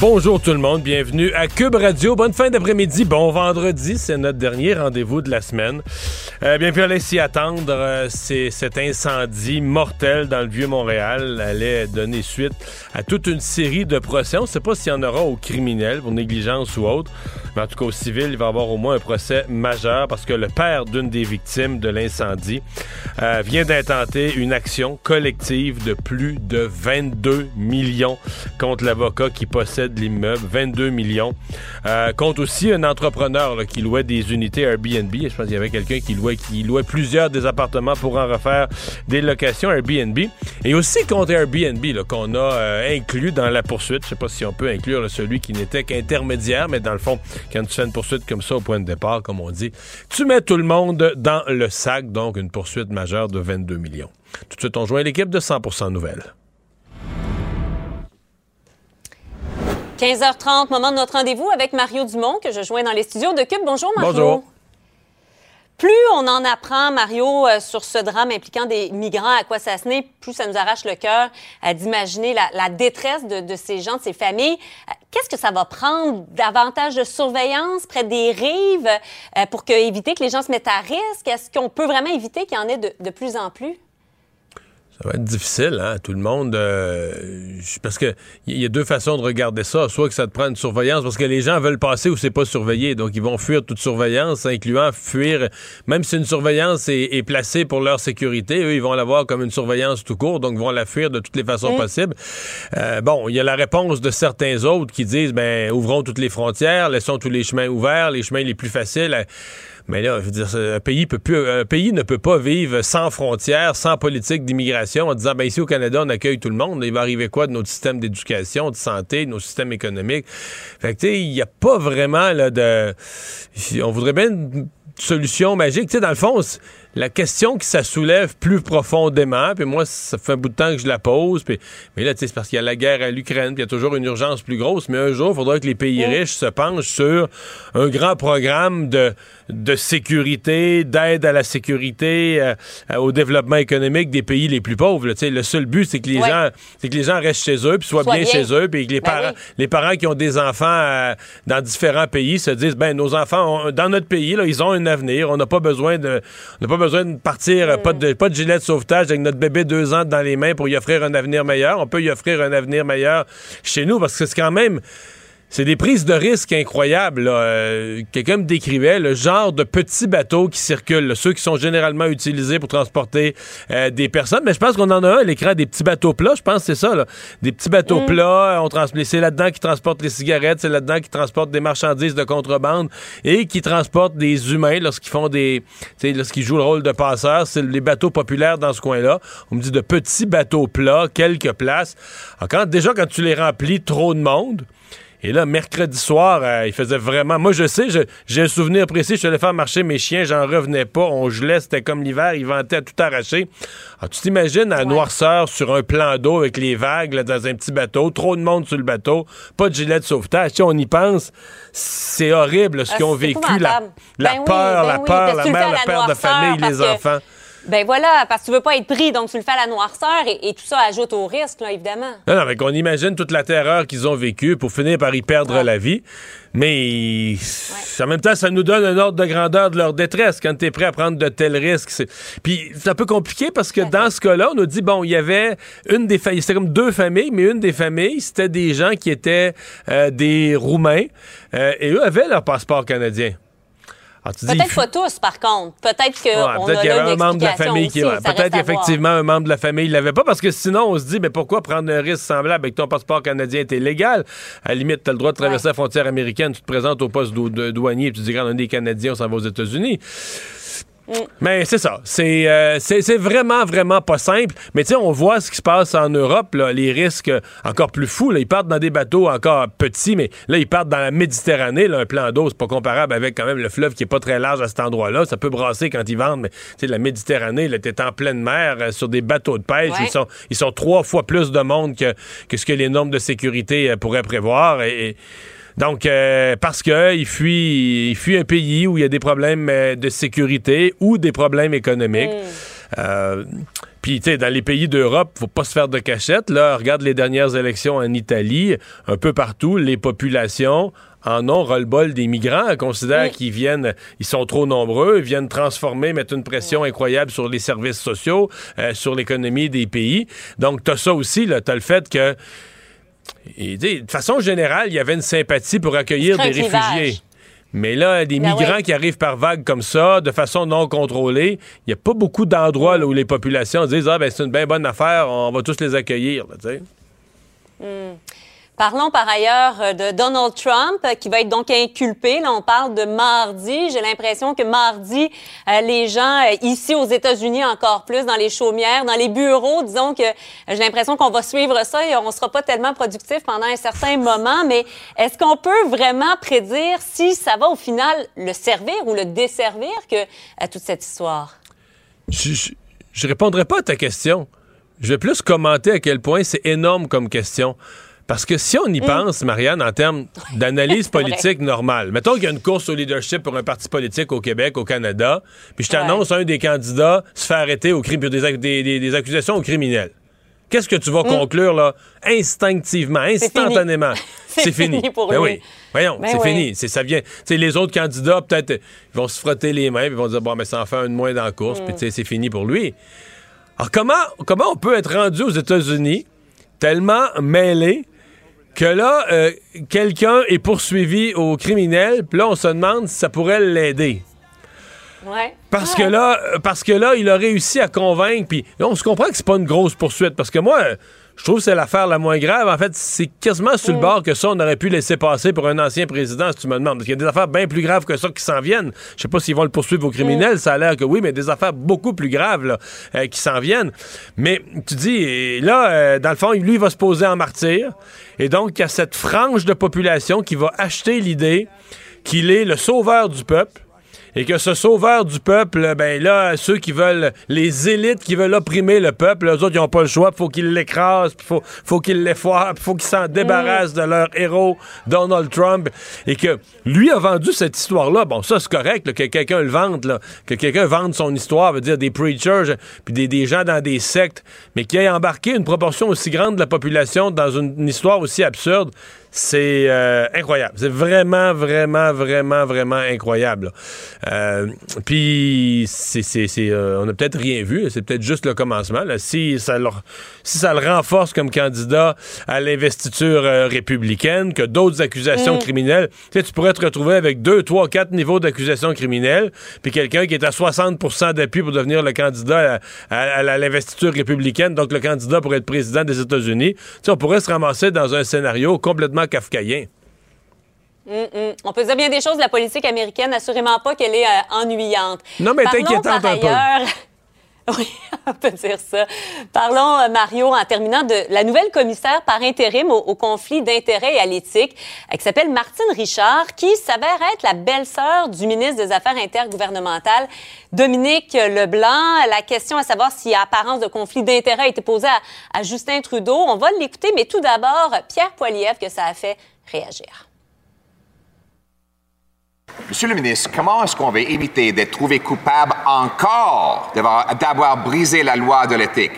Bonjour tout le monde, bienvenue à Cube Radio. Bonne fin d'après-midi, bon vendredi, c'est notre dernier rendez-vous de la semaine. Euh, bien, puis allait s'y attendre, euh, c'est cet incendie mortel dans le Vieux-Montréal allait donner suite à toute une série de procès. On ne sait pas s'il y en aura aux criminels pour négligence ou autre, mais en tout cas au civil, il va y avoir au moins un procès majeur parce que le père d'une des victimes de l'incendie euh, vient d'intenter une action collective de plus de 22 millions contre l'avocat qui possède l'immeuble, 22 millions. Euh, compte aussi un entrepreneur qui louait des unités Airbnb. Je pense qu'il y avait quelqu'un qui louait, qui louait plusieurs des appartements pour en refaire des locations Airbnb. Et aussi contre Airbnb qu'on a euh, inclus dans la poursuite. Je sais pas si on peut inclure celui qui n'était qu'intermédiaire, mais dans le fond, quand tu fais une poursuite comme ça au point de départ, comme on dit, tu mets tout le monde dans le sac. Donc une poursuite majeure de 22 millions. Tout de suite, on joint l'équipe de 100% Nouvelles. 15h30, moment de notre rendez-vous avec Mario Dumont, que je joins dans les studios de Cube. Bonjour, Mario. Bonjour. Plus on en apprend, Mario, euh, sur ce drame impliquant des migrants à quoi ça se n'est, plus ça nous arrache le cœur euh, d'imaginer la, détresse de, ces gens, de ces familles. Euh, qu'est-ce que ça va prendre davantage de surveillance près des rives pour éviter que les gens se mettent à risque? Est-ce qu'on peut vraiment éviter qu'il y en ait de plus en plus? Ça va être difficile, hein? Tout le monde. Euh, parce que il y a deux façons de regarder ça. Soit que ça te prend une surveillance, parce que les gens veulent passer où c'est pas surveillé. Donc, ils vont fuir toute surveillance, incluant fuir. Même si une surveillance est, placée pour leur sécurité, eux, ils vont l'avoir comme une surveillance tout court, donc ils vont la fuir de toutes les façons possibles. Euh, bon, il y a la réponse de certains autres qui disent ben, ouvrons toutes les frontières, laissons tous les chemins ouverts, les chemins les plus faciles. Mais là, je veux dire, un pays, peut plus, un pays ne peut pas vivre sans frontières, sans politique d'immigration, en disant, ben ici au Canada, on accueille tout le monde. Il va arriver quoi de notre système d'éducation, de santé, de nos systèmes économiques? Fait que, tu sais, il n'y a pas vraiment là, de... On voudrait bien une solution magique. Tu sais, dans le fond, la question qui ça soulève plus profondément, puis moi, ça fait un bout de temps que je la pose, puis, mais là, tu sais, c'est parce qu'il y a la guerre à l'Ukraine, puis il y a toujours une urgence plus grosse, mais un jour, il faudra que les pays riches se penchent sur un grand programme de, de sécurité, d'aide à la sécurité, euh, au développement économique des pays les plus pauvres. Sais, le seul but, c'est que les gens, c'est que les gens restent chez eux, puis soient bien, chez eux, puis que les ben parents, les parents qui ont des enfants euh, dans différents pays se disent, ben nos enfants, dans notre pays, là, ils ont un avenir, on n'a pas besoin de, on n'a pas besoin besoin de partir, pas, de, pas de gilet de sauvetage avec notre bébé deux ans dans les mains pour y offrir un avenir meilleur. On peut y offrir un avenir meilleur chez nous parce que c'est quand même c'est des prises de risques incroyables. Euh, quelqu'un me décrivait le genre de petits bateaux qui circulent, ceux qui sont généralement utilisés pour transporter euh, des personnes. Mais je pense qu'on en a un à l'écran, des petits bateaux plats. Je pense que c'est ça. Des petits bateaux mm. plats. On c'est là-dedans qui transportent les cigarettes, c'est là-dedans qui transportent des marchandises de contrebande et qui transportent des humains lorsqu'ils font des, lorsqu'ils jouent le rôle de passeurs. C'est les bateaux populaires dans ce coin-là. On me dit de petits bateaux plats, quelques places. Alors, déjà quand tu les remplis, trop de monde. Et là, mercredi soir, euh, il faisait vraiment. Moi, je sais, j'ai un souvenir précis. Je suis allé faire marcher mes chiens, j'en revenais pas. On gelait, c'était comme l'hiver, il ventait à tout arracher. Alors, tu t'imagines à noirceur sur un plan d'eau avec les vagues dans un petit bateau, trop de monde sur le bateau, pas de gilet de sauvetage. Tu on y pense, c'est horrible ce ah, qu'ils ont vécu. La, la ben peur, la ben peur, la mère, le père de famille, les enfants. Ben voilà, parce que tu veux pas être pris, donc tu le fais à la noirceur et, tout ça ajoute au risque, là, évidemment. Non, non, mais qu'on imagine toute la terreur qu'ils ont vécue pour finir par y perdre la vie. Mais en même temps, ça nous donne un ordre de grandeur de leur détresse quand tu es prêt à prendre de tels risques. Puis c'est un peu compliqué parce que dans ce cas-là, on nous dit, bon, il y avait une des familles, c'était comme deux familles, mais une des familles, c'était des gens qui étaient euh, des Roumains euh, et eux avaient leur passeport canadien. Ah, peut-être pas tous, par contre. Peut-être que peut-être qu'il y avait un membre de la famille qui. Peut-être qu'effectivement, un membre de la famille ne l'avait pas, parce que sinon, on se dit, mais pourquoi prendre un risque semblable avec ton passeport canadien? Est illégal? À la limite, tu as le droit de traverser la frontière américaine, tu te présentes au poste de douanier, et tu dis, on est des Canadiens, on s'en va aux États-Unis. Mais c'est ça. Euh, c'est c'est vraiment, vraiment pas simple. Mais tu sais, on voit ce qui se passe en Europe, là, les risques encore plus fous. Là. Ils partent dans des bateaux encore petits, mais là, ils partent dans la Méditerranée. Là, un plan d'eau, c'est pas comparable avec quand même le fleuve qui est pas très large à cet endroit-là. Ça peut brasser quand ils vendent, mais tu sais, la Méditerranée, là, t'es en pleine mer euh, sur des bateaux de pêche. Ils, sont, ils sont trois fois plus de monde que, que ce que les normes de sécurité euh, pourraient prévoir. et donc, euh, parce qu'il fuit, il fuit un pays où il y a des problèmes euh, de sécurité ou des problèmes économiques. Mm. Euh, puis, tu sais, dans les pays d'Europe, faut pas se faire de cachette. Là, regarde les dernières élections en Italie, un peu partout, les populations en ont ras-le-bol des migrants, considèrent mm. qu'ils viennent, ils sont trop nombreux, ils viennent transformer, mettre une pression incroyable sur les services sociaux, sur l'économie des pays. Donc, tu as ça aussi, tu as le fait que de façon générale, il y avait une sympathie pour accueillir des réfugiés. Mais là, des ben migrants qui arrivent par vagues comme ça, de façon non contrôlée, il n'y a pas beaucoup d'endroits où les populations disent Ah, ben c'est une bien bonne affaire, on va tous les accueillir. Hmm. Parlons par ailleurs euh, de Donald Trump, euh, qui va être donc inculpé. Là, on parle de mardi. J'ai l'impression que mardi, euh, les gens ici aux États-Unis encore plus, dans les chaumières, dans les bureaux, disons que j'ai l'impression qu'on va suivre ça et on sera pas tellement productif pendant un certain moment. Mais est-ce qu'on peut vraiment prédire si ça va au final le servir ou le desservir que à toute cette histoire? Je, je répondrai pas à ta question. Je vais plus commenter à quel point c'est énorme comme question. Parce que si on y mm. pense, Marianne, en termes d'analyse politique normale, mettons qu'il y a une course au leadership pour un parti politique au Québec, au Canada, puis je t'annonce un des candidats se fait arrêter au crime, des, des, accusations au criminel. Qu'est-ce que tu vas mm. conclure, là, instinctivement, instantanément? C'est fini. pour ben Oui. Voyons, ben c'est fini. ça vient. les autres candidats, peut-être, ils vont se frotter les mains, puis ils vont dire, bon, mais ça en fait un de moins dans la course, puis mm. c'est fini pour lui. Alors, comment, comment on peut être rendu aux États-Unis tellement mêlé que là, euh, quelqu'un est poursuivi au criminel, puis là, on se demande si ça pourrait l'aider. Ouais. Parce que là, euh, parce que là, il a réussi à convaincre, puis on se comprend que c'est pas une grosse poursuite, parce que moi, je trouve que c'est l'affaire la moins grave. En fait, c'est quasiment sur le mm. bord que ça, on aurait pu laisser passer pour un ancien président, si tu me demandes. Parce qu'il y a des affaires bien plus graves que ça qui s'en viennent. Je sais pas s'ils vont le poursuivre aux criminels, mm. ça a l'air que oui, mais des affaires beaucoup plus graves là, euh, qui s'en viennent. Mais tu dis, là, euh, dans le fond, lui, il va se poser en martyr. Et donc, il y a cette frange de population qui va acheter l'idée qu'il est le sauveur du peuple et que ce sauveur du peuple, ben là, ceux qui veulent, les élites qui veulent opprimer le peuple, eux autres, ils n'ont pas le choix, faut qu'ils l'écrasent, il faut, faut qu'ils l'effoirent, faut qu'ils s'en débarrassent de leur héros, Donald Trump, et que lui a vendu cette histoire-là. Bon, ça, c'est correct, que quelqu'un le vende, là, que quelqu'un vende son histoire, veut dire des preachers, puis des, des, gens dans des sectes, mais qui ait embarqué une proportion aussi grande de la population dans une histoire aussi absurde, c'est euh, incroyable. C'est vraiment, vraiment, vraiment, vraiment incroyable. Euh, puis, c'est, euh, on n'a peut-être rien vu. C'est peut-être juste le commencement. Si, ça si ça le renforce comme candidat à l'investiture républicaine, que d'autres accusations mm. criminelles, tu pourrais te retrouver avec deux, trois, quatre niveaux d'accusations criminelles, puis quelqu'un qui est à 60% d'appui pour devenir le candidat à, l'investiture républicaine, donc le candidat pour être président des États-Unis. on pourrait se ramasser dans un scénario complètement kafkaïen. On peut dire bien des choses de la politique américaine, assurément pas qu'elle est euh, ennuyante. Non, mais t'inquiétante un peu. Oui, on peut dire ça. Parlons, euh, Mario, en terminant de la nouvelle commissaire par intérim au, conflit d'intérêts et à l'éthique, euh, qui s'appelle Martine Richard, qui s'avère être la belle-sœur du ministre des Affaires intergouvernementales, Dominique Leblanc. La question à savoir si apparence de conflit d'intérêts a été posée à, Justin Trudeau. On va l'écouter, mais tout d'abord, Pierre Poilievre, que ça a fait réagir. Monsieur le ministre, comment est-ce qu'on va éviter d'être trouvé coupable encore d'avoir brisé la loi de l'éthique?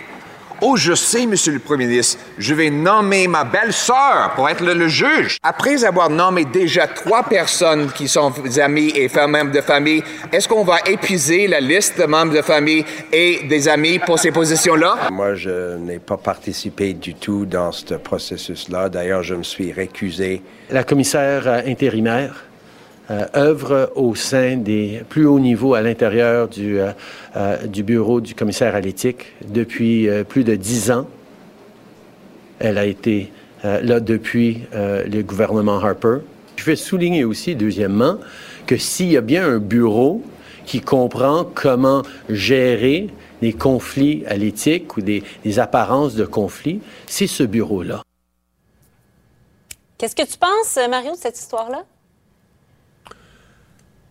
Oh, je sais, Monsieur le Premier ministre, je vais nommer ma belle-sœur pour être le, juge. Après avoir nommé déjà trois personnes qui sont amis et membres de famille, est-ce qu'on va épuiser la liste de membres de famille et des amis pour ces positions-là? Moi, je n'ai pas participé du tout dans ce processus-là. D'ailleurs, je me suis récusé. La commissaire euh, intérimaire œuvre au sein des plus hauts niveaux à l'intérieur du, euh, euh, bureau du commissaire à l'éthique depuis plus de dix ans. Elle a été là depuis le gouvernement Harper. Je vais souligner aussi, deuxièmement, que s'il y a bien un bureau qui comprend comment gérer des conflits à l'éthique ou des, des apparences de conflits, c'est ce bureau-là. Qu'est-ce que tu penses, Mario, de cette histoire-là?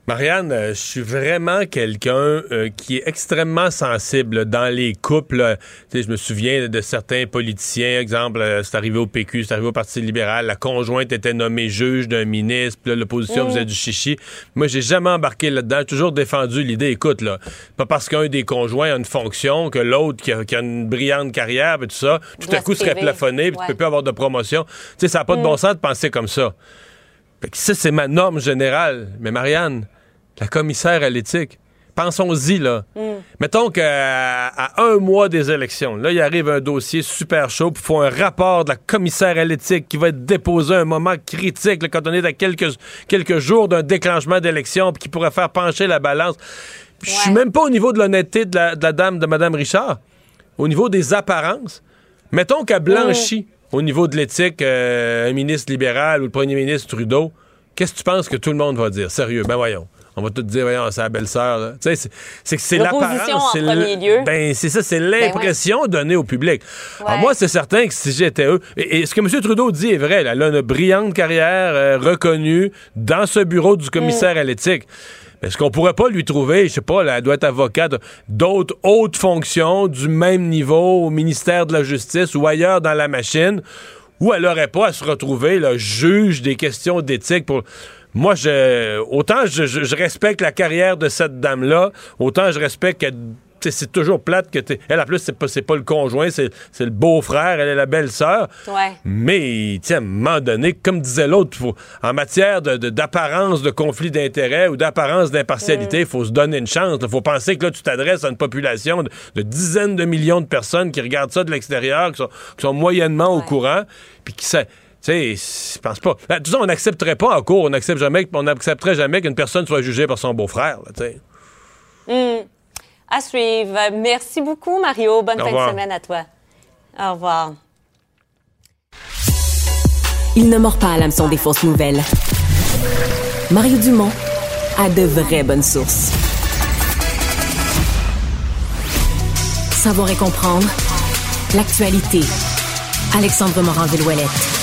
Marianne, euh, je suis vraiment quelqu'un euh, qui est extrêmement sensible dans les couples. je me souviens de certains politiciens, exemple, euh, c'est arrivé au PQ, c'est arrivé au Parti libéral, la conjointe était nommée juge d'un ministre, l'opposition mm. faisait du chichi. Moi, j'ai jamais embarqué là-dedans, j'ai toujours défendu l'idée, écoute, là, pas parce qu'un des conjoints a une fonction que l'autre qui, a une brillante carrière, et tout ça, tout à coup serait plafonné, puis tu peux plus avoir de promotion. Tu sais, ça n'a pas de bon mm. sens de penser comme ça. ça, c'est ma norme générale. Mais Marianne, la commissaire à l'éthique. Pensons-y, là. Mm. Mettons qu'à un mois des élections, là, il arrive un dossier super chaud, puis il faut un rapport de la commissaire à l'éthique qui va être déposé à un moment critique, quand on est à quelques, quelques jours d'un déclenchement d'élection, puis qui pourrait faire pencher la balance. Je suis même pas au niveau de l'honnêteté de la, dame, de Mme Richard. Au niveau des apparences. Mettons qu'à blanchi, mm. au niveau de l'éthique, euh, un ministre libéral ou le premier ministre Trudeau. Qu'est-ce que tu penses que tout le monde va dire? Sérieux, ben voyons on va tout dire, voyons, c'est la belle-sœur. C'est que c'est l'apparence. C'est lieu. Ben, c'est ça, c'est ben l'impression donnée au public. moi, c'est certain que si j'étais eux. Et, ce que M. Trudeau dit est vrai. Là, elle a une brillante carrière euh, reconnue dans ce bureau du commissaire mm. à l'éthique. Est-ce qu'on pourrait pas lui trouver, je sais pas, elle doit être avocate, d'autres hautes fonctions du même niveau au ministère de la Justice ou ailleurs dans la machine, où elle aurait pas à se retrouver le juge des questions d'éthique pour moi, je, autant je, respecte la carrière de cette dame-là, autant je respecte que c'est toujours plate que t'es. Elle, en plus, c'est pas, pas le conjoint, c'est, le beau-frère, elle est la belle-sœur. Ouais. Mais, tiens, à un moment donné, comme disait l'autre, en matière d'apparence de, conflit d'intérêts ou d'apparence d'impartialité, il mm. faut se donner une chance. Il faut penser que là, tu t'adresses à une population de, dizaines de millions de personnes qui regardent ça de l'extérieur, qui sont, moyennement au courant, puis qui tu sais, je pense pas. De toute façon, on n'accepterait pas en cours, on n'accepte jamais, on n'accepterait jamais qu'une personne soit jugée par son beau-frère, tu sais. Hmm. À suivre. Merci beaucoup, Mario. Bonne fin de semaine à toi. Au revoir. Il ne mord pas à l'hameçon des fausses nouvelles. Mario Dumont a de vraies bonnes sources. Savoir et comprendre l'actualité. Alexandre Morand-Villouellette.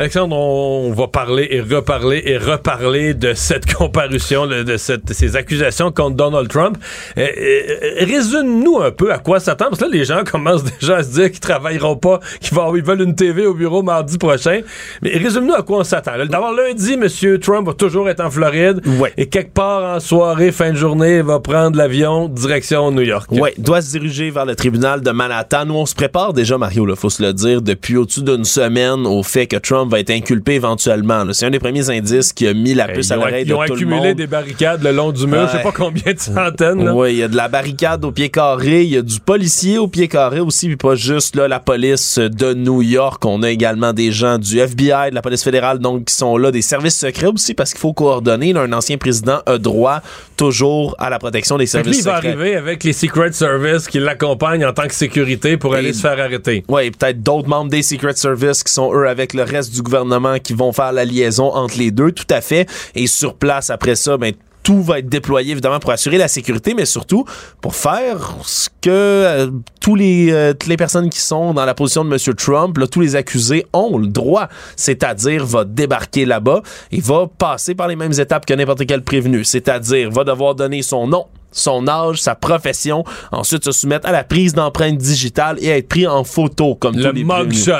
Alexandre, on va parler et reparler et reparler de cette comparution, de, cette, ces accusations contre Donald Trump. Euh, euh, résume-nous un peu à quoi s'attendre, parce que là, les gens commencent déjà à se dire qu'ils travailleront pas, qu'ils ils veulent une TV au bureau mardi prochain. Mais résume-nous à quoi on s'attend. D'abord, lundi, M. Trump va toujours être en Floride. Ouais. Et quelque part en soirée, fin de journée, il va prendre l'avion direction New York. Oui, doit se diriger vers le tribunal de Manhattan où on se prépare déjà, Mario, il faut se le dire, depuis au-dessus d'une semaine au fait que Trump va être inculpé éventuellement. C'est un des premiers indices qui a mis la puce à l'oreille de tout le monde. Ils ont accumulé des barricades le long du mur, je sais pas combien de centaines. Oui, il y a de la barricade au pied carré, il y a du policier au pied carré aussi, puis pas juste là, la police de New York. On a également des gens du FBI, de la police fédérale, donc qui sont là, des services secrets aussi, parce qu'il faut coordonner. un ancien président a droit toujours à la protection des services secrets. il va arriver avec les Secret Service qui l'accompagnent en tant que sécurité pour aller se faire arrêter. Oui, peut-être d'autres membres des Secret Service qui sont eux avec le reste du gouvernement qui vont faire la liaison entre les deux, tout à fait. Et sur place, après ça, ben, tout va être déployé évidemment pour assurer la sécurité, mais surtout pour faire ce que euh, tous les, euh, toutes les personnes qui sont dans la position de M. Trump, tous les accusés ont le droit, c'est-à-dire va débarquer là-bas et va passer par les mêmes étapes que n'importe quel prévenu, c'est-à-dire va devoir donner son nom, son âge, sa profession, ensuite se soumettre à la prise d'empreinte digitale et être pris en photo comme le tous les mugshot.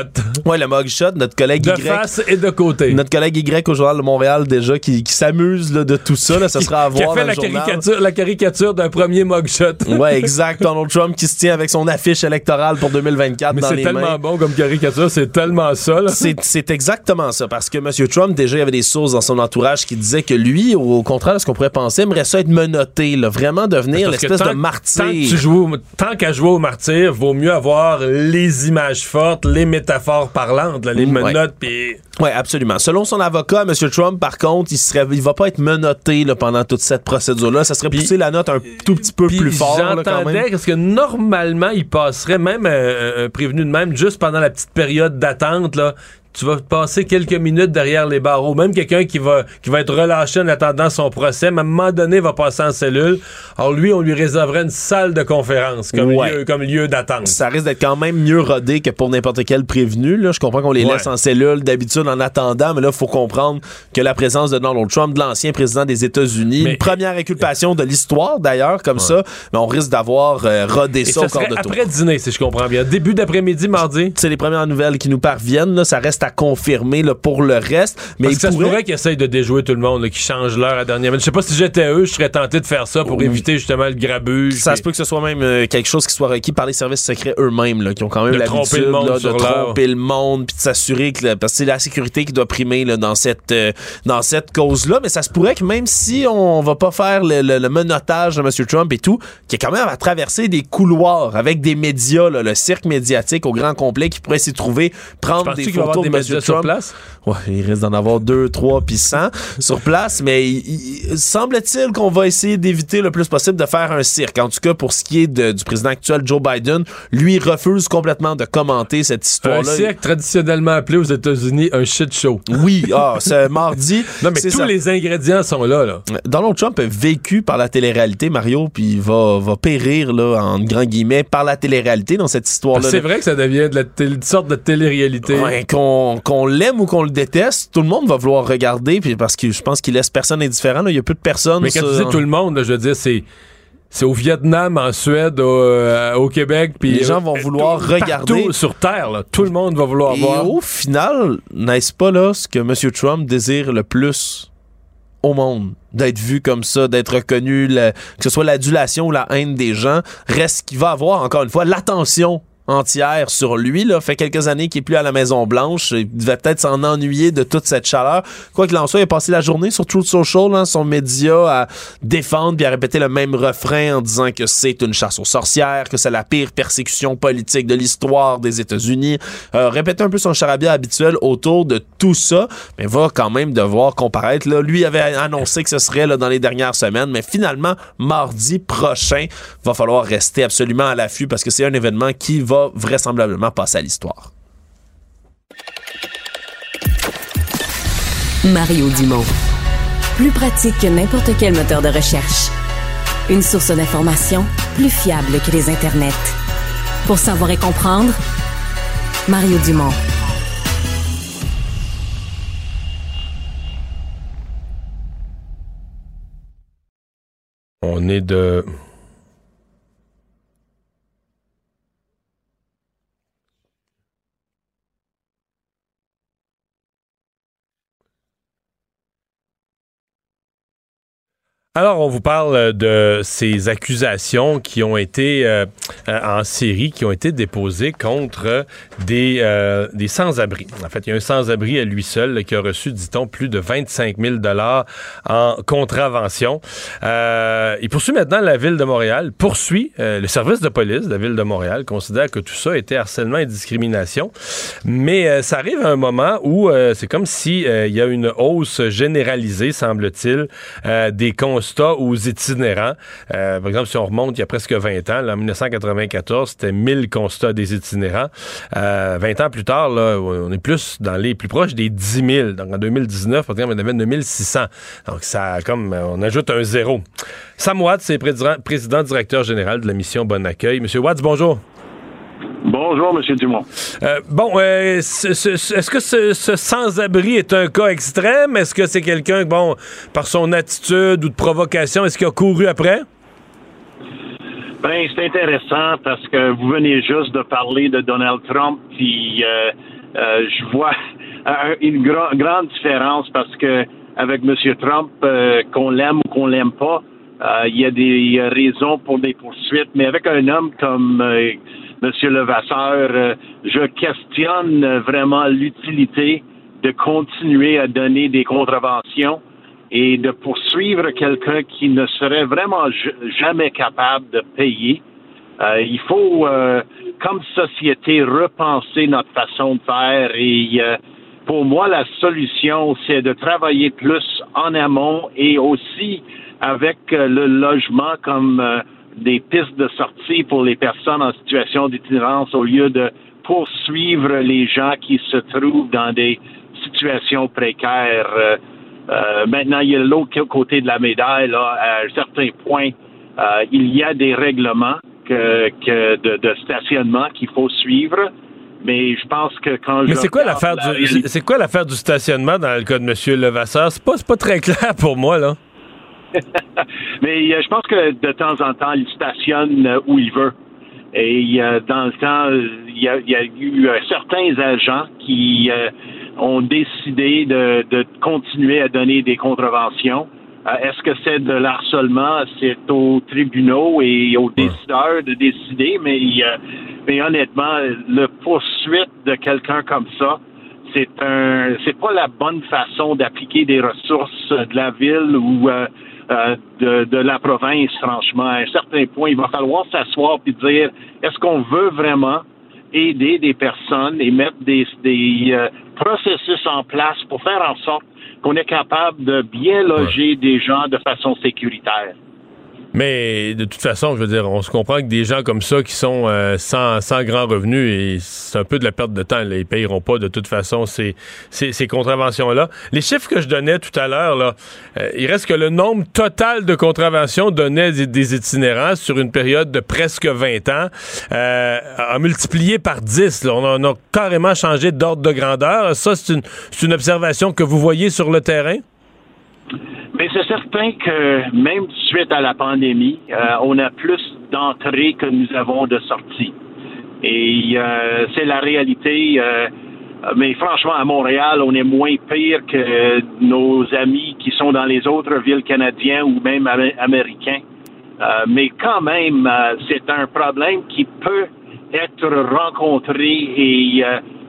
Ouais, le mugshot, notre collègue de Y. De face et de côté. Notre collègue Y au Journal de Montréal déjà qui, qui s'amuse de tout ça, là, ça sera à voir qui a fait la caricature, la caricature d'un premier mugshot. ouais, exact. Donald Trump qui se tient avec son affiche électorale pour 2024 Mais dans c'est tellement bon comme caricature, c'est tellement ça. C'est exactement ça parce que M. Trump déjà il y avait des sources dans son entourage qui disaient que lui, au contraire de ce qu'on pourrait penser, aimerait ça être menotté, là, vraiment devenir l'espèce de martyr. Tant, tu joues, tant qu'à jouer au martyr, vaut mieux avoir les images fortes, les métaphores parlantes, les menottes, puis... Oui, absolument. Selon son avocat, M. Trump, par contre, il serait, il va pas être menotté là, pendant toute cette procédure-là. Ça serait pousser la note un tout petit peu plus fort. J'entendais parce que normalement, il passerait même un, prévenu de même juste pendant la petite période d'attente tu vas passer quelques minutes derrière les barreaux. Même quelqu'un qui va, qui va être relâché en attendant son procès, à un moment donné, va passer en cellule. Alors lui, on lui réserverait une salle de conférence comme Ouais. lieu, comme lieu d'attente. Ça risque d'être quand même mieux rodé que pour n'importe quel prévenu. Là. Je comprends qu'on les Ouais. laisse en cellule d'habitude en attendant, mais là, il faut comprendre que la présence de Donald Trump, de l'ancien président des États-Unis, Mais- une première inculpation de l'histoire d'ailleurs, comme ça, mais on risque d'avoir euh, rodé Et ça ça au corps serait de tour. après dîner, si je comprends bien. Début d'après-midi, mardi. C'est les premières nouvelles qui nous parviennent. Là. Ça reste à confirmer là, pour le reste. Mais Parce il que ça se pourrait- pourrait qu'ils essayent de déjouer tout le monde, là, qu'ils changent l'heure à dernière minute. Je sais pas si j'étais eux, je serais tenté de faire ça pour éviter justement le grabuge. Ça se peut que ce soit même euh, quelque chose qui soit requis par les services secrets eux-mêmes, qui ont quand même De tromper l'habitude le monde tromper le monde, puis de s'assurer que, là, parce que c'est la sécurité qui doit primer là, dans cette euh, dans cette cause-là. Mais ça se pourrait que même si on va pas faire le, le, le menottage de M. Trump et tout, qu'il y ait quand même à traverser des couloirs avec des médias, là, le cirque médiatique au grand complet qui pourrait s'y trouver, prendre des photos M. sur place? Ouais, il risque d'en avoir deux, trois, puis cent sur place, mais il, il- semble-t-il qu'on va essayer d'éviter le plus possible de faire un cirque. En tout cas, pour ce qui est de- du président actuel, Joe Biden, lui refuse complètement de commenter cette Un histoire-là. cirque traditionnellement appelé aux États-Unis un shit show. Oui, ah, c'est mardi. Non, mais tous ça. les ingrédients sont là, là. Donald Trump a vécu par la télé-réalité, Mario, puis il va, va périr, là, en grand guillemets, par la télé-réalité dans cette histoire-là. C'est vrai que ça devient de la télé- une sorte de télé-réalité. Ouais, qu'on qu'on l'aime ou qu'on le déteste, tout le monde va vouloir regarder, puis parce que je pense qu'il laisse personne indifférent. Il y a peu de personnes. Mais quand tu dis tout le monde, là, je veux dire, c'est. C'est au Vietnam, en Suède, au, euh, au Québec, puis Les gens vont euh, vouloir tout- regarder. partout sur Terre. Là, tout le monde va vouloir Et voir. au final, n'est-ce pas là ce que M. Trump désire le plus au monde? D'être vu comme ça, d'être reconnu, le- que ce soit l'adulation ou la haine des gens, reste qu'il va avoir, encore une fois, l'attention entière sur lui. Là. Fait quelques années qu'il est plus à la Maison-Blanche. Il devait peut-être s'en ennuyer de toute cette chaleur. Quoi qu'il en soit, il a passé la journée sur Truth Social, hein, son média, à défendre puis à répéter le même refrain en disant que c'est une chasse aux sorcières, que c'est la pire persécution politique de l'histoire des États-Unis. Euh, répéter un peu son charabia habituel autour de tout ça, mais va quand même devoir comparaître. Là. Lui avait annoncé que ce serait là, dans les dernières semaines, mais finalement, mardi prochain, va falloir rester absolument à l'affût parce que c'est un événement qui va vraisemblablement passer à l'histoire. Mario Dumont. Plus pratique que n'importe quel moteur de recherche. Une source d'information plus fiable que les internets. Pour savoir et comprendre, Mario Dumont. On est de. Alors, on vous parle de ces accusations qui ont été euh, euh, en série, qui ont été déposées contre des, euh, des sans-abri. En fait, il y a un sans-abri à lui seul qui a reçu, dit-on, plus de 25 000 dollars en contravention. Euh, il poursuit maintenant la ville de Montréal, poursuit euh, le service de police de la ville de Montréal, considère que tout ça était harcèlement et discrimination. Mais euh, ça arrive à un moment où euh, c'est comme si euh, il y a une hausse généralisée, semble-t-il, euh, des constats aux itinérants. Euh, par exemple, si on remonte il y a presque 20 ans, là, en 1994, c'était 1000 constats des itinérants. Euh, 20 ans plus tard, là, on est plus dans les plus proches des 10 000. Donc en 2019, par exemple, on avait 9600. Donc ça, comme, euh, on ajoute un zéro. Sam Watts, c'est président, président directeur général de la mission Bon Accueil. Monsieur Watts, bonjour. Bonjour, M. Dumont. Euh, bon, euh, ce- ce- ce- est-ce que ce, ce sans-abri est un cas extrême? Est-ce que c'est quelqu'un, bon, par son attitude ou de provocation, est-ce qu'il a couru après? Ben, c'est intéressant parce que vous venez juste de parler de Donald Trump, puis euh, euh, je vois un- une gra- grande différence parce que avec M. Trump, euh, qu'on l'aime ou qu'on l'aime pas, euh, il y a des raisons pour des poursuites, mais avec un homme comme euh, M. Levasseur, euh, je questionne vraiment l'utilité de continuer à donner des contraventions et de poursuivre quelqu'un qui ne serait vraiment jamais capable de payer. Euh, il faut, euh, comme société, repenser notre façon de faire et pour moi, la solution, c'est de travailler plus en amont et aussi avec le logement comme des pistes de sortie pour les personnes en situation d'itinérance au lieu de poursuivre les gens qui se trouvent dans des situations précaires. Euh, euh, maintenant, il y a l'autre côté de la médaille. Là, à un certain point, euh, il y a des règlements que, que de, de, stationnement qu'il faut suivre. Mais je pense que quand Mais c'est quoi l'affaire du c'est quoi l'affaire du stationnement dans le cas de M. Levasseur? C'est pas, pas très clair pour moi, là. Mais euh, je pense que de temps en temps, il stationne où il veut. Et euh, dans le temps, il y a, il y a eu euh, certains agents qui ont décidé de, de, continuer à donner des contraventions. Est-ce que c'est de l'harcèlement? C'est aux tribunaux et aux décideurs de décider, mais, mais honnêtement, le poursuite de quelqu'un comme ça, c'est un c'est pas la bonne façon d'appliquer des ressources de la ville ou euh, de, de, la province, franchement. À un certain point, il va falloir s'asseoir et dire est-ce qu'on veut vraiment aider des personnes et mettre des, des euh, processus en place pour faire en sorte qu'on est capable de bien loger des gens de façon sécuritaire? Mais de toute façon, je veux dire, on se comprend que des gens comme ça qui sont euh, sans, sans grand revenu, et c'est un peu de la perte de temps. Là, ils payeront pas de toute façon ces, ces, contraventions-là. Les chiffres que je donnais tout à l'heure, euh, il reste que le nombre total de contraventions données des, itinérants sur une période de presque 20 ans euh, a multiplié par 10. Là. On, a, carrément changé d'ordre de grandeur. Ça, c'est une observation que vous voyez sur le terrain? Mais c'est certain que même suite à la pandémie, euh, on a plus d'entrées que nous avons de sorties. Et euh, c'est la réalité. Euh, mais franchement, à Montréal, on est moins pire que nos amis qui sont dans les autres villes canadiennes ou même américains. mais quand même, c'est un problème qui peut être rencontré et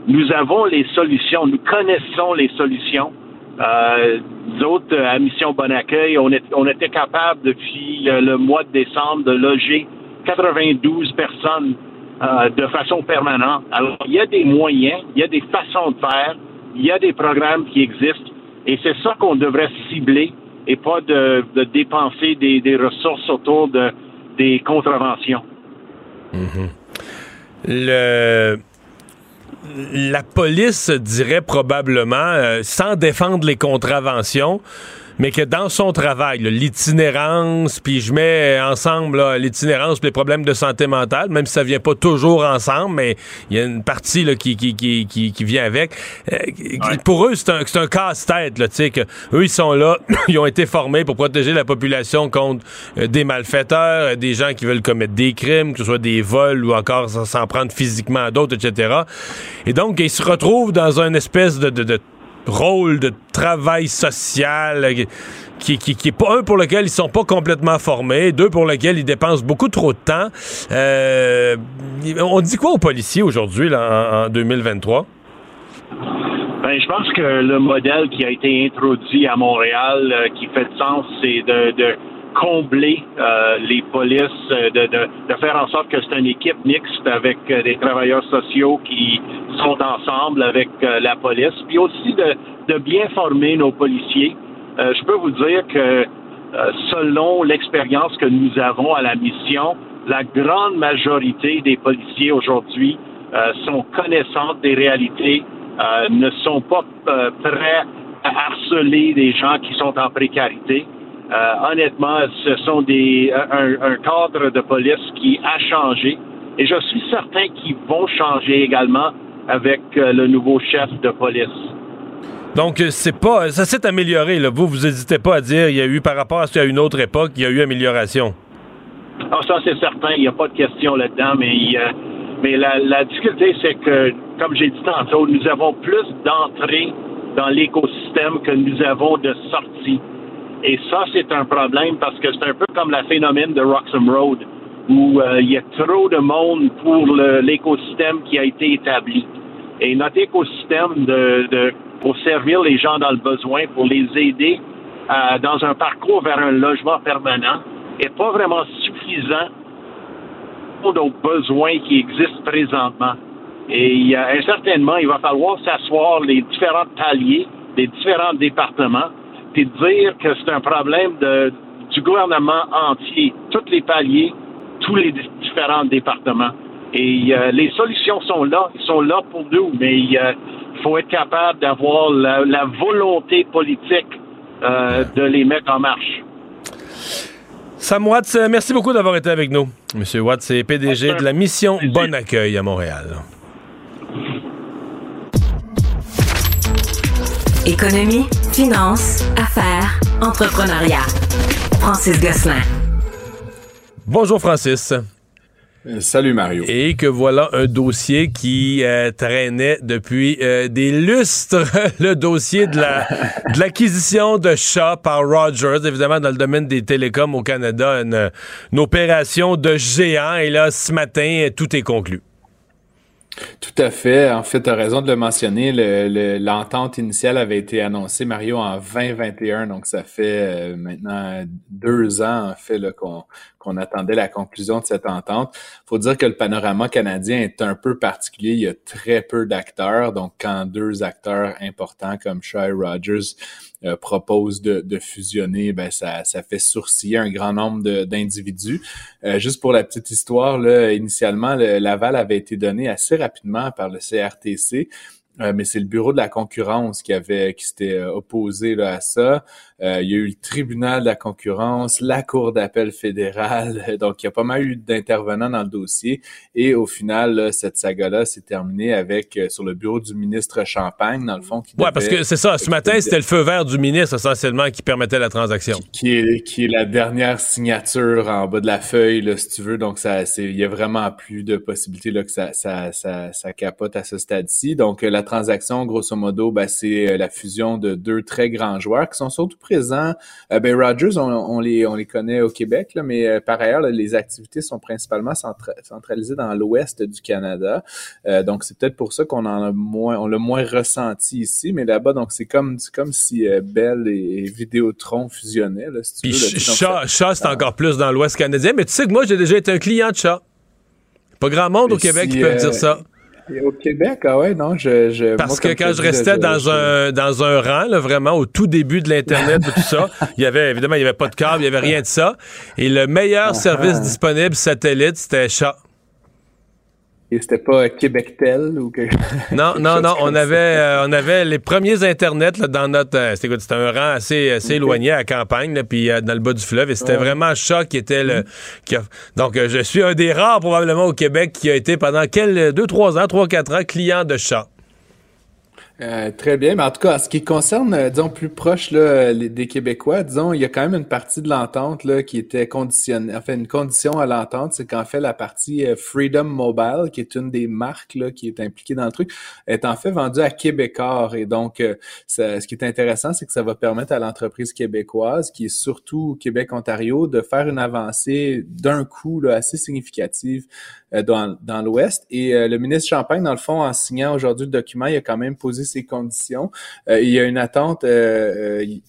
nous avons les solutions, nous connaissons les solutions. Euh, nous autres, à Mission Bon Accueil, on, on était capable depuis le, mois de décembre de loger 92 personnes euh, de façon permanente. Alors, il y a des moyens, il y a des façons de faire, il y a des programmes qui existent, et c'est ça qu'on devrait cibler et pas de, dépenser des, ressources autour de, des contraventions. Mm-hmm. Le la police dirait probablement, euh, sans défendre les contraventions, mais que dans son travail, l'itinérance, puis je mets ensemble l'itinérance les problèmes de santé mentale, même si ça vient pas toujours ensemble, mais il y a une partie là, qui, qui, qui, qui, vient avec. Euh, pour eux, c'est un, un casse-tête, tu sais, que eux, ils sont là, ils ont été formés pour protéger la population contre euh, des malfaiteurs, euh, des gens qui veulent commettre des crimes, que ce soit des vols ou encore s'en prendre physiquement à d'autres, etc. Et donc, ils se retrouvent dans une espèce de, de, de rôle de travail social euh, qui, qui, est pas un pour lequel ils sont pas complètement formés, deux pour lequel ils dépensent beaucoup trop de temps. Euh, on dit quoi aux policiers aujourd'hui en, en 2023? Ben, je pense que le modèle qui a été introduit à Montréal, euh, qui fait sens, c'est de, combler les polices, de, de, faire en sorte que c'est une équipe mixte avec des travailleurs sociaux qui sont ensemble avec la police, puis aussi de, de bien former nos policiers. Euh, je peux vous dire que euh, selon l'expérience que nous avons à la mission, la grande majorité des policiers aujourd'hui euh, sont connaissants des réalités, ne sont pas prêts à harceler des gens qui sont en précarité. Honnêtement, ce sont des un, un, cadre de police qui a changé et je suis certain qu'ils vont changer également avec le nouveau chef de police. Donc, euh, c'est pas. Ça s'est amélioré, là. Vous, vous n'hésitez pas à dire, il y a eu, par rapport à ce qu'il y a une autre époque, il y a eu amélioration. Ah, ça, c'est certain. Il n'y a pas de question là-dedans, mais, mais la, difficulté, c'est que, comme j'ai dit tantôt, nous avons plus d'entrées dans l'écosystème que nous avons de sorties. Et ça, c'est un problème parce que c'est un peu comme le phénomène de Roxham Road, où euh, il y a trop de monde pour l'écosystème qui a été établi. Et notre écosystème de pour servir les gens dans le besoin, pour les aider euh, dans un parcours vers un logement permanent, n'est pas vraiment suffisant pour nos besoins qui existent présentement. Et certainement, il va falloir s'asseoir les différents paliers des différents départements, puis dire que c'est un problème de, du gouvernement entier, tous les paliers, tous les différents départements. Et euh, les solutions sont là, ils sont là pour nous, mais il faut être capable d'avoir la, volonté politique de les mettre en marche. Sam Watts, merci beaucoup d'avoir été avec nous. Monsieur Watts c'est PDG de la mission Bon Accueil à Montréal. Économie, finance, affaires, entrepreneuriat. Francis Gosselin. Bonjour Francis. Euh, salut Mario. Et que voilà un dossier qui euh, traînait depuis euh, des lustres, le dossier de la de l'acquisition de Shaw par Rogers, évidemment dans le domaine des télécoms au Canada, une, une opération de géant. Et là, ce matin, tout est conclu. Tout à fait. En fait, tu as raison de le mentionner. L'entente initiale avait été annoncée, Mario, en 2021. Donc, ça fait euh, maintenant deux ans, en fait, qu'on attendait la conclusion de cette entente. faut dire que le panorama canadien est un peu particulier. Il y a très peu d'acteurs. Donc, quand deux acteurs importants comme Shaw Rogers euh, propose de, fusionner, ben ça, ça fait sourciller un grand nombre d'individus. Euh, juste pour la petite histoire, là, initialement, l'aval avait été donné assez rapidement par le CRTC. Euh, mais c'est le bureau de la concurrence qui avait qui s'était opposé là, à ça. Euh, il y a eu le tribunal de la concurrence, la cour d'appel fédérale. Donc, il y a pas mal eu d'intervenants dans le dossier. Et au final, cette saga-là s'est terminée avec sur le bureau du ministre Champagne, dans le fond. Qui ouais, parce que c'est ça. Ce matin, c'était le feu vert du ministre essentiellement qui permettait la transaction. Qui, est qui est la dernière signature en bas de la feuille, là, si tu veux. Donc, ça, il y a vraiment plus de possibilités là que ça, ça, ça, ça capote à ce stade-ci. Donc, la transaction, grosso modo, ben, c'est euh, la fusion de deux très grands joueurs qui sont surtout Euh, ben, Rogers, on, les, on les connaît au Québec, là, mais euh, par ailleurs, les activités sont principalement centralisées dans l'ouest du Canada. donc, c'est peut-être pour ça qu'on en a moins, on l'a moins ressenti ici, mais là-bas, donc c'est comme, comme si Bell et, Vidéotron fusionnaient. Là, si tu veux, Chat, c'est encore plus dans l'ouest canadien, mais tu sais que moi, j'ai déjà été un client de Chat. Pas grand monde au Québec qui peut dire ça. Au Québec, ah ouais, non, je. Parce que quand je restais dans, un, dans un rang, là, vraiment, au tout début de l'Internet, tout ça, il y avait, évidemment, il n'y avait pas de câble, il n'y avait rien de ça. Et le meilleur ah, service ah. disponible satellite, c'était chat. Et c'était pas Québectel ou quelque Non, non, non. On avait, euh, on avait les premiers Internets là, dans notre. Euh, c'était un rang assez, assez éloigné à la campagne, là, puis euh, dans le bas du fleuve. Et c'était vraiment Chat qui était le. Qui donc, je suis un des rares, probablement, au Québec qui a été pendant quel, deux, trois ans, trois, quatre ans, client de Chat. Euh, très bien, mais en tout cas, en ce qui concerne, euh, disons, plus proche là, des Québécois, disons, il y a quand même une partie de l'entente là qui était conditionnée, enfin une condition à l'entente, c'est qu'en fait la partie euh, Freedom Mobile, qui est une des marques là qui est impliquée dans le truc, est en fait vendue à Québécois. Et donc, ce qui est intéressant, c'est que ça va permettre à l'entreprise québécoise, qui est surtout Québec-Ontario, de faire une avancée d'un coup là, assez significative dans, dans l'Ouest. Et euh, le ministre Champagne, dans le fond, en signant aujourd'hui le document, il a quand même posé ses conditions. Euh, il y a une attente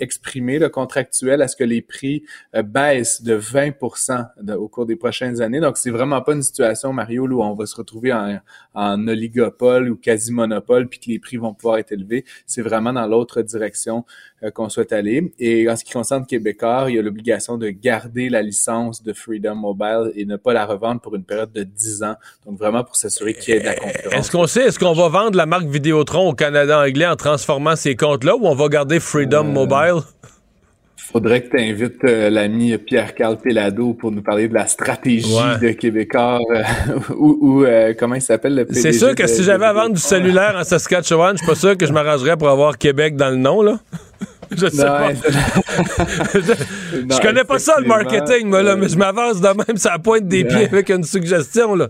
exprimée, le contractuelle, à ce que les prix baissent de 20% au cours des prochaines années. Donc, c'est vraiment pas une situation, Mario, où on va se retrouver en, en oligopole ou quasi-monopole, puis que les prix vont pouvoir être élevés. C'est vraiment dans l'autre direction qu'on souhaite aller. Et en ce qui concerne Québécois, il y a l'obligation de garder la licence de Freedom Mobile et ne pas la revendre pour une période de 10 ans. Donc vraiment pour s'assurer qu'il y ait de la concurrence. Est-ce qu'on sait, est-ce qu'on va vendre la marque Vidéotron au Canada anglais en transformant ces comptes-là ou on va garder Freedom euh, Mobile? Faudrait que tu invites euh, l'ami Pierre-Carl Pelado pour nous parler de la stratégie de Québécois euh, ou, comment il s'appelle le C'est sûr que si j'avais à vendre du cellulaire en Saskatchewan, je suis pas sûr que je m'arrangerais pour avoir Québec dans le nom, là. je sais pas. je, connais pas ça le marketing, moi, là, mais je m'avance de même ça pointe des pieds avec une suggestion. Là.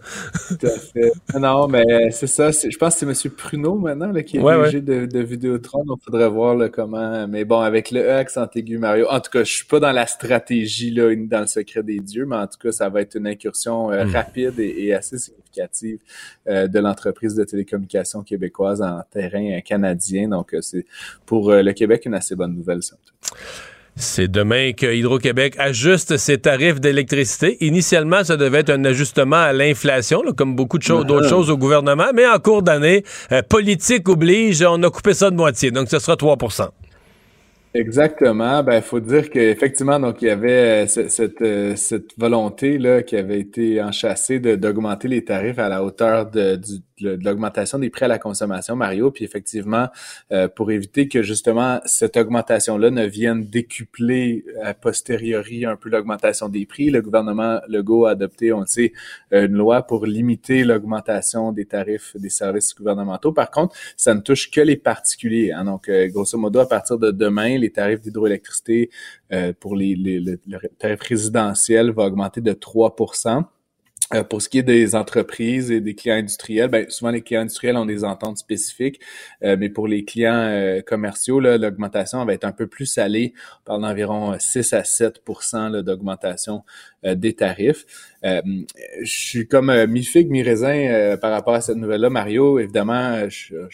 Tout à fait. Non, mais c'est ça. Je pense que c'est M. Pruneau maintenant là, qui est ouais, de, de Vidéotron. Il faudrait voir là, comment. Mais bon, avec le E accent aigu, Mario. En tout cas, je suis pas dans la stratégie, là, dans le secret des dieux, mais en tout cas, ça va être une incursion euh, hmm. rapide et, assez significative euh, de l'entreprise de télécommunications québécoise en terrain canadien. Donc, euh, c'est pour le Québec une assez bonne nouvelle, C'est demain que Hydro-Québec ajuste ses tarifs d'électricité. Initialement, ça devait être un ajustement à l'inflation, comme beaucoup de choses, d'autres choses au gouvernement, mais en cours d'année, euh, politique oblige, on a coupé ça de moitié, donc ce sera 3 Exactement. Ben, il faut dire qu'effectivement, donc il y avait euh, cette, euh, volonté là qui avait été enchâssée d'augmenter les tarifs à la hauteur de, de, l'augmentation des prix à la consommation, Mario. Puis effectivement, euh, pour éviter que justement cette augmentation-là ne vienne décupler a posteriori un peu l'augmentation des prix, le gouvernement Legault a adopté, on le sait, une loi pour limiter l'augmentation des tarifs des services gouvernementaux. Par contre, ça ne touche que les particuliers. Hein. Donc, grosso modo, à partir de demain, les tarifs d'hydroélectricité euh, pour les, les, le, tarif résidentiel va augmenter de 3% euh, pour ce qui est des entreprises et des clients industriels, ben, souvent les clients industriels ont des ententes spécifiques, euh, mais pour les clients commerciaux, l'augmentation va être un peu plus salée. On parle d'environ 6 à 7% d'augmentation des tarifs. je suis comme mi-figue, mi-raisin par rapport à cette nouvelle-là. Mario, évidemment,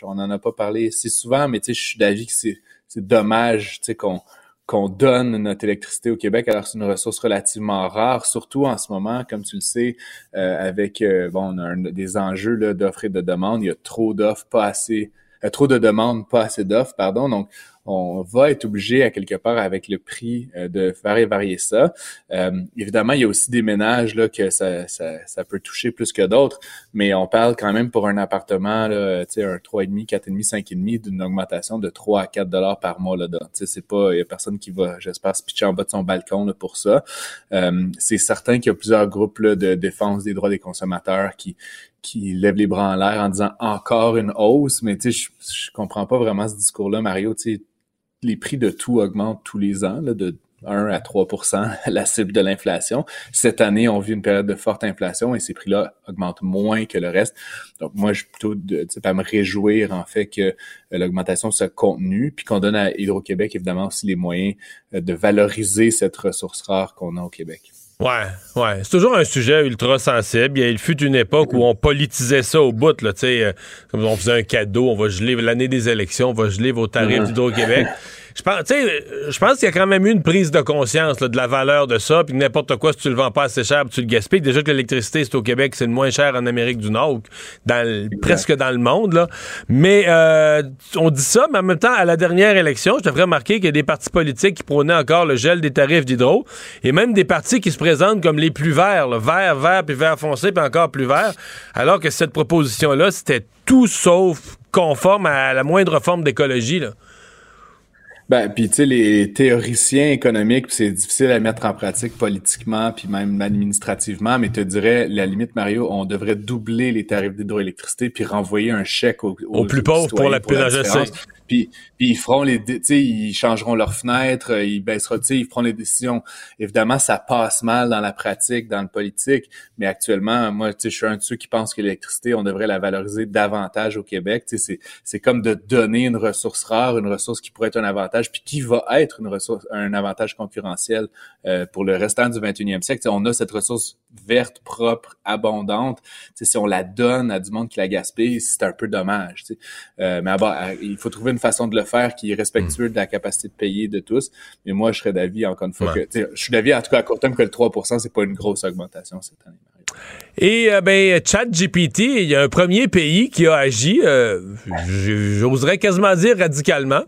on n'en a pas parlé si souvent, mais je suis d'avis que c'est c'est dommage, tu sais, qu'on qu'on donne notre électricité au Québec alors c'est une ressource relativement rare, surtout en ce moment, comme tu le sais, euh, avec euh, bon, on a des enjeux d'offres et de demandes. Il y a trop d'offres, pas assez, euh, trop de demandes, pas assez d'offres, pardon. Donc, on va être obligé à quelque part avec le prix euh, de faire varier ça. Euh, évidemment, il y a aussi des ménages là que ça, ça, ça peut toucher plus que d'autres, mais on parle quand même pour un appartement, là, un 3,5, 4,5, 5,5 d'une augmentation de 3 à 4 dollars par mois là C'est pas, il y a personne qui va, j'espère, se pitcher en bas de son balcon là, pour ça. Euh, c'est certain qu'il y a plusieurs groupes de défense des droits des consommateurs qui qui lèvent les bras en l'air en disant encore une hausse, mais tu sais, je, je comprends pas vraiment ce discours-là, Mario. Tu les prix de tout augmentent tous les ans, là, de 1 à 3% la cible de l'inflation. Cette année, on vit une période de forte inflation et ces prix-là augmentent moins que le reste. Donc, moi, je suis plutôt de, à me réjouir, en fait, que euh, l'augmentation soit contenue, puis qu'on donne à Hydro-Québec, évidemment, aussi les moyens euh, de valoriser cette ressource rare qu'on a au Québec. Ouais, ouais. C'est toujours un sujet ultra sensible. Il fut une époque où on politisait ça au bout, là, tu sais, euh, comme on faisait un cadeau, on va geler l'année des élections, on va geler vos tarifs d'Hydro-Québec. Je pense, je pense qu'il y a quand même eu une prise de conscience de la valeur de ça, puis n'importe quoi, si tu le vends pas assez cher, tu le gaspilles. Déjà que l'électricité, c'est au Québec, c'est le moins cher en Amérique du Nord, dans presque dans le monde. Là. Mais euh, on dit ça, mais en même temps, à la dernière élection, je devrais remarquer qu'il y a des partis politiques qui prônaient encore le gel des tarifs d'hydro, et même des partis qui se présentent comme les plus verts, là, vert, vert, puis vert foncé, puis encore plus vert, alors que cette proposition-là, c'était tout sauf conforme à la moindre forme d'écologie. Là. Ben, puis tu sais, les théoriciens économiques, c'est difficile à mettre en pratique politiquement, puis même administrativement, mais te dirais, la limite, Mario, on devrait doubler les tarifs d'hydroélectricité puis renvoyer un chèque aux, plus pauvres pour la, la puis, puis ils feront les, ils changeront leurs fenêtres, euh, ils baisseront, ils feront les décisions. Évidemment, ça passe mal dans la pratique, dans le politique, mais actuellement, moi, je suis un de ceux qui pensent que l'électricité, on devrait la valoriser davantage au Québec. C'est, c'est comme de donner une ressource rare, une ressource qui pourrait être un avantage, puis qui va être une ressource, un avantage concurrentiel euh, pour le restant du 21e siècle. Tu sais, on a cette ressource verte, propre, abondante. Tu sais, si on la donne à du monde qui la gaspille, c'est un peu dommage. Euh, mais il faut trouver une façon de le faire qui est respectueux de la capacité de payer de tous. Mais moi, je serais d'avis, encore une fois, que je suis d'avis, en tout cas à court terme, que le 3% c'est pas une grosse augmentation cette année. Et euh, ben, ChatGPT, il y a un premier pays qui a agi, euh, j'oserais quasiment dire radicalement.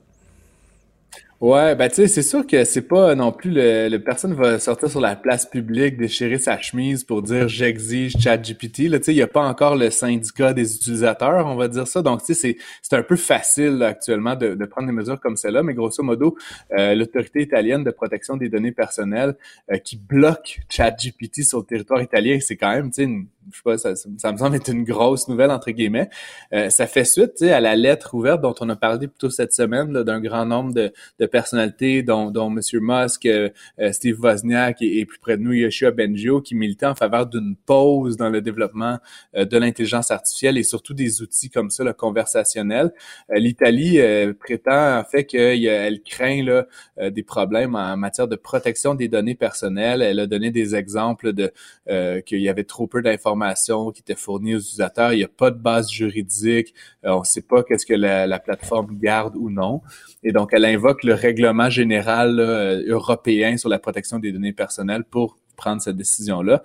Ouais, ben tu sais, c'est sûr que c'est pas non plus le, le, personne va sortir sur la place publique, déchirer sa chemise pour dire j'exige ChatGPT. Là, tu sais, il y a pas encore le syndicat des utilisateurs, on va dire ça. Donc, tu sais, c'est un peu facile actuellement de, de, prendre des mesures comme celle-là, mais grosso modo, euh, l'autorité italienne de protection des données personnelles euh, qui bloque ChatGPT sur le territoire italien, c'est quand même, tu sais, je sais pas, ça, ça, me semble être une grosse nouvelle entre guillemets. Euh, ça fait suite à la lettre ouverte dont on a parlé plutôt cette semaine d'un grand nombre de, de personnalités, dont, dont M. Musk, euh, euh, Steve Wozniak et, plus près de nous Yoshua Bengio, qui militaient en faveur d'une pause dans le développement de l'intelligence artificielle et surtout des outils comme ça, le conversationnel. L'Italie prétend en fait qu'elle craint là, des problèmes en matière de protection des données personnelles. Elle a donné des exemples de qu'il y avait trop peu d'informations qui était fournie aux utilisateurs. Il n'y a pas de base juridique. Euh, on ne sait pas qu'est-ce que la, plateforme garde ou non. Et donc, elle invoque le règlement général euh, européen sur la protection des données personnelles pour prendre cette décision-là.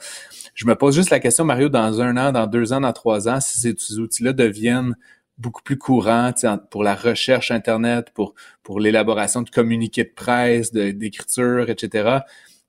Je me pose juste la question, Mario, dans un an, dans deux ans, dans trois ans, si ces outils-là deviennent beaucoup plus courant pour la recherche Internet, pour, pour l'élaboration de communiqués de presse, d'écriture, etc.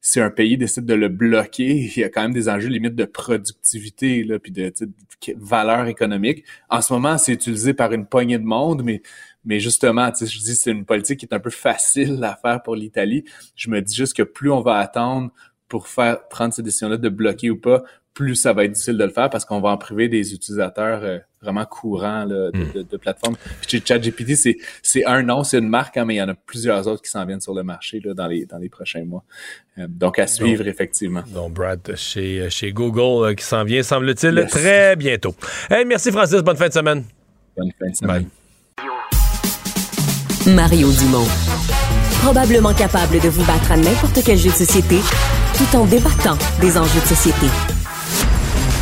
Si un pays décide de le bloquer, il y a quand même des enjeux limites de productivité, là, puis de, de valeur économique. En ce moment, c'est utilisé par une poignée de monde, mais mais justement, je dis c'est une politique qui est un peu facile à faire pour l'Italie. Je me dis juste que plus on va attendre pour faire prendre ces décisions-là de bloquer ou pas, plus ça va être difficile de le faire parce qu'on va en priver des utilisateurs euh, vraiment courants là, de, hmm. de, plateformes. Puis ChatGPT, c'est, c'est un nom, c'est une marque, hein, mais il y en a plusieurs autres qui s'en viennent sur le marché là, dans, les, dans les prochains mois. Euh, donc, à suivre, effectivement. Donc, Brad, chez, chez Google, euh, qui s'en vient, semble-t-il, très bientôt. Hey, merci Francis, bonne fin de semaine. Bonne fin de semaine. Mario Dumont. Probablement capable de vous battre à n'importe quel jeu de société tout en débattant des enjeux de société.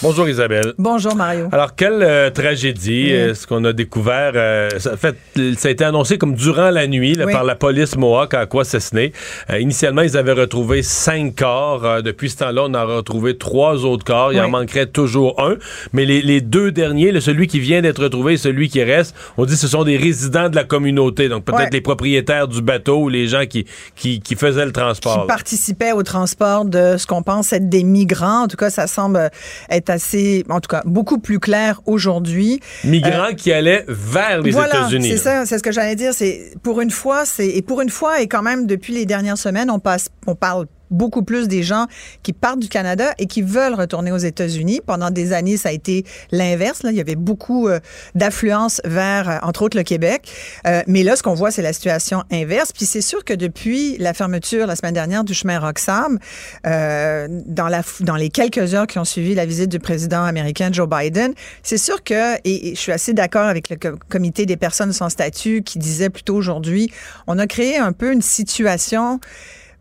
Bonjour Isabelle. Bonjour Mario. Alors quelle euh, tragédie est ce qu'on a découvert euh, ça, fait, ça a été annoncé comme durant la nuit par la police Mohawk à Aquasesne. Euh, initialement ils avaient retrouvé cinq corps. depuis ce temps-là on a retrouvé trois autres corps. Il en manquerait toujours un. Mais les, deux derniers, celui qui vient d'être retrouvé et celui qui reste, on dit que ce sont des résidents de la communauté. Donc peut-être les propriétaires du bateau ou les gens qui, qui, qui faisaient le transport. Qui participaient au transport de ce qu'on pense être des migrants. En tout cas ça semble être assez, en tout cas, beaucoup plus clair aujourd'hui. Migrants euh, qui allaient vers les États-Unis. C'est ça, c'est ce que j'allais dire. C'est pour une fois, c'est et pour une fois et quand même depuis les dernières semaines, on passe, on parle beaucoup plus des gens qui partent du Canada et qui veulent retourner aux États-Unis. Pendant des années, ça a été l'inverse. Il y avait beaucoup euh, d'affluence vers, euh, entre autres, le Québec. Euh, mais là, ce qu'on voit, c'est la situation inverse. Puis c'est sûr que depuis la fermeture la semaine dernière du chemin Roxham, dans, la, dans les quelques heures qui ont suivi la visite du président américain Joe Biden, c'est sûr que, et je suis assez d'accord avec le comité des personnes sans statut qui disait plutôt aujourd'hui, on a créé un peu une situation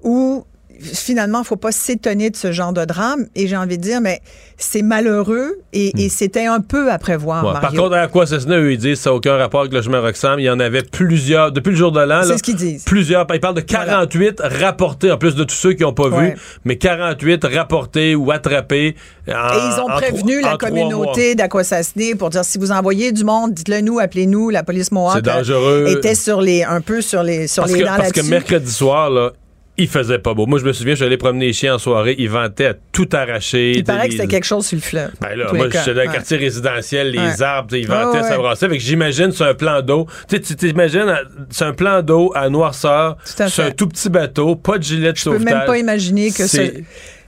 où finalement, il faut pas s'étonner de ce genre de drame. Et j'ai envie de dire, mais c'est malheureux et, hmm. c'était un peu à prévoir. par contre, à quoi ça se eux, ils disent ça n'a aucun rapport avec le chemin Roxham. Il y en avait plusieurs, depuis le jour de l'an. C'est ce qu'ils disent. Plusieurs. Ils parlent de 48 rapportés, en plus de tous ceux qui n'ont pas vu, mais 48 rapportés ou attrapés. et ils ont prévenu la communauté d'Aquasasné pour dire si vous envoyez du monde, dites-le nous, appelez-nous, la police Mohawk. C'est dangereux. Était sur les, un peu sur les, sur parce les que, Parce que mercredi soir, là, il faisait pas beau. Moi, je me souviens, j'allais promener les chiens en soirée, ils vantaient à tout arracher. Il paraît que c'était quelque chose sur le fleuve. Ben là, moi, j'étais dans le quartier résidentiel, les arbres, ils vantaient, ça brassait. Fait que j'imagine, c'est un plan d'eau. Tu t'imagines, c'est un plan d'eau à noirceur, c'est un tout petit bateau, pas de gilet de sauvetage. Je peux même pas imaginer que c'est...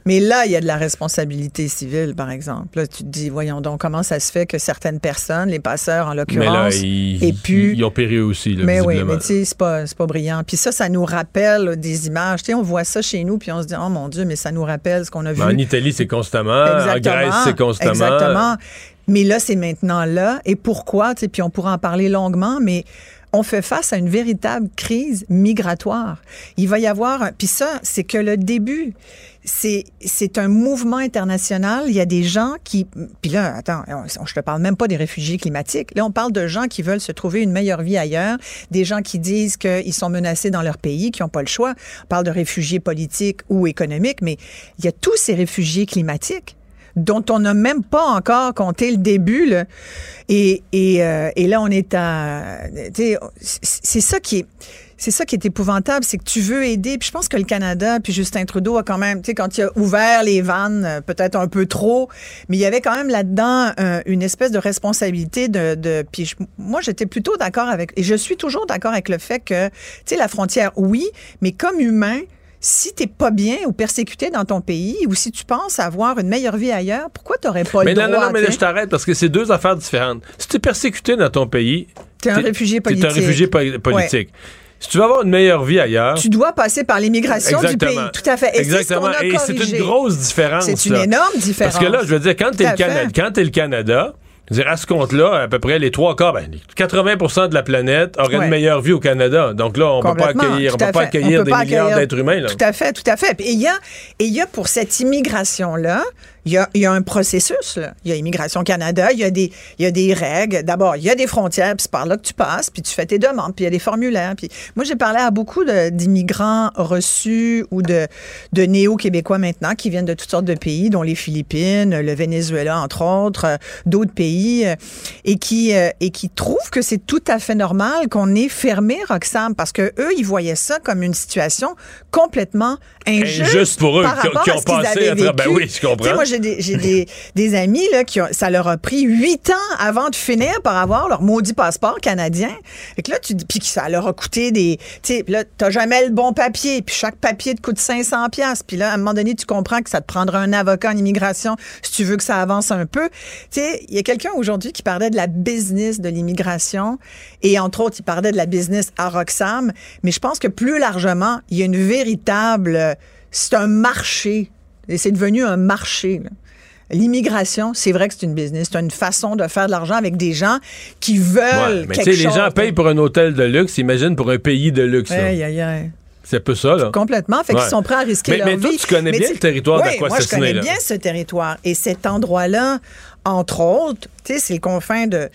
Mais là, il y a de la responsabilité civile, par exemple. Là, tu te dis, voyons donc, comment ça se fait que certaines personnes, les passeurs en l'occurrence, et puis ils ont péri aussi. Là, mais oui, mais tu sais, c'est pas, pas brillant. Puis ça, ça nous rappelle des images. Tu sais, on voit ça chez nous, puis on se dit, oh mon Dieu, mais ça nous rappelle ce qu'on a vu. en Italie, c'est constamment. Exactement, en Grèce, c'est constamment. Exactement. Mais là, c'est maintenant là. Et pourquoi? Tu sais, puis on pourra en parler longuement, mais on fait face à une véritable crise migratoire. Il va y avoir, puis ça, c'est que le début. C'est, c'est un mouvement international. Il y a des gens qui, puis là, attends, je te parle même pas des réfugiés climatiques. Là, on parle de gens qui veulent se trouver une meilleure vie ailleurs, des gens qui disent qu'ils sont menacés dans leur pays, qui n'ont pas le choix. On parle de réfugiés politiques ou économiques, mais il y a tous ces réfugiés climatiques dont on n'a même pas encore compté le début. Là. Et, et, euh, là, on est à... C'est ça qui est... C'est ça qui est épouvantable, c'est que tu veux aider. Puis je pense que le Canada, puis Justin Trudeau a quand même, tu sais, quand il a ouvert les vannes, euh, peut-être un peu trop, mais il y avait quand même là-dedans euh, une espèce de responsabilité de. de puis moi, j'étais plutôt d'accord avec, et je suis toujours d'accord avec le fait que, tu sais, la frontière, oui, mais comme humain, si t'es pas bien ou persécuté dans ton pays ou si tu penses avoir une meilleure vie ailleurs, pourquoi t'aurais pas mais le non, droit? Non, non, mais là, je t'arrête parce que c'est deux affaires différentes. Si t'es persécuté dans ton pays, t'es un réfugié politique. T'es un réfugié politique. Si tu veux avoir une meilleure vie ailleurs, tu dois passer par l'immigration du pays. Tout à fait. Et Exactement. Et c'est une grosse différence. C'est une énorme différence. Parce que là, je veux dire, quand t'es le Canada, quand es le Canada, dire, à ce compte-là, à peu près les trois quarts, ben, 80% de la planète aurait une meilleure vie au Canada. Donc là, on ne peut pas accueillir, on peut pas accueillir des milliards d'êtres humains. Là. Tout à fait, tout à fait. Et il y a, et il y a pour cette immigration-là il y a, il y a un processus. Là. Il y a Immigration Canada, il y a des, il y a des règles. D'abord, il y a des frontières, puis c'est par là que tu passes, puis tu fais tes demandes, puis il y a des formulaires. Puis moi, j'ai parlé à beaucoup d'immigrants reçus ou de, de néo-québécois maintenant qui viennent de toutes sortes de pays, dont les Philippines, le Venezuela, entre autres, euh, d'autres pays, euh, et qui, euh, et qui trouvent que c'est tout à fait normal qu'on ait fermé Roxham parce que eux, ils voyaient ça comme une situation complètement injuste, Injuste pour eux, qui ont- qu'ils passé avaient à travers- ben oui, je comprends. Moi, j'ai des, des, des amis là, qui ont, ça leur a pris huit ans avant de finir par avoir leur maudit passeport canadien. Et que là, tu puis ça leur a coûté des, tu sais, là, t'as jamais le bon papier, puis chaque papier te coûte 500 pièces. Puis là, à un moment donné, tu comprends que ça te prendra un avocat en immigration si tu veux que ça avance un peu. Tu sais, il y a quelqu'un aujourd'hui qui parlait de la business de l'immigration et entre autres, il parlait de la business à Roxham. Mais je pense que plus largement, il y a une véritable, c'est un marché. Et c'est devenu un marché. là. L'immigration, c'est vrai que c'est une business, c'est une façon de faire de l'argent avec des gens qui veulent Ouais, mais quelque tu sais, les chose. gens payent pour un hôtel de luxe, imagine pour un pays de luxe. Aïe, aïe, aïe. C'est un peu ça, là. Complètement. Fait qu'ils sont prêts à risquer Mais- leur mais toi, vie. tu connais bien tu- le territoire oui, Moi, je connais là. bien ce territoire. Et cet endroit-là, entre autres, tu sais, c'est le confin de...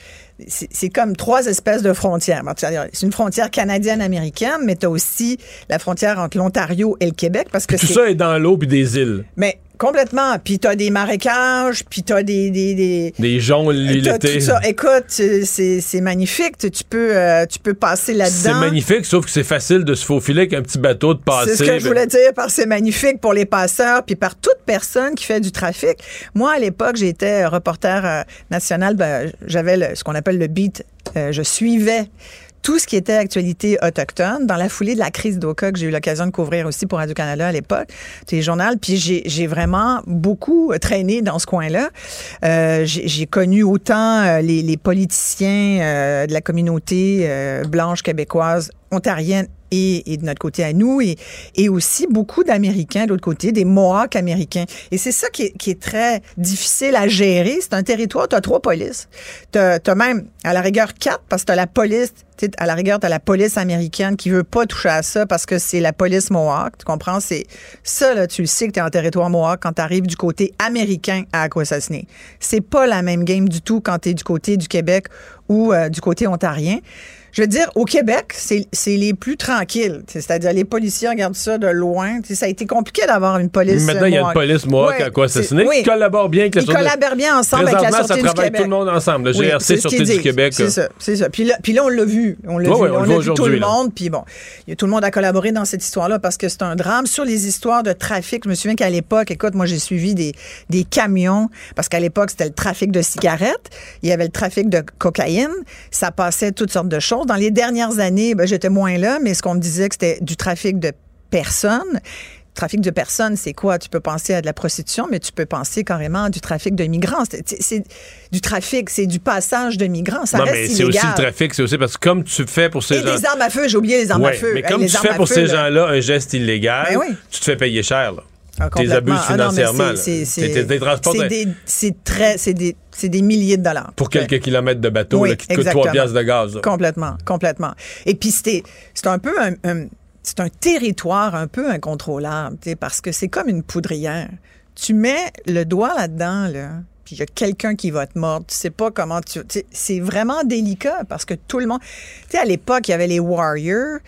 C'est comme trois espèces de frontières. C'est une frontière canadienne-américaine, mais tu as aussi la frontière entre l'Ontario et le Québec parce que Tout ça est dans l'eau puis des îles. Mais complètement. Puis tu as des marécages, puis tu as des... des, des Des joncs t'as l'été. Écoute, c'est magnifique. Tu, tu peux, euh, tu peux passer là-dedans. C'est magnifique, sauf que c'est facile de se faufiler avec un petit bateau de passer. C'est ce que je voulais dire par c'est magnifique pour les passeurs puis par toute personne qui fait du trafic. Moi, à l'époque, j'étais reporter euh, national. ben, J'avais ce qu'on appelle le beat. Euh, je suivais tout ce qui était actualité autochtone dans la foulée de la crise d'Oka que j'ai eu l'occasion de couvrir aussi pour Radio-Canada à l'époque, téléjournal. Puis j'ai vraiment beaucoup traîné dans ce coin-là. Euh, j'ai j'ai connu autant euh, les, les politiciens euh, de la communauté euh, blanche québécoise, ontarienne et, de notre côté à nous, et, aussi beaucoup d'Américains de l'autre côté, des Mohawks américains. Et c'est ça qui est, très difficile à gérer. C'est un territoire, tu as trois polices. Tu as, même, à la rigueur, quatre, parce que tu as la police, à la rigueur, tu as la police américaine qui veut pas toucher à ça parce que c'est la police Mohawk. Tu comprends? C'est ça, là, tu le sais que tu es en territoire Mohawk quand tu arrives du côté américain à Akwesasne. C'est pas la même game du tout quand tu es du côté du Québec ou euh, du côté ontarien. Je veux dire, au Québec, c'est les plus tranquilles. C'est-à-dire, les policiers regardent ça de loin. T'sais, ça a été compliqué d'avoir une police. Maintenant, il y a une Mohawk. police Mohawk Ouais, à quoi assassiner oui. qui collabore bien avec la Ils collaborent bien ensemble avec la Sûreté ça du travaille Québec. tout le monde ensemble. Le Oui, GRC, ce Sûreté du. Québec. C'est ça, c'est ça. Puis là, puis là, on l'a vu. On l'a Ouais, vu. ouais, on vu tout le monde. Puis bon, il y a tout le monde a collaboré dans cette histoire-là parce que c'est un drame. Sur les histoires de trafic, je me souviens qu'à l'époque, écoute, moi, j'ai suivi des, des camions parce qu'à l'époque, c'était le trafic de cigarettes. Il y avait le trafic de cocaïne. Ça passait toutes sortes de choses. Dans les dernières années, ben, j'étais moins là, mais ce qu'on me disait que c'était du trafic de personnes. Trafic de personnes, c'est quoi? Tu peux penser à de la prostitution, mais tu peux penser carrément à du trafic de migrants. C'est- du trafic, c'est du passage de migrants. Ça non, reste mais c'est aussi le trafic, c'est aussi parce que comme tu fais pour ces Et gens. des armes à feu, j'ai oublié les armes à feu. mais comme tu fais pour feu, ces là. gens-là un geste illégal, Ben oui. tu te fais payer cher. Là. Ah, Tes abuses Ah financièrement. c'est- très, c'est des, c'est des milliers de dollars. pour quelques kilomètres de bateau Oui, là, qui te coûte exactement. 3 piastres de gaz. là. Complètement, complètement. Et puis c'était, c'est un peu un, un- c'est un territoire un peu incontrôlable, tu sais, parce que c'est comme une poudrière. Tu mets le doigt là-dedans, là, puis il y a quelqu'un qui va te mordre. Tu sais pas comment tu. C'est vraiment délicat parce que tout le monde. Tu sais, à l'époque, il y avait les Warriors.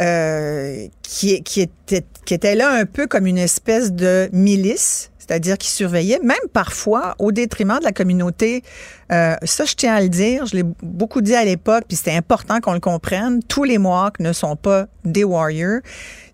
euh, qui, qui, étaient, qui étaient là un peu comme une espèce de milice, c'est-à-dire qui surveillaient, même parfois au détriment de la communauté. Euh, ça, je tiens à le dire, je l'ai beaucoup dit à l'époque, puis c'était important qu'on le comprenne. Tous les Mohawks ne sont pas des warriors.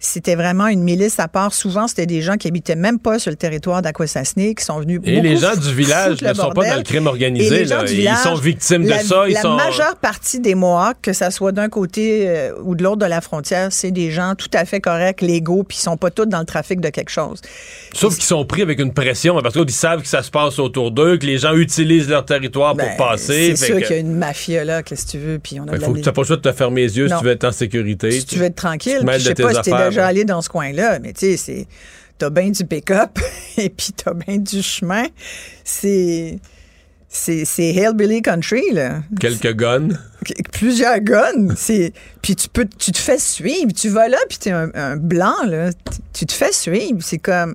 C'était vraiment une milice à part. Souvent, c'était des gens qui habitaient même pas sur le territoire d'Aquasasne, qui sont venus Et les gens du village ne sont pas dans le crime organisé. là. Ils sont victimes de la, ça. Ils la sont... majeure partie des Mohawks, que ça soit d'un côté euh, ou de l'autre de la frontière, c'est des gens tout à fait corrects, légaux, puis ils sont pas tous dans le trafic de quelque chose. Sauf qu'ils sont pris avec une pression, parce qu'ils savent que ça se passe autour d'eux, que les gens utilisent leur territoire Ben, pour passer. C'est sûr qu'il y a une mafia là, qu'est-ce que tu veux, puis on a Ben, de la faut que tu n'as pas le choix de te fermer les yeux Non. si tu veux être en sécurité. si tu veux être tranquille. Je sais de pas si affaires, déjà allé dans ce coin-là, mais tu sais, c'est t'as bien du pick-up et puis t'as bien du chemin. C'est c'est c'est hillbilly country là. Quelques guns. Plusieurs guns, c'est puis tu peux tu te fais suivre, tu vas là puis t'es un, un blanc là, tu- tu te fais suivre, c'est comme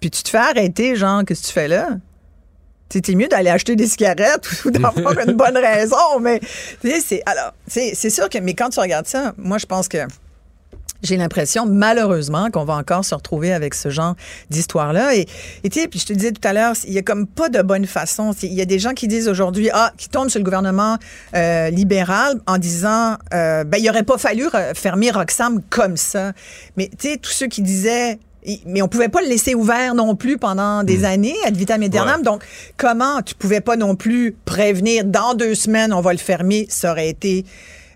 puis tu te fais arrêter, genre, qu'est-ce que tu fais là? C'était mieux d'aller acheter des cigarettes ou d'avoir une bonne raison, mais c'est alors c'est sûr que mais quand tu regardes ça, moi je pense que j'ai l'impression, malheureusement, qu'on va encore se retrouver avec ce genre d'histoire-là. Et, et tu sais, puis je te disais tout à l'heure, il y a comme pas de bonne façon. Il y a des gens qui disent aujourd'hui, ah, qui tombent sur le gouvernement euh, libéral en disant, euh, ben, il aurait pas fallu fermer Roxham comme ça. Mais tu sais, tous ceux qui disaient, mais on pouvait pas le laisser ouvert non plus pendant des hmm. années, ad vitam aeternam. Donc, comment tu pouvais pas non plus prévenir dans deux semaines, on va le fermer, ça aurait été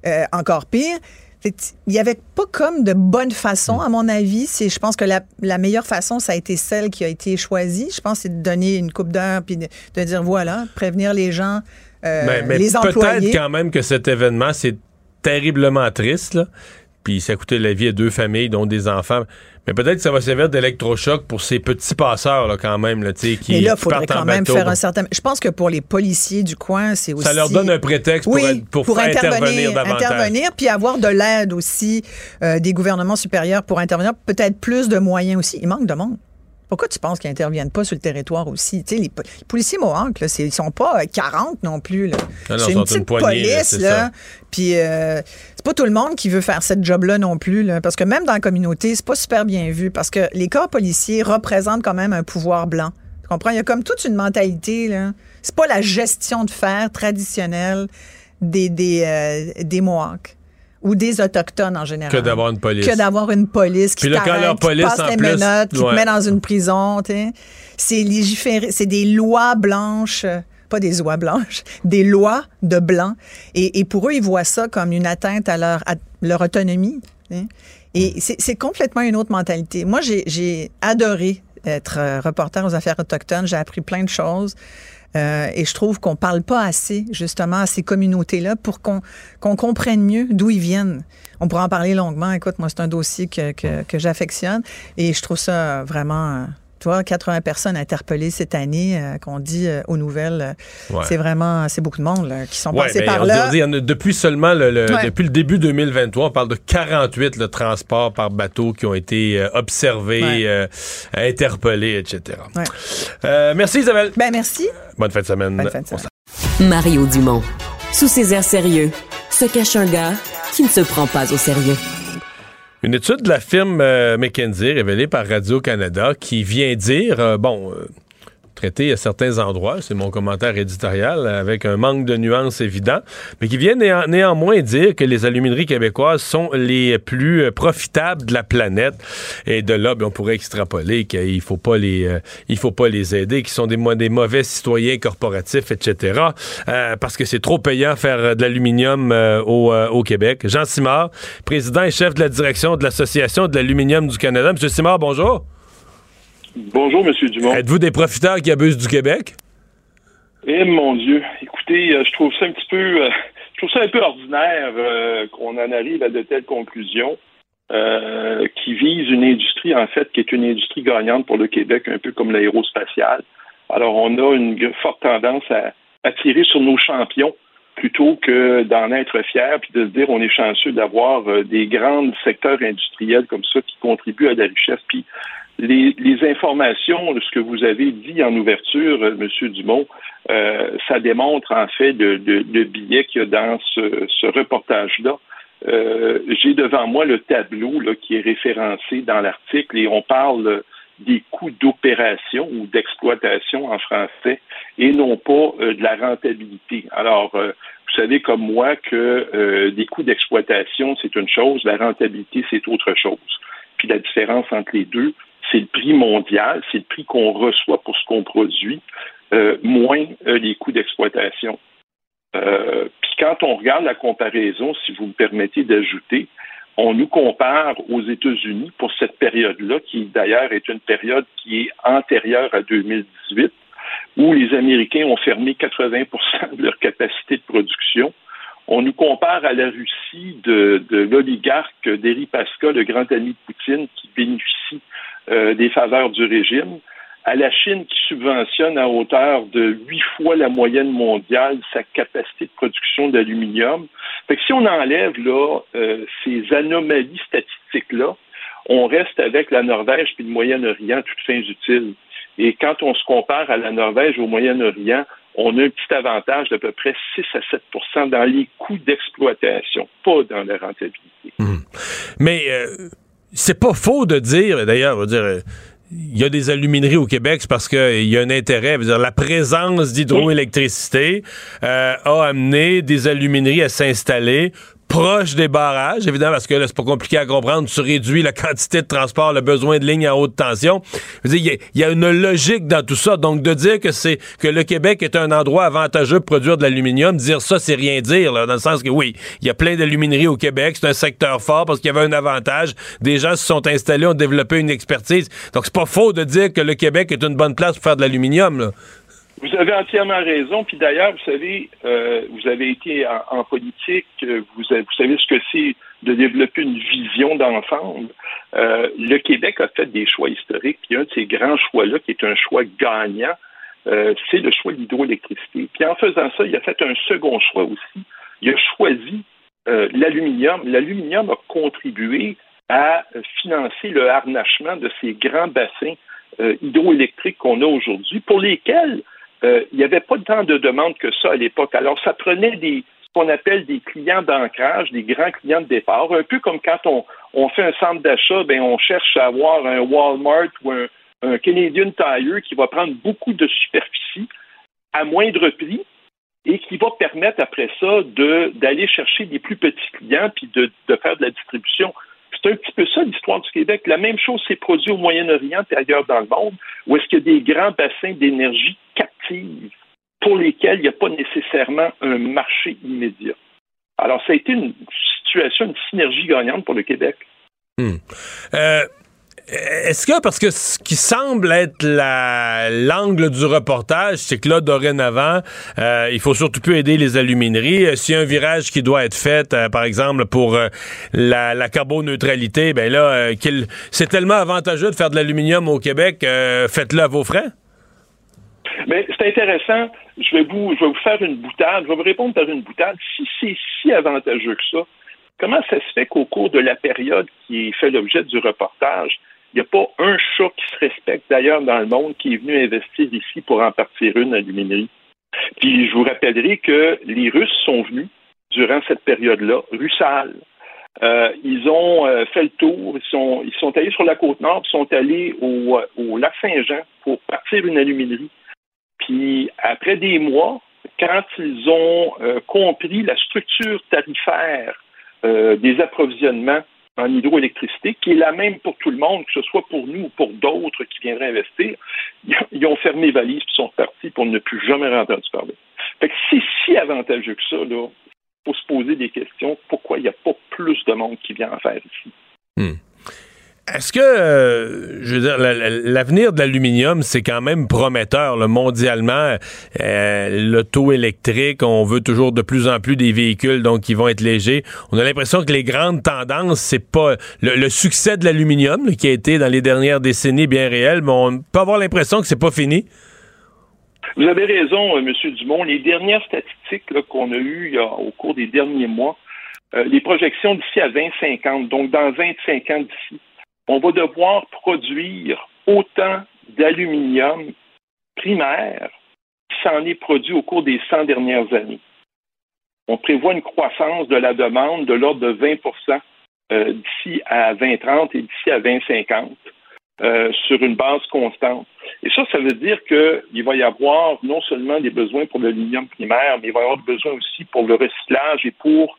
euh, encore pire. Il n'y avait pas comme de bonne façon, hmm. à mon avis. C'est, je pense que la, la, meilleure façon, ça a été celle qui a été choisie. Je pense c'est de donner une coupe d'heure puis de, dire voilà, prévenir les gens, euh, mais, mais les employés. Peut-être quand même que cet événement, c'est terriblement triste. Là puis ça a coûté la vie à deux familles, dont des enfants. Mais peut-être que ça va servir d'électrochoc pour ces petits passeurs, là, quand même, là, qui, Mais là, il faudrait quand même faire un certain... Je pense que pour les policiers du coin, c'est aussi... Ça leur donne un prétexte pour, pour, intervenir, davantage. intervenir, puis avoir de l'aide aussi euh, des gouvernements supérieurs pour intervenir. Peut-être plus de moyens aussi. Il manque de monde. Pourquoi tu penses qu'ils n'interviennent pas sur le territoire aussi? les, les, policiers Mohawks, ils ne sont pas 40 euh, non plus. C'est une petite police. Là, puis euh, c'est pas tout le monde qui veut faire cette job-là non plus. Là, parce que même dans la communauté, c'est pas super bien vu. Parce que les corps policiers représentent quand même un pouvoir blanc. Tu comprends? Il y a comme toute une mentalité. Là. C'est pas la gestion de fer traditionnelle des, des, euh, des Mohawks ou des autochtones en général. Que d'avoir une police. Que d'avoir une police qui qui passe les menottes, qui te met dans une prison. C'est légiféré, c'est des lois blanches pas des lois blanches, des lois de blanc. Et, pour eux, ils voient ça comme une atteinte à leur, leur autonomie. Et c'est complètement une autre mentalité. Moi, j'ai adoré être reporter aux affaires autochtones. J'ai appris plein de choses. Euh, et je trouve qu'on parle pas assez, justement, à ces communautés-là pour qu'on comprenne mieux d'où ils viennent. On pourra en parler longuement. Écoute, moi, c'est un dossier que, que, que j'affectionne et je trouve ça vraiment tu vois, 80 personnes interpellées cette année, euh, qu'on dit euh, aux nouvelles. Euh, c'est vraiment, c'est beaucoup de monde qui sont passés ben, par là. depuis seulement le, depuis le début 2023, on parle de 48 le transports par bateau qui ont été observés, interpellés, etc. merci Isabelle. Ben merci. Bonne fin de semaine. Bonne fin de semaine. Mario Dumont. Sous ses airs sérieux, se cache un gars qui ne se prend pas au sérieux. Une étude de la firme euh, McKinsey révélée par Radio-Canada qui vient dire, euh, bon, euh, traité à certains endroits, c'est mon commentaire éditorial, avec un manque de nuances évident, mais qui vient néanmoins dire que les alumineries québécoises sont les plus profitables de la planète. Et de là, ben, on pourrait extrapoler qu'il faut pas les, euh, il faut pas les aider, qu'ils sont des, mauvais citoyens corporatifs, etc. Euh, parce que c'est trop payant faire de l'aluminium euh, au, au, Québec. Jean Simard, président et chef de la direction de l'Association de l'aluminium du Canada. Monsieur Simard, bonjour. Bonjour, M. Dumont. Êtes-vous des profiteurs qui abusent du Québec? Eh mon Dieu. Écoutez, euh, je trouve ça un petit peu euh, je trouve ça un peu ordinaire euh, qu'on en arrive à de telles conclusions qui visent une industrie, en fait, qui est une industrie gagnante pour le Québec, un peu comme l'aérospatiale. Alors, on a une forte tendance à, à tirer sur nos champions plutôt que d'en être fier puis de se dire on est chanceux d'avoir des grands secteurs industriels comme ça qui contribuent à la richesse. Puis les, les, informations, ce que vous avez dit en ouverture, euh, M. Dumont, euh, ça démontre en fait le, le, billet qu'il y a dans ce, ce reportage-là. Euh, J'ai devant moi le tableau là, qui est référencé dans l'article et on parle des coûts d'opération ou d'exploitation en français et non pas euh, de la rentabilité. Alors, euh, vous savez comme moi que des coûts d'exploitation, c'est une chose, la rentabilité, c'est autre chose. Puis la différence entre les deux, c'est le prix mondial, c'est le prix qu'on reçoit pour ce qu'on produit, euh, moins euh, les coûts d'exploitation. Euh, puis quand on regarde la comparaison, si vous me permettez d'ajouter, on nous compare aux États-Unis pour cette période-là, qui d'ailleurs est une période qui est antérieure à 2018, où les Américains ont fermé 80% de leur capacité de production. On nous compare à la Russie de, l'oligarque Deripaska, le grand ami de Poutine, qui bénéficie euh, des faveurs du régime, à la Chine qui subventionne à hauteur de huit fois la moyenne mondiale sa capacité de production d'aluminium. Fait que si on enlève là euh, ces anomalies statistiques-là, on reste avec la Norvège puis le Moyen-Orient, toutes fins utiles. Et quand on se compare à la Norvège au Moyen-Orient, on a un petit avantage d'à peu près 6 à 7 dans les coûts d'exploitation, pas dans la rentabilité. Hum. Mais euh, c'est pas faux de dire, d'ailleurs, dire. Euh, il y a des alumineries au Québec, parce qu'il y a un intérêt. La présence d'hydroélectricité euh, a amené des alumineries à s'installer proche des barrages, évidemment, parce que là, c'est pas compliqué à comprendre. Tu réduis la quantité de transport, le besoin de lignes à haute tension. Il y, a une logique dans tout ça. Donc, de dire que c'est que le Québec est un endroit avantageux pour produire de l'aluminium, dire ça, c'est rien dire, là, dans le sens que oui, il y a plein d'alumineries au Québec, c'est un secteur fort parce qu'il y avait un avantage. Des gens se sont installés, ont développé une expertise. Donc, c'est pas faux de dire que le Québec est une bonne place pour faire de l'aluminium, vous avez entièrement raison. Puis d'ailleurs, vous savez, euh, vous avez été en, politique, vous, vous, savez ce que c'est de développer une vision d'ensemble. Euh, le Québec a fait des choix historiques. Puis un de ces grands choix-là, qui est un choix gagnant, euh, c'est le choix de l'hydroélectricité. Puis en faisant ça, il a fait un second choix aussi. Il a choisi l'aluminium. L'aluminium a contribué à financer le harnachement de ces grands bassins hydroélectriques qu'on a aujourd'hui, pour lesquels euh, il n'y avait pas tant de demandes que ça à l'époque. Alors, ça prenait des ce qu'on appelle des clients d'ancrage, des grands clients de départ, un peu comme quand on, on fait un centre d'achat, ben on cherche à avoir un Walmart ou un, un Canadian Tire qui va prendre beaucoup de superficie à moindre prix et qui va permettre après ça d'aller chercher des plus petits clients puis de, de faire de la distribution. C'est un petit peu ça l'histoire du Québec. La même chose s'est produite au Moyen-Orient et ailleurs dans le monde, où est-ce qu'il y a des grands bassins d'énergie captives pour lesquels il n'y a pas nécessairement un marché immédiat. Alors, ça a été une situation, une synergie gagnante pour le Québec. Euh, est-ce que, parce que ce qui semble être l'angle du reportage, c'est que là, dorénavant, euh, il faut surtout plus aider les alumineries. Euh, s'il y a un virage qui doit être fait, euh, par exemple, pour euh, la, carboneutralité, ben là, c'est tellement avantageux de faire de l'aluminium au Québec, faites-le à vos frais? Mais c'est intéressant. Je vais, vous, je vais vous faire une boutade. Je vais vous répondre par une boutade. Si c'est si avantageux que ça, comment ça se fait qu'au cours de la période qui fait l'objet du reportage, il n'y a pas un chat qui se respecte d'ailleurs dans le monde qui est venu investir ici pour en partir une aluminerie. Puis je vous rappellerai que les Russes sont venus durant cette période-là, Russal. Euh, ils ont euh, fait le tour, ils sont, allés sur la côte nord, ils sont allés au, au lac Saint-Jean pour partir une aluminerie. Puis après des mois, quand ils ont euh, compris la structure tarifaire des approvisionnements en hydroélectricité, qui est la même pour tout le monde, que ce soit pour nous ou pour d'autres qui viendraient investir, ils ont fermé valise et sont partis pour ne plus jamais entendu parler. Fait que c'est si avantageux que ça, là, faut se poser des questions. Pourquoi il n'y a pas plus de monde qui vient en faire ici? Hmm. Est-ce que, euh, je veux dire, l'avenir de l'aluminium, c'est quand même prometteur mondialement. Euh, L'auto électrique, on veut toujours de plus en plus des véhicules donc qui vont être légers. On a l'impression que les grandes tendances, c'est pas le, succès de l'aluminium qui a été dans les dernières décennies bien réel, mais on peut avoir l'impression que c'est pas fini. Vous avez raison, euh, M. Dumont. Les dernières statistiques qu'on a eues au cours des derniers mois, euh, les projections d'ici à 2050, donc dans 25 ans d'ici, on va devoir produire autant d'aluminium primaire qui s'en est produit au cours des 100 dernières années. On prévoit une croissance de la demande de l'ordre de 20% euh, d'ici à 2030 et d'ici à 2050 euh, sur une base constante. Et ça, ça veut dire qu'il va y avoir non seulement des besoins pour l'aluminium primaire, mais il va y avoir des besoins aussi pour le recyclage et pour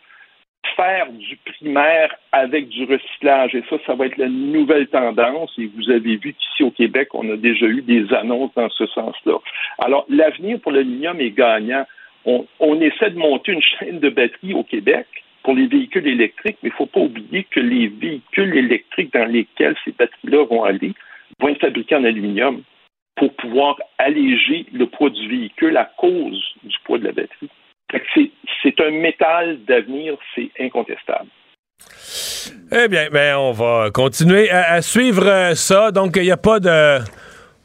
faire du primaire avec du recyclage. Et ça, ça va être la nouvelle tendance. Et vous avez vu qu'ici au Québec, on a déjà eu des annonces dans ce sens-là. Alors, l'avenir pour l'aluminium est gagnant. On, essaie de monter une chaîne de batteries au Québec pour les véhicules électriques, mais il ne faut pas oublier que les véhicules électriques dans lesquels ces batteries-là vont aller vont être fabriqués en aluminium pour pouvoir alléger le poids du véhicule à cause du poids de la batterie c'est un métal d'avenir, c'est incontestable. Eh bien, ben, on va continuer à, suivre euh, ça. Donc, il n'y a pas de.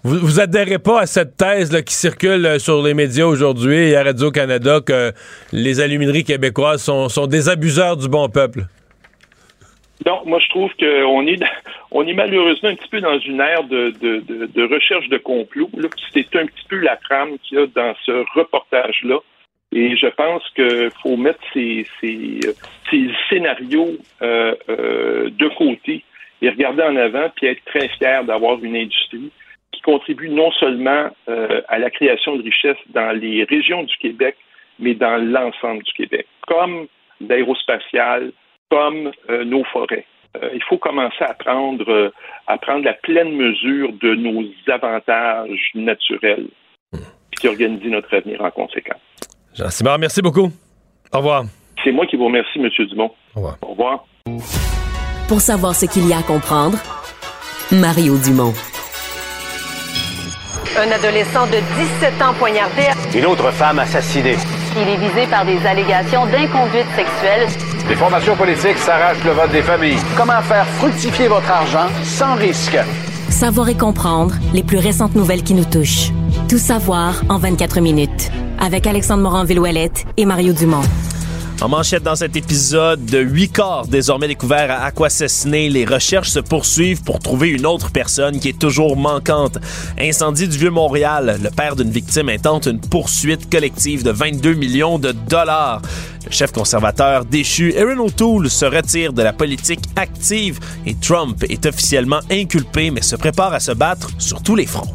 Vous, vous adhérez pas à cette thèse qui circule euh, sur les médias aujourd'hui et à Radio-Canada que les alumineries québécoises sont, sont, des abuseurs du bon peuple? Non, moi je trouve qu'on est, on est malheureusement un petit peu dans une ère de, recherche de complot. C'est un petit peu la trame qu'il y a dans ce reportage-là. Et je pense qu'il faut mettre ces, scénarios euh, euh, de côté et regarder en avant, puis être très fier d'avoir une industrie qui contribue non seulement euh, à la création de richesses dans les régions du Québec, mais dans l'ensemble du Québec, comme l'aérospatiale, comme nos forêts. il faut commencer à prendre, à prendre la pleine mesure de nos avantages naturels, puis organiser notre avenir en conséquence. Jean Simard, merci beaucoup. Au revoir. C'est moi qui vous remercie, M. Dumont. Au revoir. Au revoir. Pour savoir ce qu'il y a à comprendre, Mario Dumont. Un adolescent de 17 ans poignardé. Une autre femme assassinée. Il est visé par des allégations d'inconduite sexuelle. Les formations politiques s'arrachent le vote des familles. Comment faire fructifier votre argent sans risque? Savoir et comprendre les plus récentes nouvelles qui nous touchent. Tout savoir en 24 minutes avec Alexandre Morin-Villouellette et Mario Dumont. En manchette dans cet épisode, de huit corps désormais découverts à Aquassassiné, les recherches se poursuivent pour trouver une autre personne qui est toujours manquante. Incendie du Vieux-Montréal, le père d'une victime intente une poursuite collective de 22 millions de dollars. Le chef conservateur déchu Aaron O'Toole se retire de la politique active et Trump est officiellement inculpé mais se prépare à se battre sur tous les fronts.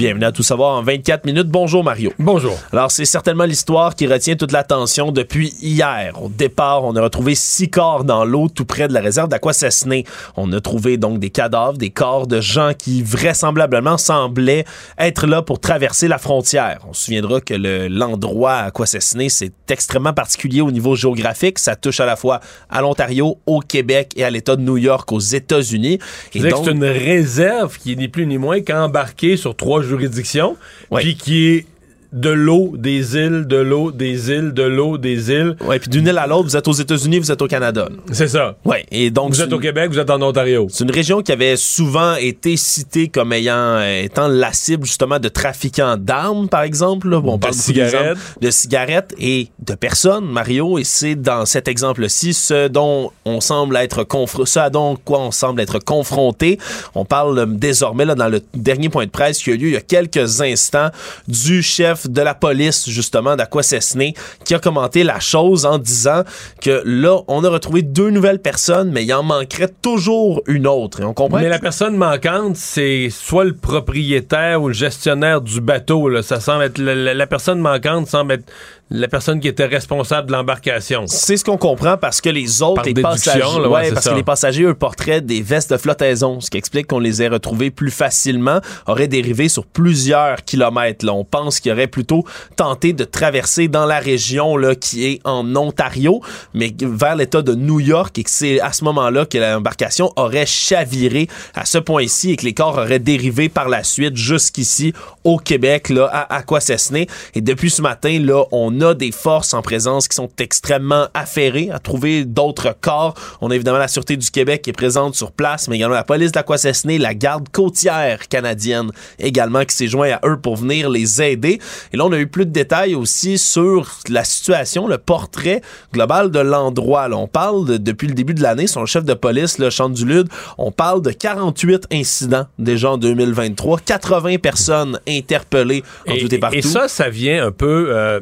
Bienvenue à Tout savoir en 24 minutes. Bonjour Mario. Bonjour. Alors c'est certainement l'histoire qui retient toute l'attention depuis hier. Au départ, on a retrouvé six corps dans l'eau tout près de la réserve d'Aquassassiné. On a trouvé donc des cadavres, des corps de gens qui vraisemblablement semblaient être là pour traverser la frontière. On se souviendra que l'endroit à Aquassassiné, c'est extrêmement particulier au niveau géographique. Ça touche à la fois à l'Ontario, au Québec et à l'État de New York aux États-Unis. C'est une réserve qui n'est plus ni moins qu'embarquée sur trois juridiction, puis qui est de l'eau des îles, de l'eau des îles, de l'eau des îles. Ouais, puis d'une île à l'autre, vous êtes aux États-Unis, vous êtes au Canada. C'est ça. Ouais, et donc vous êtes au Québec, vous êtes en Ontario. C'est une région qui avait souvent été citée comme ayant euh, étant la cible justement de trafiquants d'armes, par exemple. Bon, on de cigarettes, de cigarettes et de personnes, Mario. Et c'est dans cet exemple-ci ce dont on semble être confronté, ce à dont quoi on semble être confronté. On parle euh, désormais là dans le dernier point de presse qui a eu lieu il y a quelques instants du chef de la police, justement, d'Aquasesné, qui a commenté la chose en disant que là, on a retrouvé deux nouvelles personnes, mais il en manquerait toujours une autre. Et on comprend. Mais la personne manquante, c'est soit le propriétaire ou le gestionnaire du bateau. Là. Ça semble être la personne manquante semble être la personne qui était responsable de l'embarcation. C'est ce qu'on comprend parce que les autres, les passagers, ouais, parce que les passagers, eux, portraient des vestes de flottaison, ce qui explique qu'on les ait retrouvés plus facilement, aurait dérivé sur plusieurs kilomètres. Là. On pense qu'il aurait plutôt tenté de traverser dans la région là, qui est en Ontario, mais vers l'État de New York, et que c'est à ce moment-là que l'embarcation aurait chaviré à ce point-ci et que les corps auraient dérivé par la suite jusqu'ici au Québec, là, à Aquasesné. Et depuis ce matin, là, on a des forces en présence qui sont extrêmement affairées à trouver d'autres corps. On a évidemment la Sûreté du Québec qui est présente sur place, mais également la police d'Aquasesné, la garde côtière canadienne également qui s'est joint à eux pour venir les aider. Et là, on a eu plus de détails aussi sur la situation, le portrait global de l'endroit. On parle depuis le début de l'année, son chef de police, le Chant du Lude, on parle de 48 incidents déjà en 2023, 80 personnes interpellées en tout et partout. Et ça, ça vient un peu... Euh,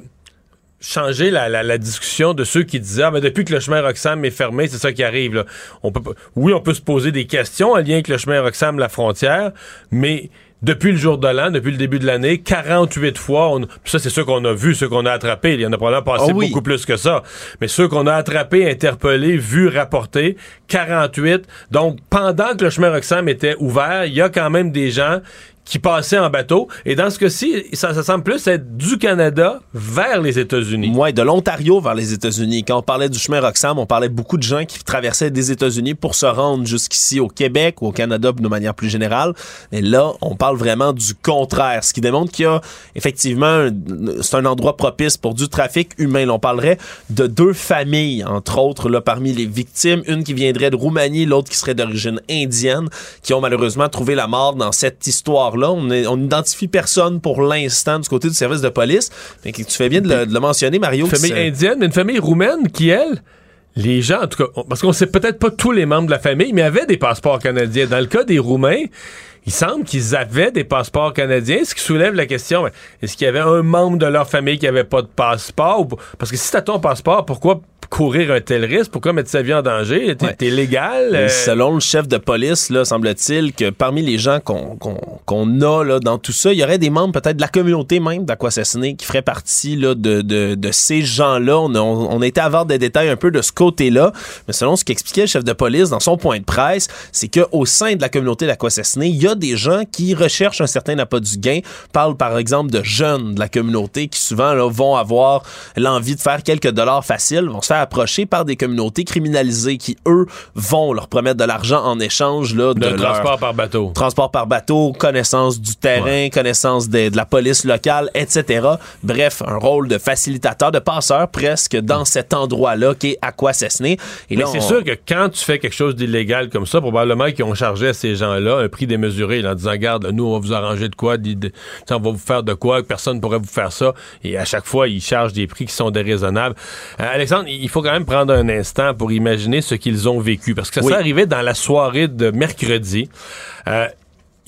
changer la, discussion de ceux qui disaient ah, mais depuis que le chemin Roxham est fermé, c'est ça qui arrive. Là. On peut, oui, on peut se poser des questions en lien avec le chemin Roxham, la frontière, mais depuis le jour de l'an, depuis le début de l'année, 48 fois, on, ça c'est ceux qu'on a vus, ceux qu'on a attrapés, il y en a probablement passé ah beaucoup plus que ça, mais ceux qu'on a attrapés, interpellés, vus, rapportés, 48. Donc pendant que le chemin Roxham était ouvert, il y a quand même des gens qui passaient en bateau. Et dans ce cas-ci, ça, ça, semble plus être du Canada vers les États-Unis. Ouais, de l'Ontario vers les États-Unis. Quand on parlait du chemin Roxham, on parlait beaucoup de gens qui traversaient des États-Unis pour se rendre jusqu'ici au Québec ou au Canada de manière plus générale. Et là, on parle vraiment du contraire, ce qui démontre qu'il y a effectivement, c'est un endroit propice pour du trafic humain. on parlerait de deux familles, entre autres, là, parmi les victimes. Une qui viendrait de Roumanie, l'autre qui serait d'origine indienne, qui ont malheureusement trouvé la mort dans cette histoire là. On est- on n'identifie personne pour l'instant du côté du service de police. Mais tu fais bien de le, de le mentionner, Mario. Une famille indienne, mais une famille roumaine qui, elle, les gens, en tout cas, parce qu'on sait peut-être pas tous les membres de la famille, mais avaient des passeports canadiens. Dans le cas des Roumains, il semble qu'ils avaient des passeports canadiens, ce qui soulève la question, est-ce qu'il y avait un membre de leur famille qui avait pas de passeport? Parce que si t'as ton passeport, pourquoi courir un tel risque? Pourquoi mettre sa vie en danger? T'es Ouais. légal? Euh, Selon le chef de police, là, semble-t-il que parmi les gens qu'on qu'on- qu'on a là, dans tout ça, il y aurait des membres peut-être de la communauté même d'Aquassassiné qui feraient partie là, de, de, de ces gens-là. On a, on, on a été à avoir des détails un peu de ce côté-là, mais selon ce qu'expliquait le chef de police dans son point de presse, c'est qu'au sein de la communauté d'Aquassassiné, il y a des gens qui recherchent un certain appât du gain, parlent par exemple de jeunes de la communauté qui souvent là, vont avoir l'envie de faire quelques dollars faciles, vont se faire approcher par des communautés criminalisées qui, eux, vont leur promettre de l'argent en échange là, de leur transport par bateau. transport par bateau, connaissance du terrain, connaissance de, de la police locale, etc. Bref, un rôle de facilitateur, de passeur presque dans cet endroit-là qui est Aquassassiné. Et Mais c'est on- sûr que quand tu fais quelque chose d'illégal comme ça, probablement qu'ils ont chargé à ces gens-là un prix démesuré là, en disant Garde, nous, on va vous arranger de quoi, on va vous faire de quoi, personne ne pourrait vous faire ça. Et à chaque fois, ils chargent des prix qui sont déraisonnables. Euh, Alexandre, il faut quand même prendre un instant pour imaginer ce qu'ils ont vécu. Parce que ça Oui. s'est arrivé dans la soirée de mercredi. Euh,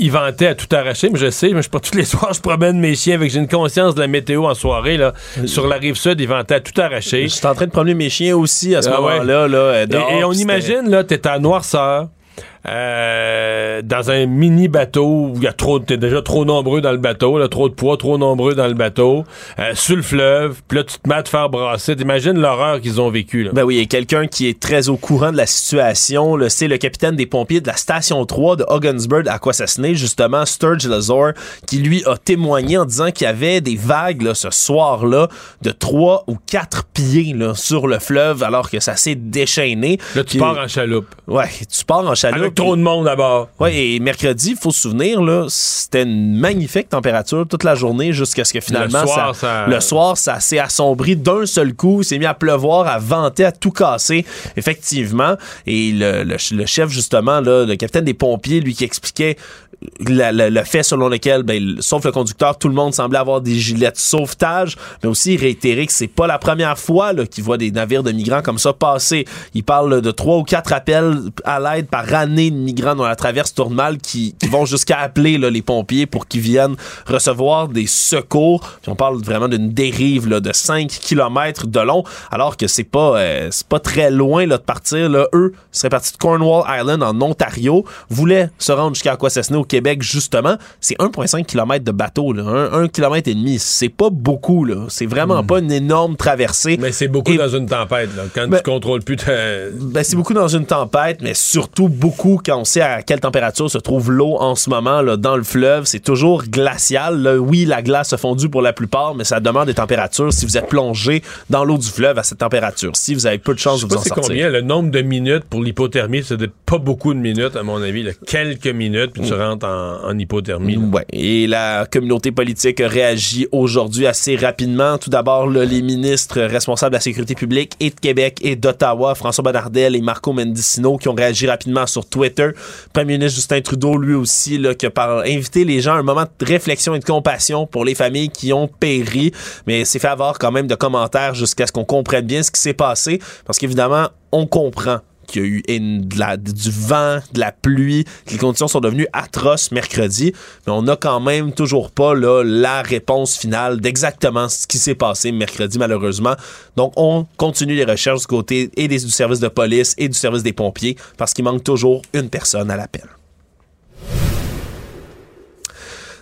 ils vantaient à tout arracher, mais je sais, mais je pas tous les soirs, je promène mes chiens avec j'ai une conscience de la météo en soirée là. Sur la rive sud, ils vantaient à tout arracher. Je suis en train de promener mes chiens aussi à ce Ah ouais. moment-là. Là, euh, Et- on imagine, là, t'es à noirceur, euh, dans un mini bateau où il y a trop, t'es déjà trop nombreux dans le bateau, là, trop de poids, trop nombreux dans le bateau, euh, sur le fleuve, puis là, tu te mets à te faire brasser. T'imagines l'horreur qu'ils ont vécue, là. Ben oui, et quelqu'un qui est très au courant de la situation, c'est le capitaine des pompiers de la station 3 de Ogdensburg à Aquassassiné, justement, Sturge Lazor, qui lui a témoigné en disant qu'il y avait des vagues là, ce soir-là de 3 ou 4 pieds là, sur le fleuve alors que ça s'est déchaîné. Là, tu pars en chaloupe. Ouais, tu pars en chaloupe. Avec trop de monde à bord. Ouais, et mercredi, il faut se souvenir, là, c'était une magnifique température toute la journée jusqu'à ce que finalement, Le soir, ça, ça- le soir, ça s'est assombri d'un seul coup, s'est mis à pleuvoir, à venter, à tout casser, effectivement. Et le, le- le chef, justement, là, le capitaine des pompiers, lui qui expliquait la- le fait selon lequel, ben, sauf le conducteur, tout le monde semblait avoir des gilets de sauvetage, mais aussi réitérer que c'est pas la première fois là, qu'il voit des navires de migrants comme ça passer. Il parle de trois ou quatre appels à l'aide par année de migrants dans la traverse Tourmal qui, qui vont jusqu'à appeler là, les pompiers pour qu'ils viennent recevoir des secours. Puis on parle vraiment d'une dérive là, de 5 km de long, alors que c'est pas euh, c'est pas très loin là, de partir. Là. Eux seraient partis de Cornwall Island en Ontario, voulaient se rendre jusqu'à Aquassassiné au Québec justement. C'est 1,5 km de bateau, là. 1, km et demi. C'est pas beaucoup, là. C'est vraiment pas une énorme traversée. Mais c'est beaucoup Et- dans une tempête, là. Quand Ben- tu contrôles plus ta... ben, c'est beaucoup dans une tempête, mais surtout beaucoup quand on sait à quelle température se trouve l'eau en ce moment là, dans le fleuve. C'est toujours glacial. là. Oui, la glace a fondu pour la plupart, mais ça demande des températures si vous êtes plongé dans l'eau du fleuve à cette température. Si vous avez peu de chance de vous en c'est sortir. combien le nombre de minutes pour l'hypothermie, c'est pas beaucoup de minutes à mon avis, là. quelques minutes puis tu rentres en, hypothermie. Ouais. Et la communauté politique a réagi aujourd'hui assez rapidement. Tout d'abord, les ministres responsables de la sécurité publique et de Québec et d'Ottawa, François Bonnardel et Marco Mendicino, qui ont réagi rapidement sur Twitter. Premier ministre Justin Trudeau, lui aussi, qui a invité les gens à un moment de réflexion et de compassion pour les familles qui ont péri. Mais c'est fait avoir quand même de commentaires jusqu'à ce qu'on comprenne bien ce qui s'est passé. Parce qu'évidemment, on comprend qu'il y a eu du vent, de la pluie, que les conditions sont devenues atroces mercredi, mais on n'a quand même toujours pas là, la réponse finale d'exactement ce qui s'est passé mercredi malheureusement. Donc on continue les recherches du côté et du service de police et du service des pompiers parce qu'il manque toujours une personne à l'appel.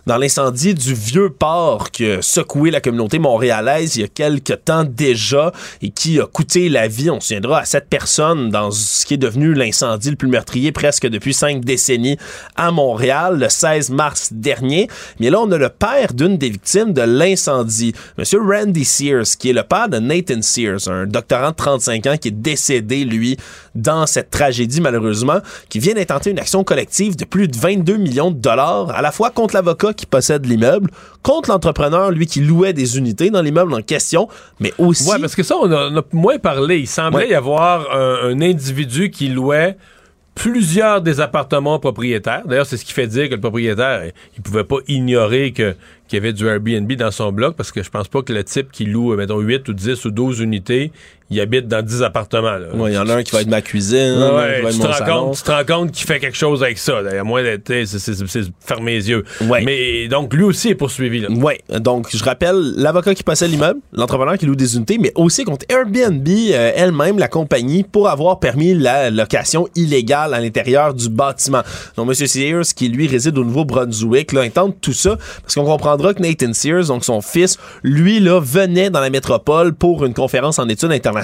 Dans l'incendie du vieux port qui a secoué la communauté montréalaise il y a quelques temps déjà et qui a coûté la vie, on se souviendra, à cette personne dans ce qui est devenu l'incendie le plus meurtrier presque depuis cinq décennies à Montréal le 16 mars dernier. Mais là, on a le père d'une des victimes de l'incendie, Monsieur Randy Sears, qui est le père de Nathan Sears, un doctorant de 35 ans qui est décédé, lui, dans cette tragédie malheureusement, qui vient d'intenter une action collective de plus de 22 millions de dollars, à la fois contre l'avocat qui possède l'immeuble, contre l'entrepreneur, lui, qui louait des unités dans l'immeuble en question, mais aussi... Ouais, parce que ça, on a, on a moins parlé. Il semblait Ouais. y avoir un, un individu qui louait plusieurs des appartements propriétaires. D'ailleurs, c'est ce qui fait dire que le propriétaire, il pouvait pas ignorer que qu'il y avait du Airbnb dans son bloc parce que je pense pas que le type qui loue, mettons, 8 ou 10 ou 12 unités, il habite dans 10 appartements. Il y en a un qui va être ma cuisine, ouais, va être tu, mon te salon. compte, tu te rends compte qu'il fait quelque chose avec ça. À moins d'être, fermer les yeux. Ouais. Mais donc, lui aussi est poursuivi. Là. Oui, donc je rappelle l'avocat qui possède l'immeuble, l'entrepreneur qui loue des unités, mais aussi contre Airbnb euh, elle-même, la compagnie, pour avoir permis la location illégale à l'intérieur du bâtiment. Donc M. Sears, qui lui réside au Nouveau-Brunswick, là, intente tout ça, parce qu'on comprendra que Nathan Sears, donc son fils, lui, là, venait dans la métropole pour une conférence en études internationales,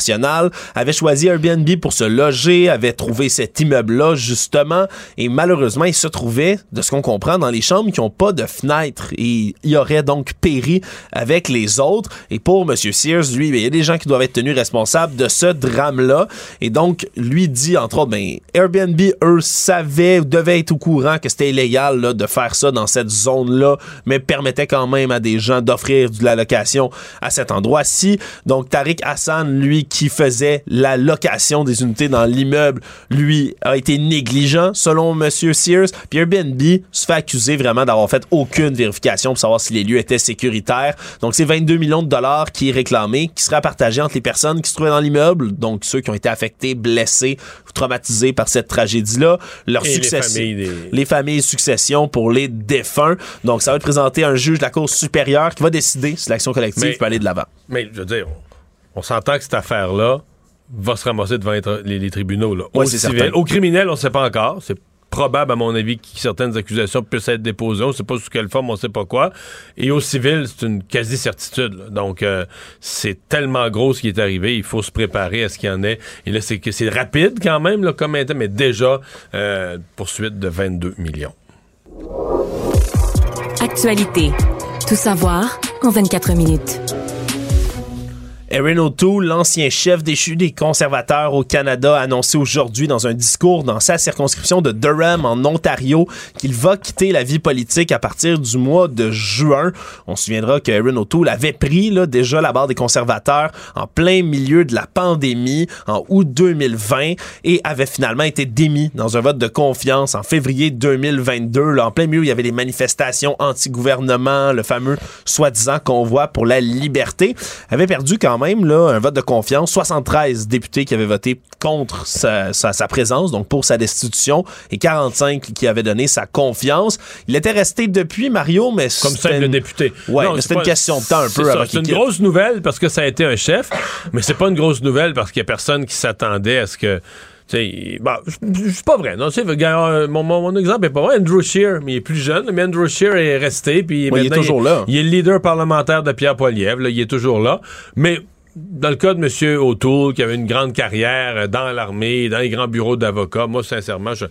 avait choisi Airbnb pour se loger, avait trouvé cet immeuble-là, justement, et malheureusement, il se trouvait, de ce qu'on comprend, dans les chambres qui n'ont pas de fenêtre, et il aurait donc péri avec les autres. Et pour M. Sears, lui, ben, il y a des gens qui doivent être tenus responsables de ce drame-là, et donc, lui dit, entre autres, ben, Airbnb, eux, savaient, ou devaient être au courant que c'était illégal de faire ça dans cette zone-là, mais permettait quand même à des gens d'offrir de la location à cet endroit-ci. Donc, Tariq Hassan, lui, qui faisait la location des unités dans l'immeuble, lui, a été négligent, selon M. Sears. Puis Airbnb se fait accuser vraiment d'avoir fait aucune vérification pour savoir si les lieux étaient sécuritaires. Donc, c'est 22 millions de dollars qui est réclamé, qui sera partagé entre les personnes qui se trouvaient dans l'immeuble, donc ceux qui ont été affectés, blessés, traumatisés par cette tragédie-là, leur Et les succession, familles des- les familles succession pour les défunts. Donc, ça va être présenté à un juge de la Cour supérieure qui va décider si l'action collective Mais- peut aller de l'avant. Mais je veux dire, on, on s'entend que cette affaire-là va se ramasser devant les, tra- les- les tribunaux. Là. Ouais, Au c'est civil. certain. Au criminel, on ne sait pas encore. C'est probable, à mon avis, que certaines accusations puissent être déposées. On ne sait pas sous quelle forme, on ne sait pas quoi. Et au civil, c'est une quasi-certitude. là. Donc, euh, c'est tellement gros ce qui est arrivé. Il faut se préparer à ce qu'il y en ait. Et là, c'est que c'est rapide quand même, là, comme inter- mais déjà, euh, poursuite de 22 millions. Actualité. Tout savoir en 24 minutes. Erin O'Toole, l'ancien chef déchu des conservateurs au Canada, a annoncé aujourd'hui dans un discours dans sa circonscription de Durham en Ontario qu'il va quitter la vie politique à partir du mois de juin. On se souviendra que Erin O'Toole avait pris là, déjà la barre des conservateurs en plein milieu de la pandémie en août 2020 et avait finalement été démis dans un vote de confiance en février 2022. Là, en plein milieu, il y avait des manifestations anti-gouvernement, le fameux soi-disant convoi pour la liberté, avait perdu quand même là, un vote de confiance. 73 députés qui avaient voté contre sa, sa- sa présence, donc pour sa destitution, et 45 qui avaient donné sa confiance. Il était resté depuis, Mario, mais Comme simple une- député. C'est c'était une question de temps un peu C'est une quitte. grosse nouvelle parce que ça a été un chef, mais c'est pas une grosse nouvelle parce qu'il y a personne qui s'attendait à ce que. Bon, c'est pas vrai. Non, euh, mon, mon, mon exemple est pas vrai. Andrew Scheer, mais il est plus jeune, mais Andrew Scheer est resté. Puis Ouais, il est toujours là. Il est le leader parlementaire de Pierre Poilievre. il est toujours là. Mais dans le cas de M. O'Toole, qui avait une grande carrière euh, dans l'armée, dans les grands bureaux d'avocats, moi, sincèrement, je.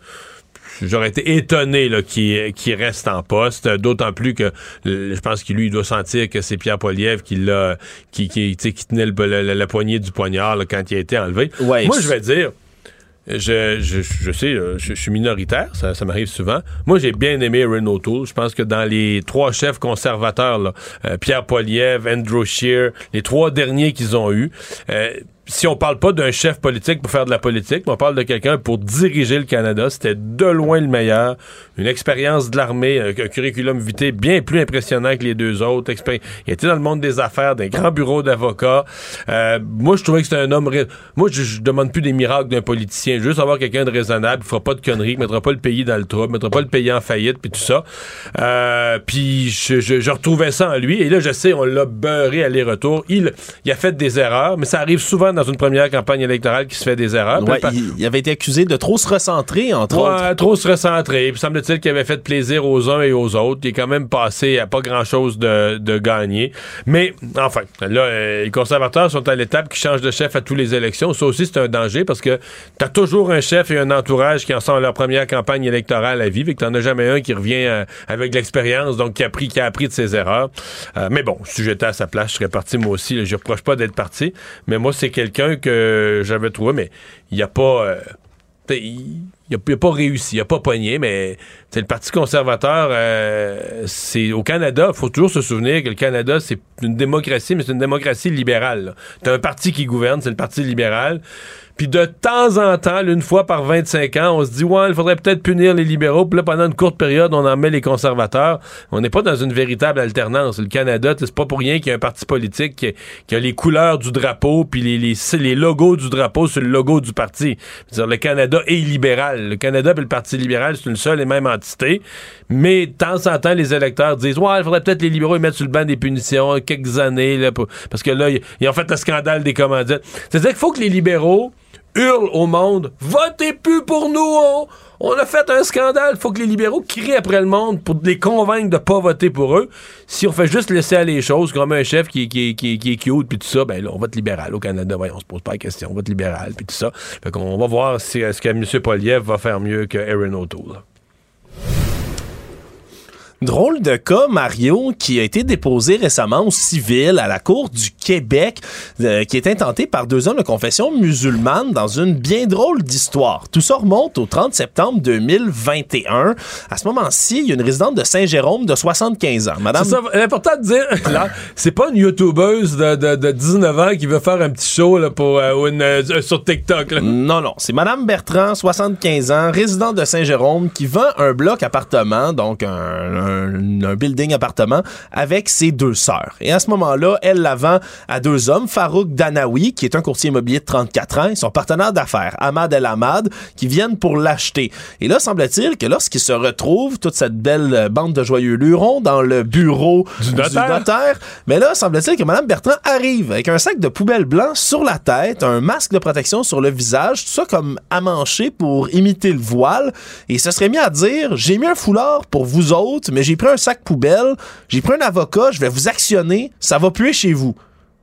J'aurais été étonné là, qu'il reste en poste, d'autant plus que euh, je pense qu'il lui il doit sentir que c'est Pierre Poilievre qui l'a qui, qui, tu sais, qui tenait le, le- la poignée du poignard là, quand il a été enlevé. Ouais, Moi, je vais dire, je, je, je sais, euh, je, suis minoritaire, ça, m'arrive souvent. Moi, j'ai bien aimé Renault Tool. Je pense que dans les trois chefs conservateurs, là, euh, Pierre Poilievre, Andrew Scheer, les trois derniers qu'ils ont eus, euh, si on parle pas d'un chef politique pour faire de la politique, mais on parle de quelqu'un pour diriger le Canada, c'était de loin le meilleur. Une expérience de l'armée, un, un curriculum vitae bien plus impressionnant que les deux autres. Il était dans le monde des affaires, d'un grand bureau d'avocats. Euh, moi, je trouvais que c'était un homme... Moi, je, demande plus des miracles d'un politicien. Juste avoir quelqu'un de raisonnable, qui fera pas de conneries, qui mettra pas le pays dans le trouble, mettra pas le pays en faillite, puis tout ça. Euh, puis je, je, je retrouvais ça en lui. Et là, je sais, on l'a beurré aller-retour. Il, il a fait des erreurs, mais ça arrive souvent dans une première campagne électorale qui se fait des erreurs. Ouais, il, il avait été accusé de trop se recentrer, entre autres. Ouais, trop se recentrer. Puis semble-t-il qu'il avait fait plaisir aux uns et aux autres. Il est quand même passé à pas grand-chose de, de gagner. Mais enfin, là, euh, les conservateurs sont à l'étape qui changent de chef à toutes les élections. Ça aussi, c'est un danger parce que t'as toujours un chef et un entourage qui en sont à leur première campagne électorale à vivre et que t'en as jamais un qui revient euh, avec l'expérience, donc qui a, appris, qui a appris de ses erreurs. Euh, mais bon, si j'étais à sa place, je serais parti moi aussi. là. Je reproche pas d'être parti. Mais moi, c'est quelqu'un que j'avais trouvé, mais il n'y a pas... euh, il n'a pas réussi, il n'a pas pogné, mais le Parti conservateur, euh, au Canada, il faut toujours se souvenir que le Canada, c'est une démocratie, mais c'est une démocratie libérale. Tu un parti qui gouverne, c'est le Parti libéral. Puis de temps en temps, une fois par 25 ans, on se dit, ouais, il faudrait peut-être punir les libéraux. Puis là, pendant une courte période, on en met les conservateurs. On n'est pas dans une véritable alternance. Le Canada, c'est pas pour rien qu'il y a un parti politique qui, a les couleurs du drapeau, puis les, les, les, logos du drapeau sur le logo du parti. -dire, le Canada est libéral. Le Canada et le Parti libéral, c'est une seule et même entité. Mais de temps en temps, les électeurs disent, ouais, il faudrait peut-être les libéraux les mettre sur le banc des punitions quelques années, là, parce que là, ils ont fait le scandale des commandites. C'est-à-dire qu'il faut que les libéraux hurle au monde Votez plus pour nous on, a fait un scandale. faut que les libéraux crient après le monde pour les convaincre de pas voter pour eux. Si on fait juste laisser aller les choses, comme un chef qui, qui, qui, qui est cute, puis tout ça, ben là, on vote libéral au Canada. Voyons, on se pose pas la question. On vote libéral, puis tout ça. Fait qu'on va voir si est-ce que M. Poliev va faire mieux que Aaron O'Toole. Drôle de cas, Mario, qui a été déposé récemment au civil à la Cour du Québec, euh, qui est intenté par deux hommes de confession musulmane dans une bien drôle d'histoire. Tout ça remonte au 30 septembre 2021. À ce moment-ci, il y a une résidente de Saint-Jérôme de 75 ans. Madame... C'est important de dire, là, c'est pas une youtubeuse de, de, 19 ans qui veut faire un petit show là, pour, euh, une, euh, sur TikTok. Non, non. C'est Madame Bertrand, 75 ans, résidente de Saint-Jérôme, qui vend un bloc appartement, donc un un, building appartement avec ses deux sœurs. Et à ce moment-là, elle la vend à deux hommes, Farouk Danawi, qui est un courtier immobilier de 34 ans, et son partenaire d'affaires, Ahmad El Ahmad, qui viennent pour l'acheter. Et là, semble-t-il que lorsqu'ils se retrouvent, toute cette belle bande de joyeux lurons, dans le bureau du notaire, mais là, semble-t-il que Mme Bertrand arrive avec un sac de poubelle blanc sur la tête, un masque de protection sur le visage, tout ça comme amanché pour imiter le voile, et ce serait mis à dire, j'ai mis un foulard pour vous autres, mais j'ai pris un sac poubelle, j'ai pris un avocat, je vais vous actionner, ça va puer chez vous.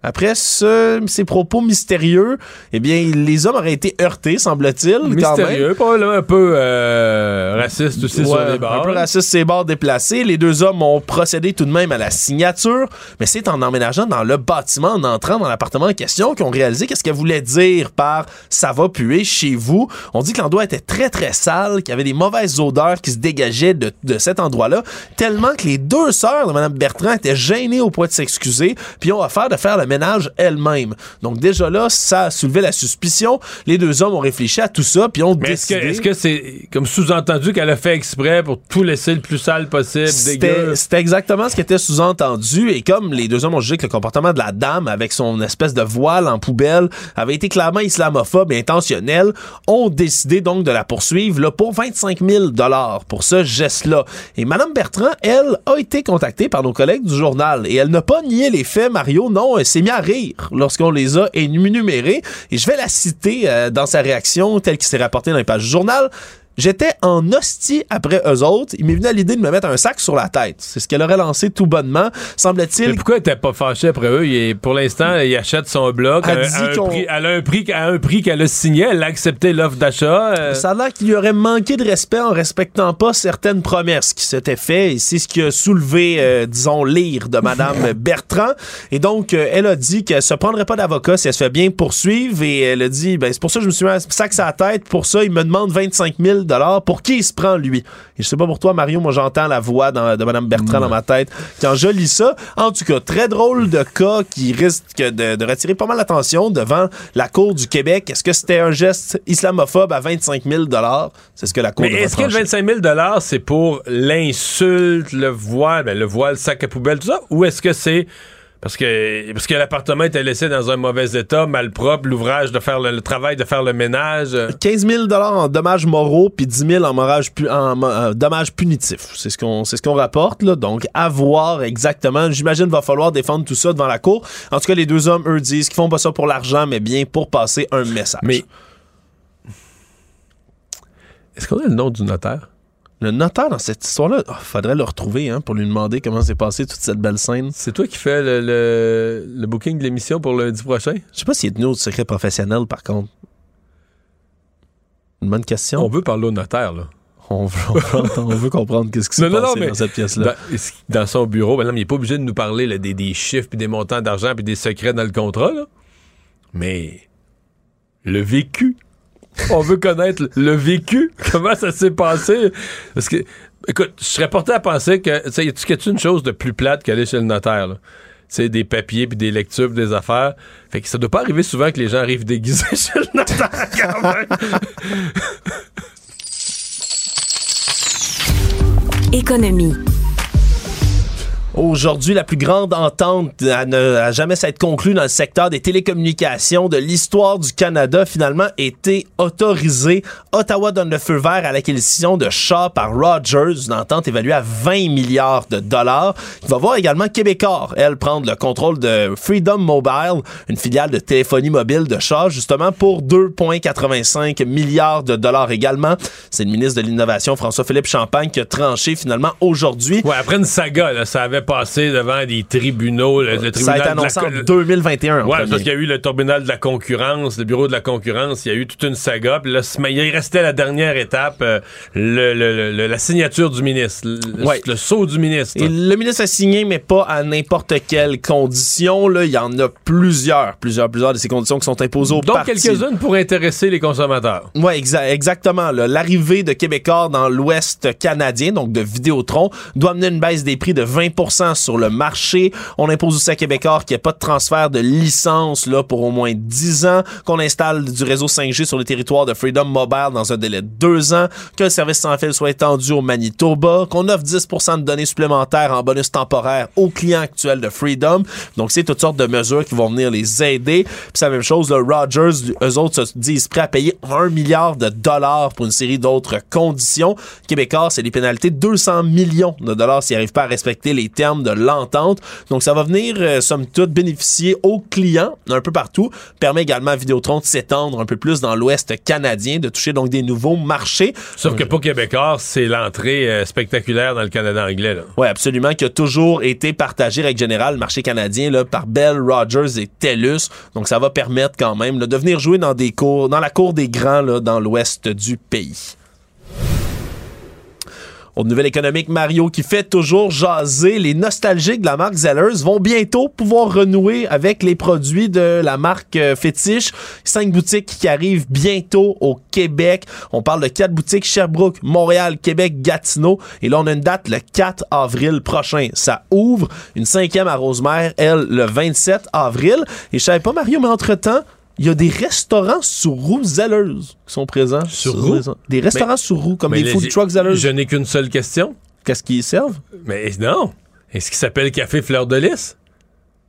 Après ce, ces propos mystérieux, eh bien, les hommes auraient été heurtés, semble-t-il. Mystérieux, pas un peu euh, raciste aussi sur les bords. Un peu raciste, ces bords déplacés. Les deux hommes ont procédé tout de même à la signature, mais c'est en emménageant dans le bâtiment, en entrant dans l'appartement en question, qu'ils ont réalisé qu'est-ce qu'elle voulait dire par ça va puer chez vous. On dit que l'endroit était très très sale, qu'il y avait des mauvaises odeurs qui se dégageaient de, de cet endroit-là, tellement que les deux sœurs de Mme Bertrand étaient gênées au point de s'excuser, puis ont offert de faire le ménage elle-même. Donc déjà là, ça a soulevé la suspicion. Les deux hommes ont réfléchi à tout ça, puis ont décidé... Est-ce que c'est comme sous-entendu qu'elle a fait exprès pour tout laisser le plus sale possible, C'était exactement ce qui était sous-entendu, et comme les deux hommes ont jugé que le comportement de la dame avec son espèce de voile en poubelle avait été clairement islamophobe et intentionnel, ont décidé donc de la poursuivre là, pour 25 000 pour ce geste-là. Et Mme Bertrand, elle, a été contactée par nos collègues du journal, et elle n'a pas nié les faits, Mario, non, elle s'est à rire lorsqu'on les a énumérés. Et je vais la citer euh, dans sa réaction telle qu'il s'est rapporté dans les pages du journal. J'étais en hostie après eux autres. Il m'est venu à l'idée de me mettre un sac sur la tête. C'est ce qu'elle aurait lancé tout bonnement, semble-t-il. Mais pourquoi elle était pas fâchée après eux? Il pour l'instant, il achète son bloc. Elle, a un prix, à un prix qu'elle a signé. Elle a accepté l'offre d'achat. Euh. Ça a l'air qu'il lui aurait manqué de respect en respectant pas certaines promesses qui s'étaient faites. Et c'est ce qui a soulevé, euh, disons, l'ire de Madame Bertrand. Et donc, euh, elle a dit qu'elle se prendrait pas d'avocat si elle se fait bien poursuivre. Et elle a dit, ben, c'est pour ça que je me suis mis un sac sur la tête. Pour ça, il me demande 25 000 pour qui il se prend, lui? Et je sais pas pour toi, Mario, moi j'entends la voix de Mme Bertrand dans ma tête quand je lis ça. En tout cas, très drôle de cas qui risque de, retirer pas mal l'attention devant la Cour du Québec. Est-ce que c'était un geste islamophobe à 25 000 C'est ce que la Cour Mais est-ce que le 25 000 c'est pour l'insulte, le voile, ben, le voile, le sac à poubelle, tout ça? Ou est-ce que c'est parce que, parce que l'appartement était laissé dans un mauvais état, mal propre, l'ouvrage de faire le, travail de faire le ménage. 15 000 en dommages moraux, puis 10 000 en, en, euh, dommages punitifs. C'est ce qu'on ce qu'on rapporte, là. Donc, à voir exactement. J'imagine qu'il va falloir défendre tout ça devant la cour. En tout cas, les deux hommes, eux, disent qu'ils font pas ça pour l'argent, mais bien pour passer un message. Mais. Est-ce qu'on a le nom du notaire? Le notaire dans cette histoire-là, il oh, faudrait le retrouver hein, pour lui demander comment s'est passée toute cette belle scène. C'est toi qui fais le, le, booking de l'émission pour lundi prochain? Je sais pas s'il est tenu au secret professionnel, par contre. Une bonne question. On veut parler au notaire, là. On veut, comprendre qu'est-ce qui s'est passé dans cette pièce-là. Dans, son bureau, ben il n'est pas obligé de nous parler des, des, chiffres, puis des montants d'argent, puis des secrets dans le contrat, là. Mais le vécu on veut connaître le vécu, comment ça s'est passé? Parce que, écoute, je serais porté à penser que, tu sais, une chose de plus plate qu'aller chez le notaire, des papiers puis des lectures des affaires. Fait que ça doit pas arriver souvent que les gens arrivent déguisés chez le notaire. Économie. Aujourd'hui, la plus grande entente à jamais s'être conclue dans le secteur des télécommunications de l'histoire du Canada finalement été autorisée. Ottawa donne le feu vert à l'acquisition de Shaw par Rogers, une entente évaluée à 20 milliards de dollars. Il va voir également Québecor, elle, prendre le contrôle de Freedom Mobile, une filiale de téléphonie mobile de Shaw, justement pour 2,85 milliards de dollars également. C'est le ministre de l'Innovation, François-Philippe Champagne, qui a tranché finalement aujourd'hui. Ouais, après une saga, là, ça avait passé devant des tribunaux. Le, le ça a tribunal été de la annoncé en 2021. en Ouais, premier. parce qu'il y a eu le tribunal de la concurrence, le bureau de la concurrence, il y a eu toute une saga. Puis là, il restait la dernière étape, euh, le, le- le- la signature du ministre, le, Ouais. le sceau du ministre. Et le ministre a signé, mais pas à n'importe quelle condition. Là, il y en a plusieurs, plusieurs, plusieurs de ces conditions qui sont imposées aux Donc quelques-unes pour intéresser les consommateurs. Exa- exactement. L'arrivée de Québécois dans l'Ouest canadien, donc de Vidéotron, doit amener une baisse des prix de 20 sur le marché. On impose aussi à Québécois qu'il n'y ait pas de transfert de licence là, pour au moins 10 ans, qu'on installe du réseau 5G sur le territoire de Freedom Mobile dans un délai de 2 ans, que le service sans fil soit étendu au Manitoba, qu'on offre 10% de données supplémentaires en bonus temporaire aux clients actuels de Freedom. Donc, c'est toutes sortes de mesures qui vont venir les aider. Puis la même chose, là, Rogers, eux autres se disent prêts à payer 1 milliard de dollars pour une série d'autres conditions. Québécois, c'est des pénalités de 200 millions de dollars s'ils n'arrivent pas à respecter les termes de l'entente. Donc, ça va venir, euh, somme toute, bénéficier aux clients un peu partout. Permet également à Vidéotron de s'étendre un peu plus dans l'Ouest canadien, de toucher donc des nouveaux marchés. Sauf que pour Québécois, c'est l'entrée euh, spectaculaire dans le Canada anglais. Oui, absolument, qui a toujours été partagé, règle générale, le marché canadien, là, par Bell, Rogers et TELUS. Donc, ça va permettre quand même là, de venir jouer dans des cours, dans la cour des grands, là, dans l'ouest du pays. Autre nouvelle économique, Mario, qui fait toujours jaser. Les nostalgiques de la marque Zellers vont bientôt pouvoir renouer avec les produits de la marque euh, fétiche. Cinq boutiques qui arrivent bientôt au Québec. On parle de quatre boutiques Sherbrooke, Montréal, Québec, Gatineau. Et là, on a une date le 4 avril prochain. Ça ouvre. Une cinquième à Rosemère, elle, le 27 avril. Et je savais pas, Mario, mais entre-temps, il y a des restaurants sur roue Zellers qui sont présents. Sur roue? Des restaurants Mais- sur roue, comme des food trucks Zellers. Je n'ai qu'une seule question. Qu'est-ce qu'ils servent? Mais non. Est-ce qu'il s'appelle Café Fleur de Lys?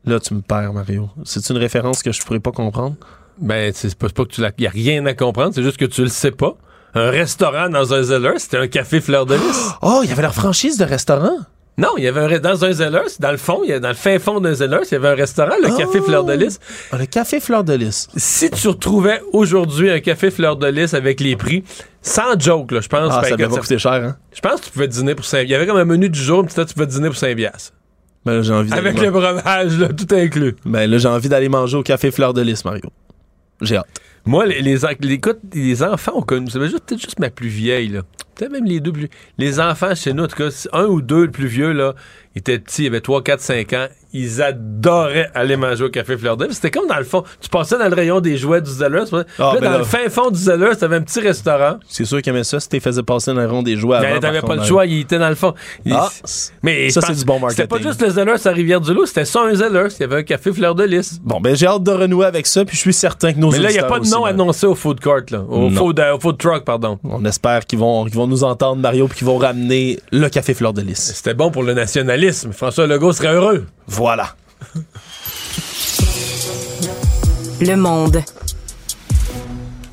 Là, tu me perds, Mario. C'est une référence que je pourrais pas comprendre. Ben, c'est pas, pas que tu l'as. Y a rien à comprendre, c'est juste que tu le sais pas. Un restaurant dans un Zeller, c'était un café Fleur de Lys. Oh, il y avait leur franchise de restaurant. Non, il y avait un, dans un Zeller, dans le fond, il y a, dans le fin fond d'un Zeller, il y avait un restaurant, le café Oh! Fleur de Lys. Ah, le café Fleur de Lys. Si tu retrouvais aujourd'hui un café Fleur de Lys avec les prix, sans joke, là, je pense. Ah, ben, ça devait coûter cher, hein? Je pense que tu pouvais dîner pour 5 Il y avait comme un menu du jour, puis tu pouvais dîner pour 5 piastres. Ben là, j'ai envie Avec le breuvage, là, tout inclus. Ben là, j'ai envie d'aller manger au café Fleur de Lys, Mario. J'ai hâte. Moi, les, les, les- écoute, les enfants ont connu. C'est juste- peut-être juste ma plus vieille, là. Peut-être même les deux plus. Les enfants chez nous, en tout cas, un ou deux, le plus vieux, là, ils étaient petits, ils avaient 3, 4, 5 ans. Ils adoraient aller manger au café Fleur. C'était comme dans le fond. Tu passais dans le rayon des jouets du Zellers. là, Ah, ben dans là. le fin fond du Zellers, t'avais un petit restaurant. C'est sûr qu'ils aimaient ça si t'es faisais passer dans le rond des jouets avant. Mais par t'avais pas le choix, il était dans le fond. Ah, mais ça, c'est du bon C'était pas marketing. juste le Zellers à Rivière-du-Loup, c'était ça un Zellers. Il y avait un café Fleur de Lys. Bon, ben j'ai hâte de renouer avec ça, puis je suis certain que nos Mais là, il n'y a pas de nom Mario. annoncé au food court, là. Au food, euh, au food truck, pardon. On espère qu'ils vont, vont nous entendre, Mario, puis qu'ils vont ramener le café Fleur de Lys. C'était bon pour le nationalisme. François Legault serait heureux. Voilà. Le monde.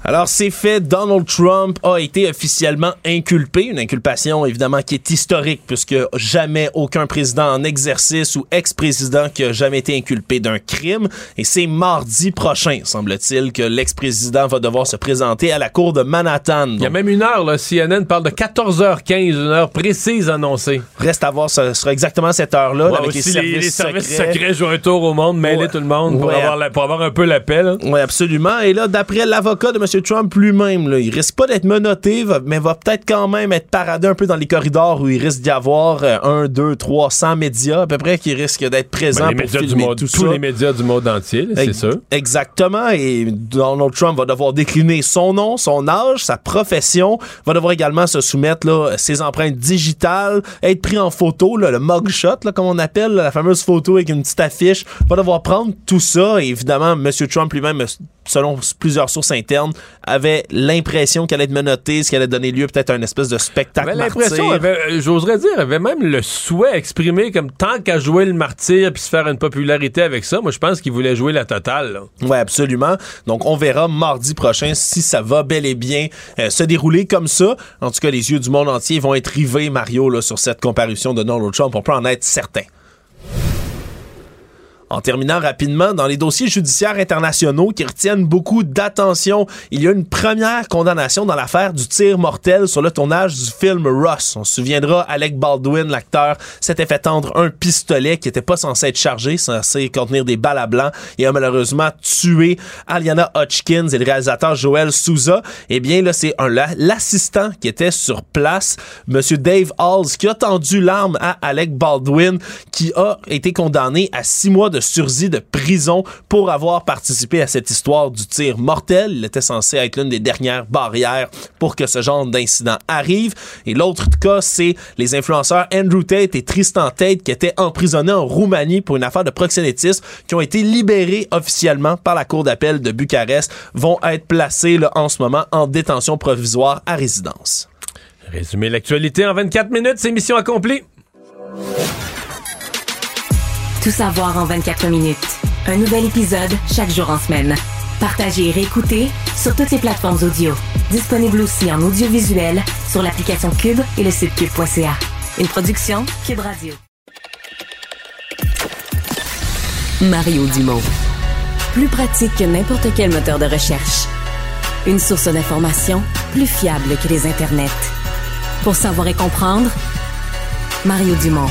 Alors, c'est fait. Donald Trump a été officiellement inculpé. Une inculpation, évidemment, qui est historique, puisque jamais aucun président en exercice ou ex-président qui a jamais été inculpé d'un crime. Et c'est mardi prochain, semble-t-il, que l'ex-président va devoir se présenter à la cour de Manhattan. Il y a même une heure, là. CNN parle de 14h15, une heure précise annoncée. Reste à voir, ce sera exactement cette heure-là, Ouais, avec les services, les services secrets. secrets jouent un tour au monde, mêler Ouais. tout le monde pour, Ouais. avoir la- pour avoir un peu la paix, là. Oui, absolument. Et là, d'après l'avocat de M. Trump lui-même, il risque pas d'être menotté, va- mais va peut-être quand même être paradé un peu dans les corridors où il risque d'y avoir euh, un, deux, trois, cent médias à peu près qui risquent d'être présents Ben, les pour filmer monde, tout tous ça. les médias du monde entier, c'est sûr. Exactement. Et Donald Trump va devoir décliner son nom, son âge, sa profession, va devoir également se soumettre là, ses empreintes digitales, être pris en photo, là, le mugshot, là, comme on appelle, là, la fameuse photo avec une petite affiche, va devoir prendre tout ça. Et évidemment, M. Trump lui-même, selon plusieurs sources internes, avait l'impression qu'elle allait être menottée, ce qui allait donner lieu peut-être à une espèce de spectacle l'impression, euh, j'oserais dire, avait même le souhait exprimé comme tant qu'à jouer le martyr puis se faire une popularité avec ça. Moi, je pense qu'il voulait jouer la totale. Oui, absolument. Donc, on verra mardi prochain si ça va bel et bien euh, se dérouler comme ça. En tout cas, les yeux du monde entier vont être rivés, Mario, là, sur cette comparution de Donald Trump. On peut en être certain. En terminant rapidement, dans les dossiers judiciaires internationaux qui retiennent beaucoup d'attention, il y a une première condamnation dans l'affaire du tir mortel sur le tournage du film Ross. On se souviendra, Alec Baldwin, l'acteur, s'était fait tendre un pistolet qui était pas censé être chargé, censé contenir des balles à blanc, et a malheureusement tué Aliana Hodgkins et le réalisateur Joel Souza. Eh bien, là, c'est l'assistant qui était sur place, Monsieur Dave Halls, qui a tendu l'arme à Alec Baldwin, qui a été condamné à six mois de sursis de prison pour avoir participé à cette histoire du tir mortel. Il était censé être l'une des dernières barrières pour que ce genre d'incident arrive. Et l'autre cas, c'est les influenceurs Andrew Tate et Tristan Tate qui étaient emprisonnés en Roumanie pour une affaire de proxénétisme, qui ont été libérés officiellement par la Cour d'appel de Bucarest, vont être placés là, en ce moment en détention provisoire à résidence. Résumer l'actualité en 24 minutes, c'est mission accomplie. Tout savoir en 24 minutes. Un nouvel épisode chaque jour en semaine. Partagez et réécoutez sur toutes les plateformes audio. Disponible aussi en audiovisuel sur l'application Cube et le site cube.ca. Une production Cube Radio. Mario Dumont. Plus pratique que n'importe quel moteur de recherche. Une source d'information plus fiable que les internets. Pour savoir et comprendre, Mario Dumont.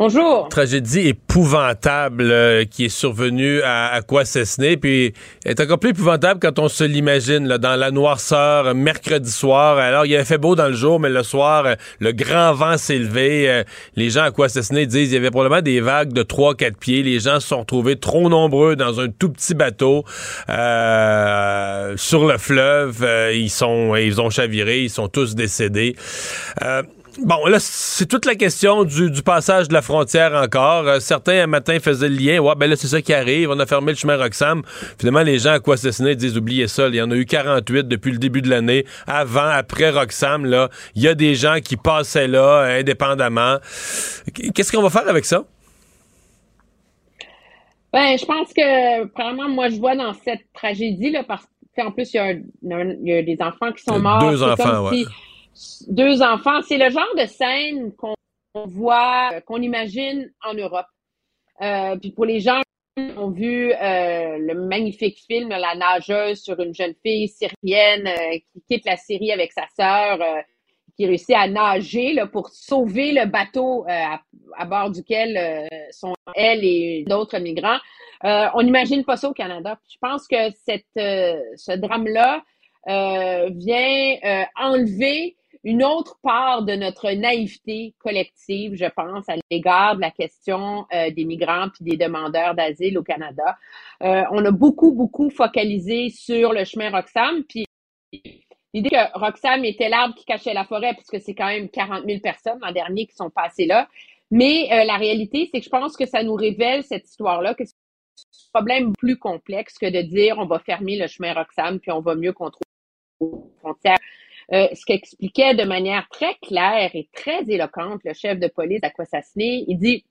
Bonjour. Tragédie épouvantable euh, qui est survenue à, à puis est encore plus épouvantable quand on se l'imagine dans la noirceur, euh, mercredi soir. Alors, il avait fait beau dans le jour, mais le soir, euh, le grand vent s'est levé. Euh, les gens à Quasesnay disent qu'il y avait probablement des vagues de 3-4 pieds. Les gens se sont retrouvés trop nombreux dans un tout petit bateau euh, sur le fleuve. Ils sont, ils ont chaviré, ils sont tous décédés. Euh, Bon, là, c'est toute la question du, du passage de la frontière encore. Euh, certains, un matin, faisaient le lien. Ouais, ben là, c'est ça qui arrive. On a fermé le chemin Roxham. Finalement, les gens à quoi disent, oubliez ça. Il y en a eu 48 depuis le début de l'année. Avant, après Roxham, là, il y a des gens qui passaient là, euh, indépendamment. Qu'est-ce qu'on va faire avec ça? Ben, je pense que, premièrement, moi, je vois dans cette tragédie-là, parce qu'en plus, il y, y a des enfants qui sont morts. Deux enfants, ouais. si- deux enfants. C'est le genre de scène qu'on voit, euh, qu'on imagine en Europe. Euh, puis pour les gens qui ont vu euh, le magnifique film La nageuse sur une jeune fille syrienne euh, qui quitte la Syrie avec sa sœur, euh, qui réussit à nager là, pour sauver le bateau à, à bord duquel sont elle et d'autres migrants. On n'imagine pas ça au Canada. Je pense que cette, ce drame-là vient enlever une autre part de notre naïveté collective, je pense, à l'égard de la question euh, des migrants puis des demandeurs d'asile au Canada. Euh, on a beaucoup, beaucoup focalisé sur le chemin Roxham, puis l'idée que Roxham était l'arbre qui cachait la forêt, puisque c'est quand même 40 000 personnes l'an dernier qui sont passées là. Mais euh, la réalité, c'est que je pense que ça nous révèle cette histoire-là, que c'est un problème plus complexe que de dire on va fermer le chemin Roxham puis on va mieux contrôler les frontières. Euh, ce qu'expliquait de manière très claire et très éloquente le chef de police à Kwasasne, il dit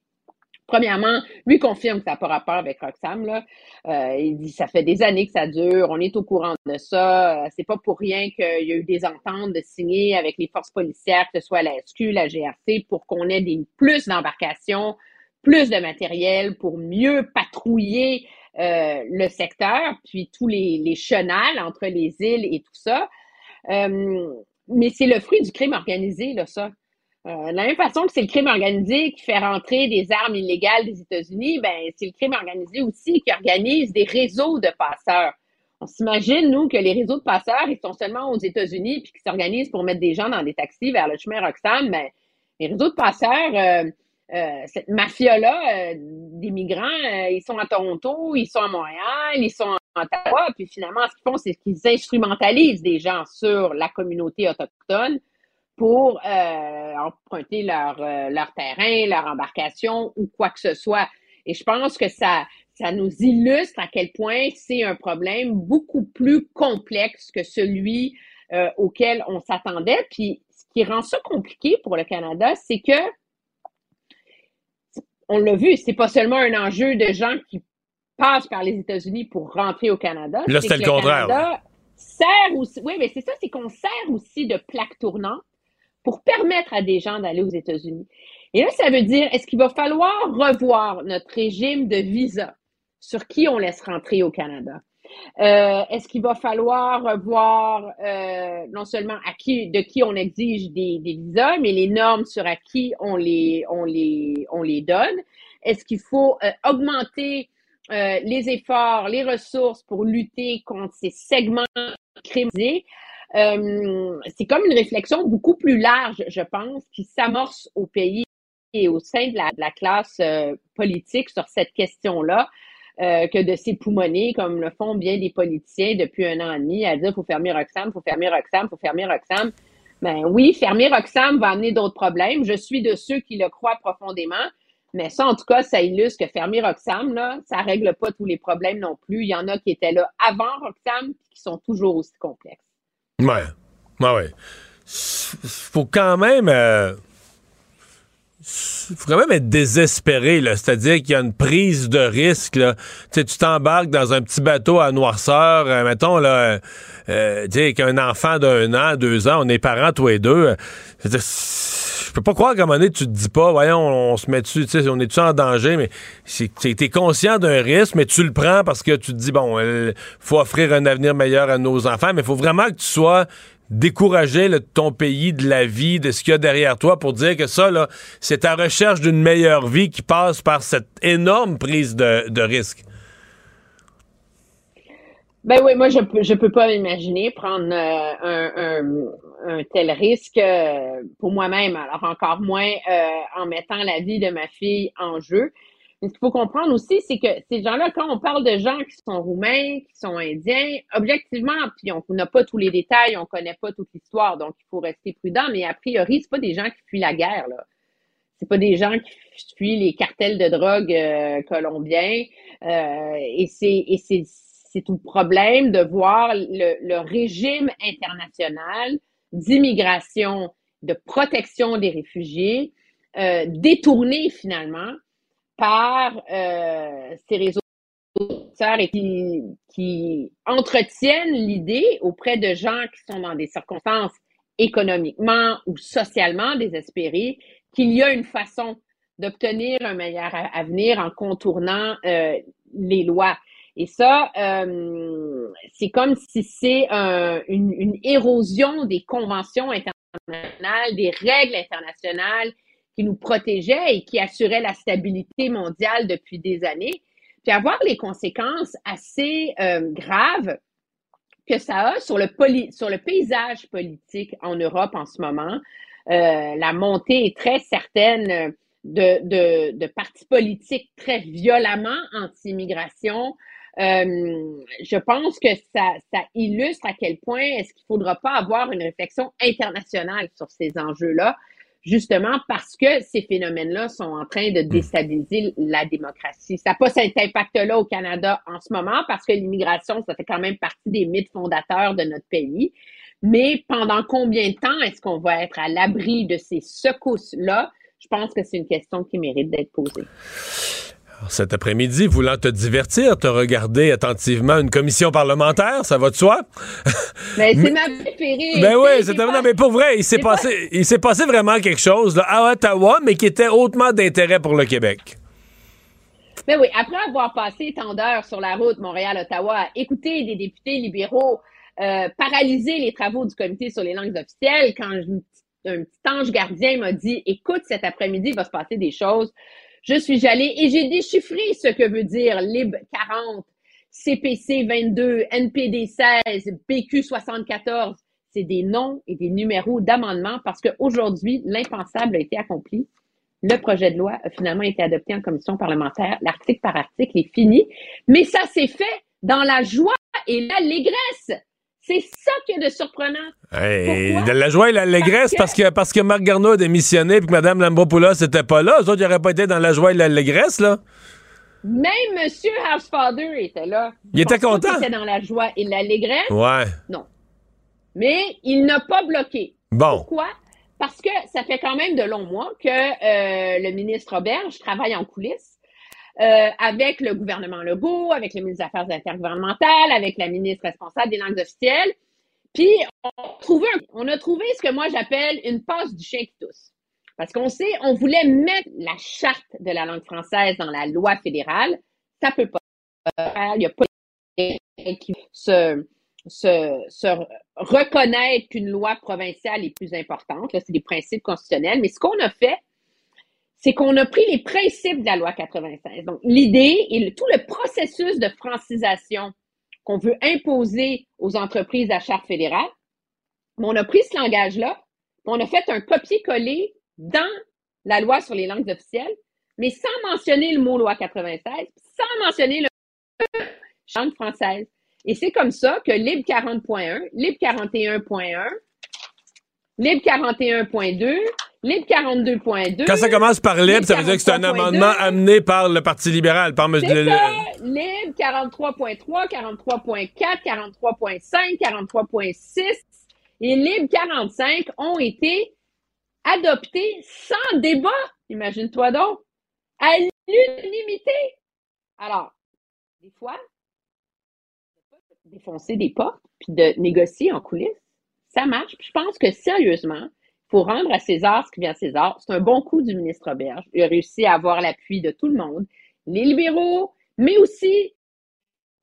Premièrement, lui confirme que ça n'a pas rapport avec Roxham. Là. Euh, il dit ça fait des années que ça dure, on est au courant de ça. Euh, c'est pas pour rien qu'il y a eu des ententes de signer avec les forces policières, que ce soit la SQ, la GRC, pour qu'on ait des plus d'embarcations plus de matériel pour mieux patrouiller euh, le secteur, puis tous les, les entre les îles et tout ça. Euh, mais c'est le fruit du crime organisé, là, ça. Euh, de la même façon que c'est le crime organisé qui fait rentrer des armes illégales des États-Unis, ben c'est le crime organisé aussi qui organise des réseaux de passeurs. On s'imagine, nous, que les réseaux de passeurs, ils sont seulement aux États-Unis puis qui s'organisent pour mettre des gens dans des taxis vers le chemin Roxham. Ben, les réseaux de passeurs, euh, euh, cette mafia-là des migrants, ils sont à Toronto, ils sont à Montréal, ils sont en Ottawa, puis finalement, ce qu'ils font, c'est qu'ils instrumentalisent des gens sur la communauté autochtone pour euh, emprunter leur, euh, leur terrain, leur embarcation ou quoi que ce soit. Et je pense que ça, ça nous illustre à quel point c'est un problème beaucoup plus complexe que celui euh, auquel on s'attendait. Puis ce qui rend ça compliqué pour le Canada, c'est que on l'a vu, c'est pas seulement un enjeu de gens qui passent par les États-Unis pour rentrer au Canada. Là, c'était le, contraire. Canada sert aussi, oui, mais c'est ça, c'est qu'on sert aussi de plaque tournante pour permettre à des gens d'aller aux États-Unis. Et là, ça veut dire, est-ce qu'il va falloir revoir notre régime de visa sur qui on laisse rentrer au Canada? Euh, est-ce qu'il va falloir revoir euh, non seulement à qui, de qui on exige des, visas, mais les normes sur à qui on les, on les, on les donne? Est-ce qu'il faut euh, augmenter les efforts, les ressources pour lutter contre ces segments criminels? Euh, c'est comme une réflexion beaucoup plus large, je pense, qui s'amorce au pays et au sein de la, classe politique sur cette question-là. Euh, que de s'époumoner comme le font bien des politiciens depuis un an et demi à dire faut fermer Roxham, faut fermer Roxham, faut fermer Roxham. Ben oui, fermer Roxham va amener d'autres problèmes. Je suis de ceux qui le croient profondément. Mais ça, en tout cas, ça illustre que fermer Roxham, là, ça règle pas tous les problèmes non plus. Il y en a qui étaient là avant Roxham qui sont toujours aussi complexes. Ouais. Ouais. Faut quand même. Euh, faut quand même être désespéré, là. C'est-à-dire qu'il y a une prise de risque, là. Tu tu t'embarques dans un petit bateau à noirceur, euh, mettons, là, euh, tu sais, qu'un enfant d'un an, deux ans, on est parents tous les deux. Je peux pas croire qu'à un moment donné, tu te dis pas, voyons, on, se met dessus, tu on est-tu en danger, mais t'es conscient d'un risque, mais tu le prends parce que tu te dis, bon, il faut offrir un avenir meilleur à nos enfants, mais il faut vraiment que tu sois décourager ton pays de la vie, de ce qu'il y a derrière toi pour dire que ça, là, c'est ta recherche d'une meilleure vie qui passe par cette énorme prise de, risque. Ben oui, moi, je je peux pas imaginer prendre euh, un, un, tel risque euh, pour moi-même, alors encore moins euh, en mettant la vie de ma fille en jeu. Mais ce qu'il faut comprendre aussi, c'est que ces gens-là, quand on parle de gens qui sont roumains, qui sont indiens, objectivement, puis on n'a pas tous les détails, on connaît pas toute l'histoire, donc il faut rester prudent, mais a priori, c'est pas des gens qui fuient la guerre, là. C'est pas des gens qui fuient les cartels de drogue euh, colombiens. Euh, et c'est et c'est c'est tout le problème de voir le, le régime international d'immigration, de protection des réfugiés euh, détourné finalement par euh, ces réseaux et qui, entretiennent l'idée auprès de gens qui sont dans des circonstances économiquement ou socialement désespérées qu'il y a une façon d'obtenir un meilleur avenir en contournant euh, les lois. Et ça, euh, c'est comme si c'est une érosion des conventions internationales, des règles internationales qui nous protégeait et qui assurait la stabilité mondiale depuis des années, puis avoir les conséquences assez euh, graves que ça a sur le, paysage politique en Europe en ce moment. Euh, la montée est très certaine de partis politiques très violemment anti-immigration. Euh, je pense que ça, ça illustre à quel point est-ce qu'il ne faudra pas avoir une réflexion internationale sur ces enjeux-là justement parce que ces phénomènes-là sont en train de hmm. déstabiliser la démocratie. Ça n'a pas cet impact-là au Canada en ce moment parce que l'immigration, ça fait quand même partie des mythes fondateurs de notre pays. Mais pendant combien de temps est-ce qu'on va être à l'abri de ces secousses-là? Je pense que c'est une question qui mérite d'être posée. Cet après-midi, voulant te divertir, te regarder attentivement une commission parlementaire, ça va de soi? Mais c'est ma préférée. Ben oui, c'est non, mais pour vrai, il s'est passé, il s'est passé vraiment quelque chose là, à Ottawa, mais qui était hautement d'intérêt pour le Québec. Mais oui, après avoir passé tant d'heures sur la route Montréal-Ottawa à écouter des députés libéraux euh, paralyser les travaux du comité sur les langues officielles, quand je, un petit ange gardien m'a dit, écoute, cet après-midi, il va se passer des choses, je suis allée et j'ai déchiffré ce que veut dire LIB 40, CPC 22, NPD 16, PQ 74. C'est des noms et des numéros d'amendement parce qu'aujourd'hui, l'impensable a été accompli. Le projet de loi a finalement été adopté en commission parlementaire. L'article par article est fini. Mais ça s'est fait dans la joie et l'allégresse. C'est ça qui est de surprenant. de la joie et l'allégresse parce que... parce que Marc Garneau a démissionné et que Mme Lambropoulos n'était pas là. Eux autres, ils n'auraient pas été dans la joie et l'allégresse, là. Même M. Housefather était là. Il était content. Il était dans la joie et l'allégresse? Ouais. Non. Mais il n'a pas bloqué. Bon. Pourquoi? Parce que ça fait quand même de longs mois que euh, le ministre Auberge travaille en coulisses euh, avec le gouvernement Legault, avec le ministre des Affaires intergouvernementales, avec la ministre responsable des langues officielles. Puis, on a trouvé, on a trouvé ce que moi j'appelle une passe du chien qui tousse. Parce qu'on sait, on voulait mettre la charte de la langue française dans la loi fédérale. Ça peut pas. Il n'y a pas qui se, se, se reconnaître qu'une loi provinciale est plus importante. c'est des principes constitutionnels. Mais ce qu'on a fait, c'est qu'on a pris les principes de la loi 96. Donc, l'idée et tout le processus de francisation qu'on veut imposer aux entreprises à charte fédérale, on a pris ce langage-là, on a fait un copier-coller dans la loi sur les langues officielles, mais sans mentionner le mot loi 96, sans mentionner le langue française. Et c'est comme ça que Lib 40.1, Lib 41.1, Lib 41.2, Lib 42.2. Quand ça commence par Lib, ça veut dire que c'est un amendement amené par le Parti libéral, par M. Lib 43.3, 43.4, 43.5, 43.6 et Lib 45 ont été adopté sans débat, imagine-toi donc, à l'unanimité. Alors, des fois, défoncer des portes puis de négocier en coulisses, ça marche. Je pense que sérieusement, il faut rendre à César ce qui vient à César. C'est un bon coup du ministre Auberge. Il a réussi à avoir l'appui de tout le monde, les libéraux, mais aussi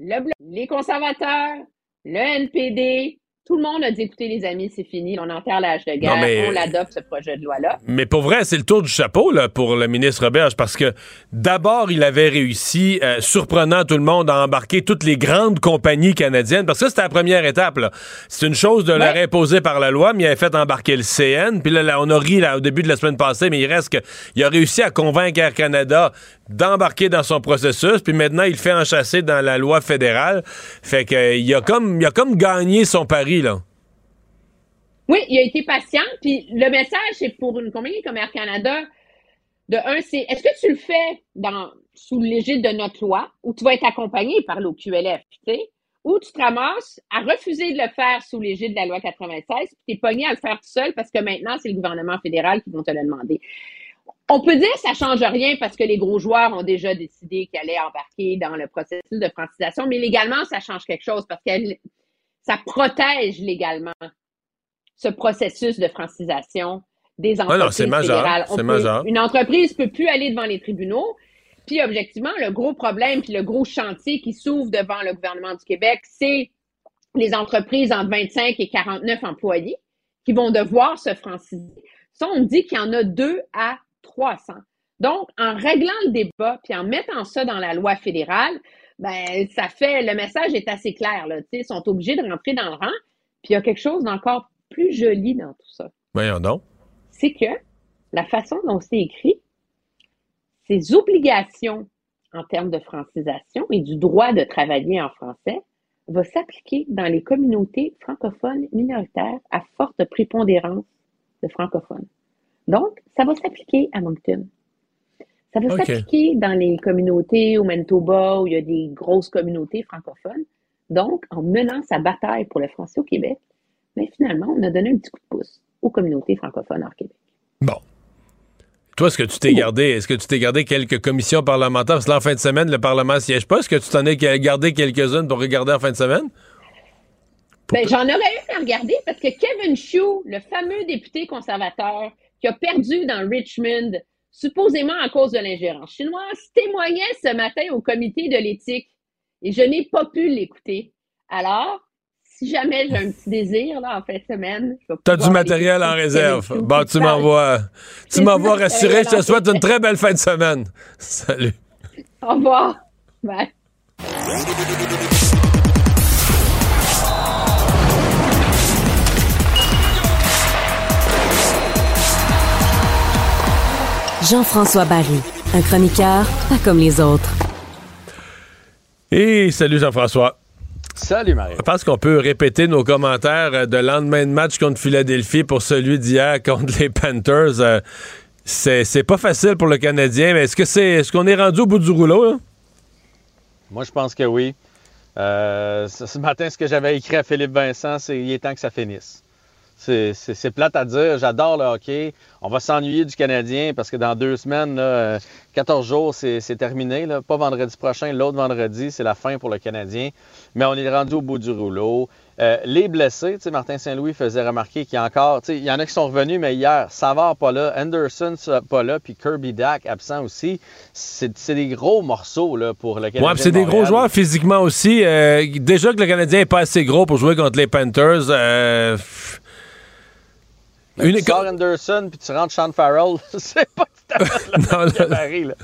les conservateurs, le NPD, tout le monde a dit écoutez, les amis, c'est fini, on enterre l'âge de guerre, on l'adopte, ce projet de loi-là. Mais pour vrai, c'est le tour du chapeau là, pour le ministre Roberge, parce que d'abord, il avait réussi, euh, surprenant tout le monde, à embarquer toutes les grandes compagnies canadiennes, parce que c'était la première étape. C'est une chose de leur imposer par la loi, mais il avait fait embarquer le CN. Puis là, on a ri là, au début de la semaine passée, mais il reste qu'il a réussi à convaincre Air Canada d'embarquer dans son processus, puis maintenant il fait enchasser dans la loi fédérale. Fait que il a comme il a comme gagné son pari Oui, il a été patient, puis le message c'est pour une compagnie comme Air Canada de un c'est est-ce que tu le fais dans sous l'égide de notre loi ou tu vas être accompagné par l'OQLF, tu sais, ou tu te ramasses à refuser de le faire sous l'égide de la loi 96, puis tu es pogné à le faire tout seul parce que maintenant c'est le gouvernement fédéral qui va te le demander. On peut dire que ça change rien parce que les gros joueurs ont déjà décidé qu'ils allaient embarquer dans le processus de francisation, mais légalement, ça change quelque chose parce que ça protège légalement ce processus de francisation des entreprises non, c'est fédérales. majeur. Une entreprise peut plus aller devant les tribunaux. Puis objectivement, le gros problème, puis le gros chantier qui s'ouvre devant le gouvernement du Québec, c'est les entreprises entre 25 et 49 employés qui vont devoir se franciser. Ça, on dit qu'il y en a deux à 300. Donc, en réglant le débat puis en mettant ça dans la loi fédérale, ben, ça fait, le message est assez clair, là. ils sont obligés de rentrer dans le rang. Puis il y a quelque chose d'encore plus joli dans tout ça. Voyons donc. C'est que la façon dont c'est écrit, ces obligations en termes de francisation et du droit de travailler en français va s'appliquer dans les communautés francophones minoritaires à forte prépondérance de francophones. Donc, ça va s'appliquer à Moncton. Ça va s'appliquer dans les communautés au Manitoba où il y a des grosses communautés francophones. Donc, en menant sa bataille pour le français au Québec, mais finalement, on a donné un petit coup de pouce aux communautés francophones hors Québec. Bon. Toi, est-ce que tu t'es gardé, est-ce que tu t'es gardé quelques commissions parlementaires? Parce que là, en fin de semaine, le Parlement ne siège pas. Est-ce que tu t'en es gardé quelques-unes pour regarder en fin de semaine? Ben, j'en aurais eu à regarder parce que Kevin Shue, le fameux député conservateur, qui a perdu dans Richmond supposément à cause de l'ingérence chinoise, témoignait ce matin au comité de l'éthique et je n'ai pas pu l'écouter. Alors, si jamais j'ai un petit désir là, en fin de semaine, je vais T'as du matériel en réserve. Bon, tu m'envoies. Tu m'envoies rassuré. Je te souhaite une très belle fin de semaine. Salut. Au revoir. Bye. Jean-François Barry, un chroniqueur pas comme les autres. Et salut Jean-François. Salut Marie. Je pense qu'on peut répéter nos commentaires euh, de lendemain de match contre Philadelphie pour celui d'hier contre les Panthers. Euh, C'est c'est pas facile pour le Canadien, mais est-ce que c'est est-ce qu'on est rendu au bout du rouleau? là? Moi, je pense que oui. Euh, ce ce matin, ce que j'avais écrit à Philippe Vincent, c'est il est temps que ça finisse. C'est- plate à dire. J'adore le hockey. On va s'ennuyer du Canadien parce que dans deux semaines, là, euh, 14 jours, c'est terminé. là. Pas vendredi prochain, l'autre vendredi, c'est la fin pour le Canadien. Mais on est rendu au bout du rouleau. Euh, les blessés, tu sais, Martin Saint-Louis faisait remarquer qu'il y a encore, tu sais, il y en a qui sont revenus, mais hier, Savard pas là, Anderson pas là, puis Kirby Dack absent aussi. C'est des gros morceaux là, pour le Canadien. Ouais, c'est de des gros joueurs physiquement aussi. Euh, déjà que le Canadien est pas assez gros pour jouer contre les Panthers. euh, une- tu sors Anderson puis tu rentres Sean Farrell, c'est pas tout à fait le.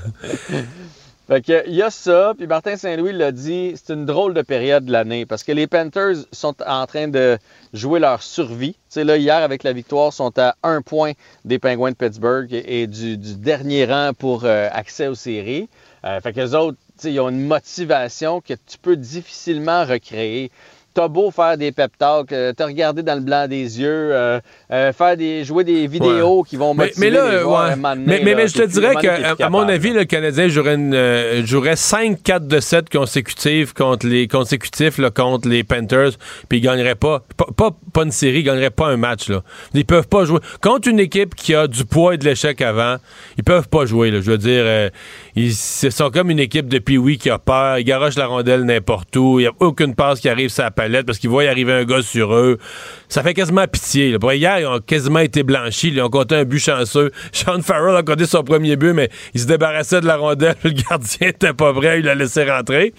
Fait que, il y a ça, puis Martin Saint-Louis l'a dit, c'est une drôle de période de l'année parce que les Panthers sont en train de jouer leur survie. Tu sais, là, hier, avec la victoire, sont à un point des Penguins de Pittsburgh et, et du, du dernier rang pour euh, accès aux séries. Euh, fait que les autres, tu sais, ils ont une motivation que tu peux difficilement recréer. T'as beau faire des pep talks, euh, te regarder dans le blanc des yeux, euh, euh, faire des, jouer des vidéos qui vont Mais, motiver mais là, les euh, joueurs ouais. donné, mais, mais, là, mais je te dirais que, à, mon avis, le Canadien jouerait, une, euh, jouerait 5-4 de 7 consécutifs contre les consécutifs là, contre les Panthers, puis ils gagneraient pas, pas, pas, pas une série, ils gagneraient pas un match. Là. Ils peuvent pas jouer. Contre une équipe qui a du poids et de l'échec avant, ils peuvent pas jouer. Là. Je veux dire, euh, ils sont comme une équipe de Pee-Wee qui a peur, ils garochent la rondelle n'importe où, il n'y a aucune passe qui arrive sur la palette parce qu'ils voient y arriver un gars sur eux. Ça fait quasiment pitié. Là. Hier, ils ont quasiment été blanchis. Ils ont compté un but chanceux. Sean Farrell a compté son premier but, mais il se débarrassait de la rondelle. Le gardien était pas prêt. Il l'a laissé rentrer.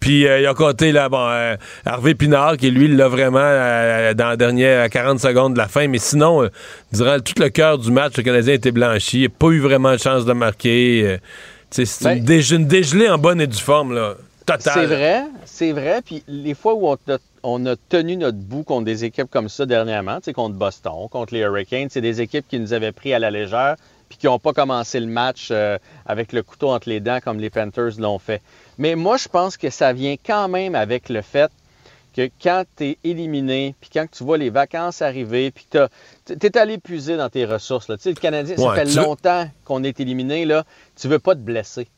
Puis euh, ils ont compté là, bon, euh, Harvey Pinard, qui lui, l'a vraiment euh, dans la dernière à 40 secondes de la fin. Mais sinon, euh, durant tout le cœur du match, le Canadien était blanchi. Il n'a pas eu vraiment de chance de marquer. C'est Ben- une, dége- une dégelée en bonne et due forme, là. Totale. C'est vrai, c'est vrai. Puis les fois où on a, on a tenu notre bout contre des équipes comme ça dernièrement, contre Boston, contre les Hurricanes, c'est des équipes qui nous avaient pris à la légère puis qui n'ont pas commencé le match euh, avec le couteau entre les dents comme les Panthers l'ont fait. Mais moi, je pense que ça vient quand même avec le fait que quand tu es éliminé, puis quand tu vois les vacances arriver, puis que tu es allé puiser dans tes ressources. Là. Tu sais, le Canadien, ça Ouais, fait longtemps qu'on est éliminé, là, tu veux pas te blesser.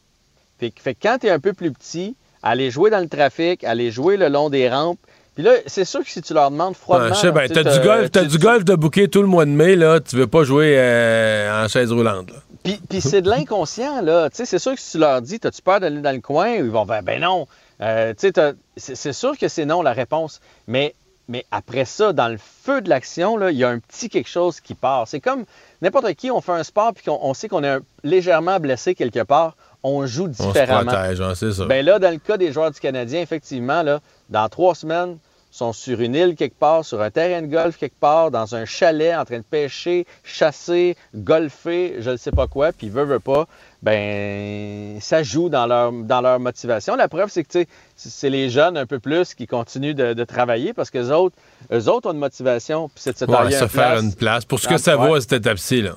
Fait, que- fait quand tu es un peu plus petit, aller jouer dans le trafic, aller jouer le long des rampes, puis là, c'est sûr que si tu leur demandes Ouais, froidement... je sais bien. tu sais, T'as du golf, t'as du golf de bouquet tout le mois de mai, là. Tu veux pas jouer euh, en chaise roulante, là. Puis, puis c'est de l'inconscient, là. Tu sais, c'est sûr que si tu leur dis, t'as-tu peur d'aller dans le coin, ils vont faire, ben non. Euh, c'est sûr que c'est non la réponse. Mais, mais après ça, dans le feu de l'action, là, il y a un petit quelque chose qui part. C'est comme n'importe qui, on fait un sport, puis qu'on on sait qu'on est un- légèrement blessé quelque part, on joue On se différemment. protège, ouais, c'est ça. Ben là, dans le cas des joueurs du Canadien, effectivement, là, dans trois semaines, sont sur une île quelque part, sur un terrain de golf quelque part, dans un chalet, en train de pêcher, chasser, golfer, je ne sais pas quoi, puis veut, veut pas, ben ça joue dans leur, dans leur motivation. La preuve, c'est que c'est les jeunes un peu plus qui continuent de, de travailler parce que les autres, eux autres ont une motivation, puis c'est de se Ouais, se faire place. une place. Pour ce que ça ouais. vaut à cette étape-ci, là.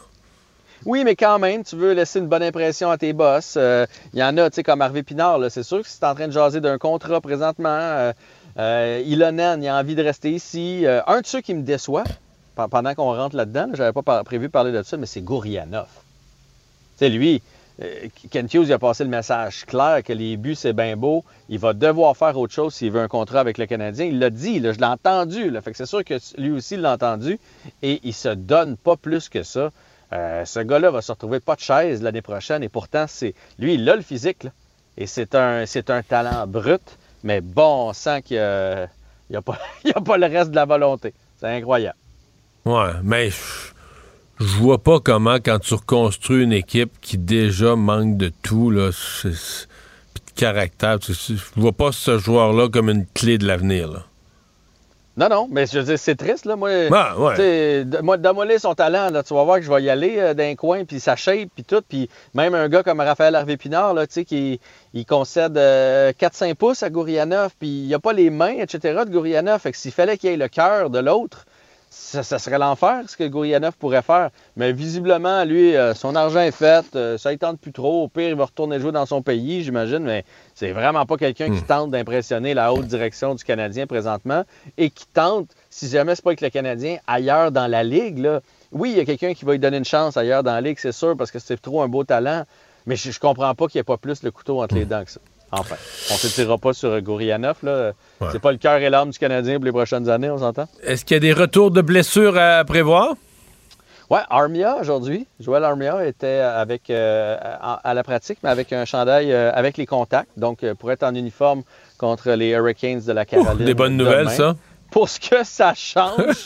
Oui, mais quand même, tu veux laisser une bonne impression à tes boss. Euh, Il y en a, tu sais, comme Harvey Pinard, c'est sûr que si tu es en train de jaser d'un contrat présentement, euh, euh, Ilonen, il a envie de rester ici. Euh, un de ceux qui me déçoit, pe- pendant qu'on rentre là-dedans, là, j'avais pas prévu de parler de ça, mais c'est Gourianov. Sais, lui, euh, Ken Hughes a passé le message clair que les buts, c'est bien beau. Il va devoir faire autre chose s'il veut un contrat avec le Canadien. Il l'a dit, je l'ai entendu. Fait que c'est sûr que lui aussi l'a entendu. Et il se donne pas plus que ça. Euh, ce gars-là va se retrouver pas de chaise l'année prochaine. Et pourtant, c'est lui, il a le physique. Et c'est un, talent brut. Mais bon, on sent qu'il n'y a, a, pas- a pas le reste de la volonté. C'est incroyable. Ouais, mais je vois pas comment, quand tu reconstruis une équipe qui déjà manque de tout, là, pis de caractère, je vois pas ce joueur-là comme une clé de l'avenir. là. Non, non, mais je veux dire, c'est triste, là. Moi, Ah, ouais. moi, démolir son talent, là, tu vas voir que je vais y aller euh, d'un coin, puis sa shape, puis tout. Puis même un gars comme Raphaël Harvey-Pinard, là, tu sais, qui il concède euh, 4-5 pouces à Gourianov, puis il n'y a pas les mains, etc., de Gourianov. Fait que s'il fallait qu'il ait le cœur de l'autre, ça, ça serait l'enfer, ce que Gourianov pourrait faire. Mais visiblement, lui, euh, son argent est fait, euh, ça ne tente plus trop. Au pire, il va retourner jouer dans son pays, j'imagine, mais c'est vraiment pas quelqu'un qui tente d'impressionner la haute direction du Canadien présentement et qui tente, si jamais c'est pas avec le Canadien, ailleurs dans la Ligue. Là. Oui, il y a quelqu'un qui va lui donner une chance ailleurs dans la Ligue, c'est sûr, parce que c'est trop un beau talent, mais je, je comprends pas qu'il n'y ait pas plus le couteau entre les dents que ça. Enfin, on ne se tirera pas sur Gourianov. Là. Ouais. C'est pas le cœur et l'âme du Canadien pour les prochaines années, on s'entend? Est-ce qu'il y a des retours de blessures à prévoir? Ouais, Armia aujourd'hui. Joël Armia était avec euh, à, à la pratique, mais avec un chandail euh, avec les contacts, donc euh, pour être en uniforme contre les Hurricanes de la Caroline. des bonnes demain. nouvelles, ça. Pour ce que ça change.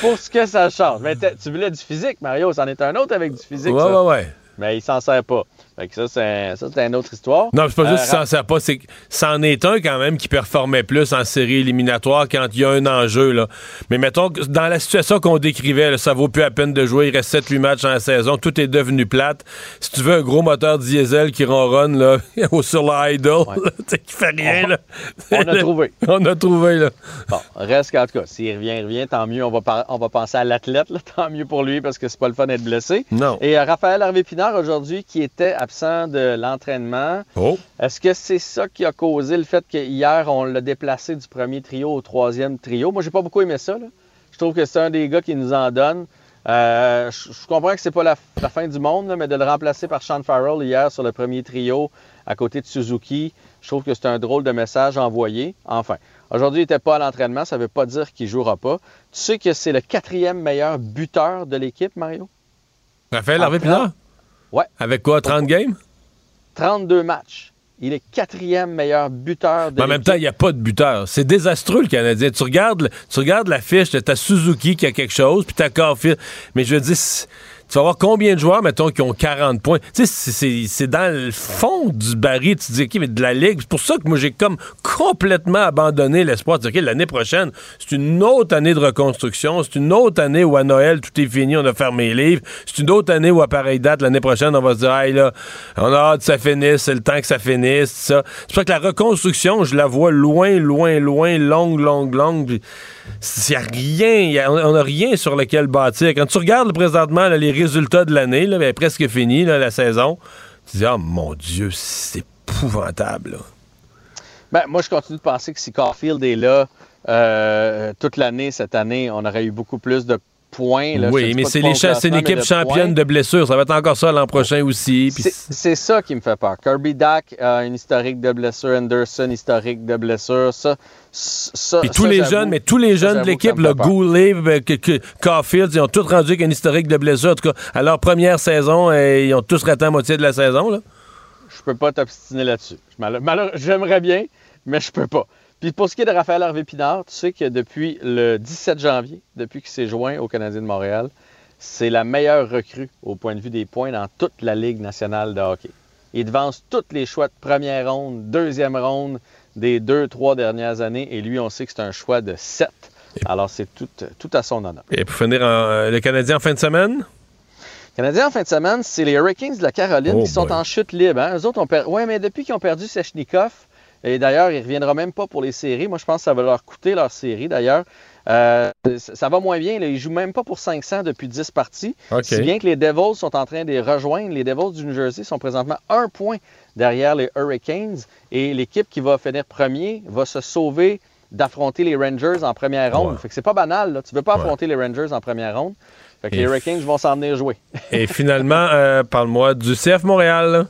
pour ce que ça change. Mais tu voulais du physique, Mario. C'en est un autre avec du physique. Ouais, ça. ouais, ouais. Mais il s'en sert pas. Fait que ça, c'est ça, c'est une autre histoire. Non, c'est pas juste Euh, s'en sert pas, c'est que c'en est un quand même qui performait plus en série éliminatoire quand il y a un enjeu. Là. Mais mettons que dans la situation qu'on décrivait, là, ça vaut plus la peine de jouer. Il reste 7-8 matchs la saison. Tout est devenu plate. Si tu veux un gros moteur diesel qui ronronne là, sur le idle, sais, qui fait rien. Là. On a trouvé. On a trouvé. Là. Bon, reste qu'en tout cas, s'il revient, il revient, tant mieux. On va, on va penser à l'athlète, tant mieux pour lui parce que c'est pas le fun d'être blessé. Non. Et euh, Raphaël Harvey-Pinard aujourd'hui qui était absent de l'entraînement. Oh. Est-ce que c'est ça qui a causé le fait qu'hier, on l'a déplacé du premier trio au troisième trio? Moi, j'ai pas beaucoup aimé ça. là. Je trouve que c'est un des gars qui nous en donne. Euh, je, je comprends que c'est pas la, la fin du monde, là, mais de le remplacer par Sean Farrell hier sur le premier trio à côté de Suzuki, je trouve que c'est un drôle de message envoyé. Enfin, aujourd'hui, il n'était pas à l'entraînement, ça ne veut pas dire qu'il jouera pas. Tu sais que c'est le quatrième meilleur buteur de l'équipe, Mario? Raphaël Harvey Pinard? Ouais. Avec quoi, 30 games? 32 matchs. Il est quatrième meilleur buteur de Mais en même temps, il n'y a pas de buteur. C'est désastreux, le Canadien. Tu regardes, tu regardes la fiche, t'as Suzuki qui a quelque chose, puis t'as Caulfield. Mais je veux dire, c'est- tu vas voir combien de joueurs, mettons, qui ont 40 points? Tu sais, c'est- dans le fond du baril. Tu te dis, OK, mais de la Ligue. C'est pour ça que moi, j'ai comme complètement abandonné l'espoir de dire, OK, l'année prochaine, c'est une autre année de reconstruction. C'est une autre année où à Noël, tout est fini, on a fermé les livres. C'est une autre année où, à pareille date, l'année prochaine, on va se dire, hey, là, on a hâte que ça finisse, c'est le temps que ça finisse, ça. C'est pour ça que la reconstruction, je la vois loin, loin, loin, longue, longue, longue. Il n'y a rien, y a- on n'a rien sur lequel bâtir. Quand tu regardes présentement là, les résultats de l'année, là, ben, presque fini, là, la saison, tu dis, oh mon Dieu, c'est épouvantable. là. Ben, moi, je continue de penser que si Caulfield est là euh, toute l'année, cette année, on aurait eu beaucoup plus de points. là. Oui, mais c'est les cha- c'est l'équipe championne points. de blessures. Ça va être encore ça l'an prochain aussi. C'est- C'est ça qui me fait peur. Kirby Dack a une historique de blessures, Anderson historique de blessures. Ça, ça, Puis ça, tous les jeunes, mais tous les jeunes de l'équipe, le. Goulet, que- Caulfield, ils ont tous rendu avec un historique de blessures. En tout cas, à leur première saison, euh, ils ont tous raté la moitié de la saison. Là. Je peux pas t'obstiner là-dessus. J'aimerais bien, mais je peux pas. Puis pour ce qui est de Raphaël Harvey-Pinard, tu sais que depuis le 17 janvier, depuis qu'il s'est joint au Canadien de Montréal, c'est la meilleure recrue au point de vue des points dans toute la Ligue nationale de hockey. Il devance tous les choix de première ronde, deuxième ronde des deux, trois dernières années. Et lui, on sait que c'est un choix de 7. Alors c'est tout, tout à son honneur. Et pour finir, en- euh, le Canadien en fin de semaine? Canadiens en fin de semaine, c'est les Hurricanes de la Caroline Oh qui sont en chute libre. Hein? Eux autres ont perdu. Ouais, mais depuis qu'ils ont perdu Sechnikov, et d'ailleurs, il ne reviendra même pas pour les séries. Moi, je pense que ça va leur coûter leur série, d'ailleurs. Euh, ça va moins bien. Là. Ils ne jouent même pas pour 500 depuis 10 parties. Si bien que les Devils sont en train de les rejoindre. Les Devils du New Jersey sont présentement un point derrière les Hurricanes. Et l'équipe qui va finir premier va se sauver d'affronter les Rangers en première ronde. Ouais. Fait que c'est pas banal. Là. Tu ne veux pas Ouais. affronter les Rangers en première ronde. Fait que Et les Hurricanes vont s'en venir jouer. Et finalement, euh, parle-moi du CF Montréal. là.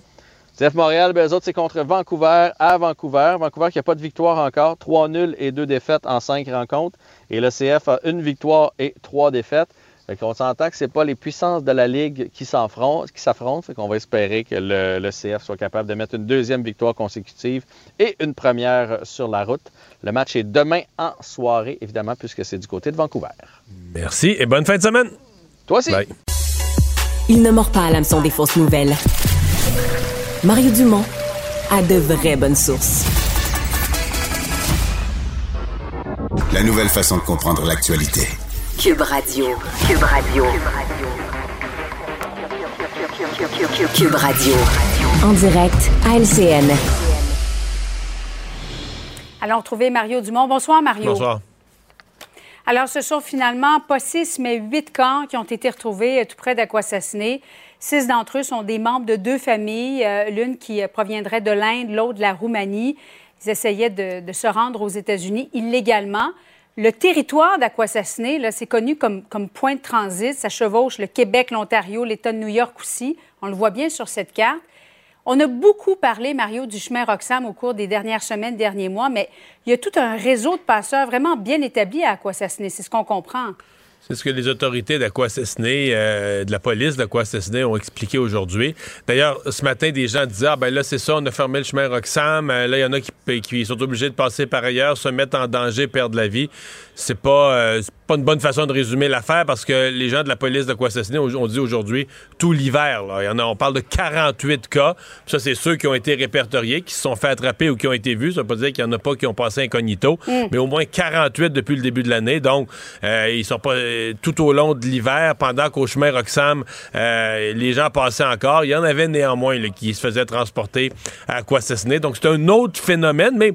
CF Montréal, ben, eux autres, c'est contre Vancouver à Vancouver. Vancouver qui n'a pas de victoire encore. 3 nuls et 2 défaites en 5 rencontres. Et le CF a une victoire et 3 défaites. Fait qu'on s'entend que c'est pas les puissances de la Ligue qui s'affrontent, qui s'affrontent. Fait qu'on va espérer que le, le CF soit capable de mettre une deuxième victoire consécutive et une première sur la route. Le match est demain en soirée, évidemment, puisque c'est du côté de Vancouver. Merci et bonne fin de semaine. Toi aussi. Bye. Il ne mord pas à l'hameçon des fausses nouvelles. Mario Dumont a de vraies bonnes sources. La nouvelle façon de comprendre l'actualité. Cube Radio. Cube Radio. Cube Radio. En direct à LCN. Allons retrouver Mario Dumont. Bonsoir, Mario. Bonsoir. Alors, ce sont finalement pas six, mais huit camps qui ont été retrouvés euh, tout près d'Aquassassiné. Six d'entre eux sont des membres de deux familles, euh, l'une qui euh, proviendrait de l'Inde, l'autre de la Roumanie. Ils essayaient de, de se rendre aux États-Unis illégalement. Le territoire d'Aquassassiné, c'est connu comme, comme point de transit. Ça chevauche le Québec, l'Ontario, l'État de New York aussi. On le voit bien sur cette carte. On a beaucoup parlé, Mario, du chemin Roxham au cours des dernières semaines, derniers mois, mais il y a tout un réseau de passeurs vraiment bien établi à Aquassassiné. C'est ce qu'on comprend. C'est ce que les autorités d'Aquassassiné, euh, de la police d'Aquassassiné ont expliqué aujourd'hui. D'ailleurs, ce matin, des gens disaient, ah ben là, c'est ça, on a fermé le chemin Roxham. Euh, là, il y en a qui, sont obligés de passer par ailleurs, se mettre en danger, perdre la vie. C'est pas, euh, pas une bonne façon de résumer l'affaire parce que les gens de la police d'Aquassassiné ont, ont dit aujourd'hui, tout l'hiver, il y en a, on parle de 48 cas. Ça, c'est ceux qui ont été répertoriés, qui se sont fait attraper ou qui ont été vus. Ça veut pas dire qu'il y en a pas qui ont passé incognito, Mm. mais au moins 48 depuis le début de l'année. Donc, euh, ils sont pas euh, tout au long de l'hiver, pendant qu'au chemin Roxham, euh, les gens passaient encore. Il y en avait néanmoins là, qui se faisaient transporter à Aquassassiné. Donc, c'est un autre phénomène, mais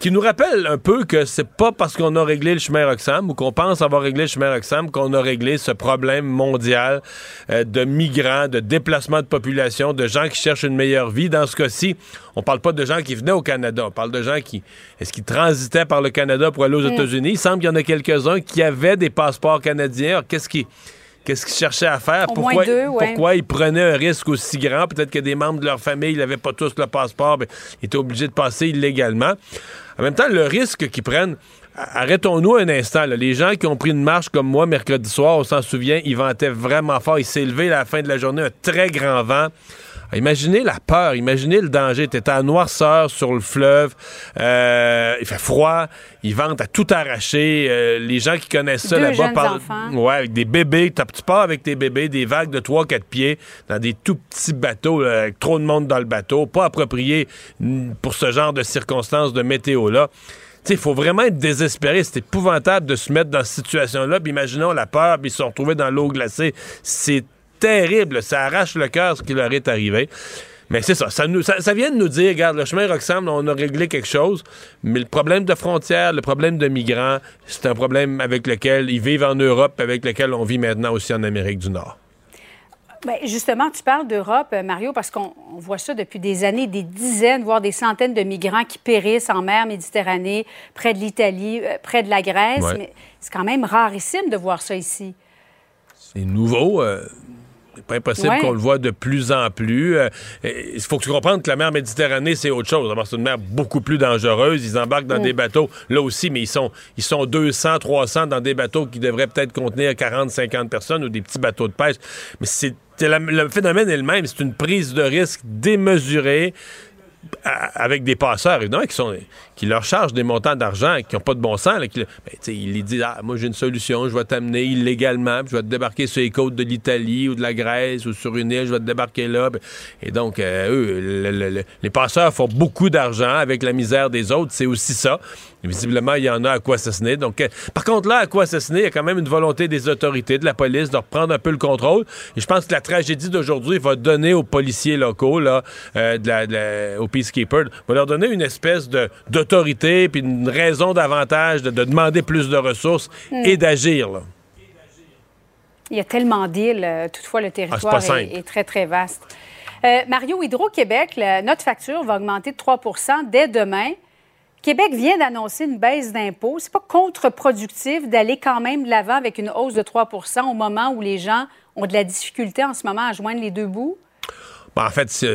qui nous rappelle un peu que c'est pas parce qu'on a réglé le chemin Roxham ou qu'on pense avoir réglé le chemin Roxham qu'on a réglé ce problème mondial euh, de migrants, de déplacement de population, de gens qui cherchent une meilleure vie. Dans ce cas-ci, on parle pas de gens qui venaient au Canada, on parle de gens qui est-ce qu'ils transitaient par le Canada pour aller aux Mm. États-Unis? Il semble qu'il y en a quelques-uns qui avaient des passeports canadiens. Qu'est-ce qui Qu'est-ce qu'ils cherchaient à faire? Au pourquoi, moins deux, ouais. pourquoi ils prenaient un risque aussi grand? Peut-être que des membres de leur famille n'avaient pas tous le passeport, mais ils étaient obligés de passer illégalement. En même temps, le risque qu'ils prennent, arrêtons-nous un instant. là. Les gens qui ont pris une marche comme moi mercredi soir, on s'en souvient, ils vantaient vraiment fort. Il s'est levé à la fin de la journée un très grand vent. Imaginez la peur, imaginez le danger. T'es en noirceur sur le fleuve, euh, il fait froid, ils ventent à tout arracher. Euh, les gens qui connaissent ça là-bas parlent. Ouais, avec des bébés. T'as- Tu pars avec tes bébés, des vagues de 3-4 pieds, dans des tout petits bateaux, là, avec trop de monde dans le bateau, pas approprié mm, pour ce genre de circonstances de météo-là. Il faut vraiment être désespéré. C'est épouvantable de se mettre dans cette situation-là. Puis imaginons la peur, puis ils se sont retrouvés dans l'eau glacée. C'est terrible. Ça arrache le cœur ce qui leur est arrivé. Mais c'est ça. Ça, nous- ça. ça vient de nous dire, regarde, le chemin Roxham, on a réglé quelque chose, mais le problème de frontières, le problème de migrants, c'est un problème avec lequel ils vivent en Europe, avec lequel on vit maintenant aussi en Amérique du Nord. Bien, justement, tu parles d'Europe, euh, Mario, parce qu'on on voit ça depuis des années, des dizaines, voire des centaines de migrants qui périssent en mer Méditerranée, près de l'Italie, euh, près de la Grèce. Ouais. Mais c'est quand même rarissime de voir ça ici. C'est nouveau. euh, c'est pas impossible Ouais. qu'on le voit de plus en plus. Euh, Il faut que tu comprennes que la mer Méditerranée, c'est autre chose. C'est une mer beaucoup plus dangereuse. Ils embarquent dans Mm. des bateaux, là aussi, mais ils sont, ils sont 200, 300 dans des bateaux qui devraient peut-être contenir 40, 50 personnes ou des petits bateaux de pêche. Mais c'est le phénomène est le même. C'est une prise de risque démesurée avec des passeurs, évidemment, qui, sont, qui leur chargent des montants d'argent qui n'ont pas de bon sens. Qui, ben, ils disent Ah, Moi, j'ai une solution, je vais t'amener illégalement, je vais te débarquer sur les côtes de l'Italie ou de la Grèce ou sur une île, je vais te débarquer là. Et donc, euh, eux, le- le- le- les passeurs font beaucoup d'argent avec la misère des autres. C'est aussi ça. Et visiblement, il y en a à quoi assassiner. Donc, euh, par contre, là, à quoi assassiner, il y a quand même une volonté des autorités, de la police, de reprendre un peu le contrôle. Et je pense que la tragédie d'aujourd'hui va donner aux policiers locaux, là, euh, de la- de la- aux peacekeepers, va leur donner une espèce d'autorité puis une raison davantage de, de demander plus de ressources Hmm. et d'agir. Il y a tellement d'îles. euh, toutefois, le territoire Ah, pas est, très, très vaste. Euh, Mario, Hydro-Québec, notre facture va augmenter de 3% dès demain. Québec vient d'annoncer une baisse d'impôts. C'est pas contre-productif d'aller quand même de l'avant avec une hausse de 3% au moment où les gens ont de la difficulté en ce moment à joindre les deux bouts? En fait,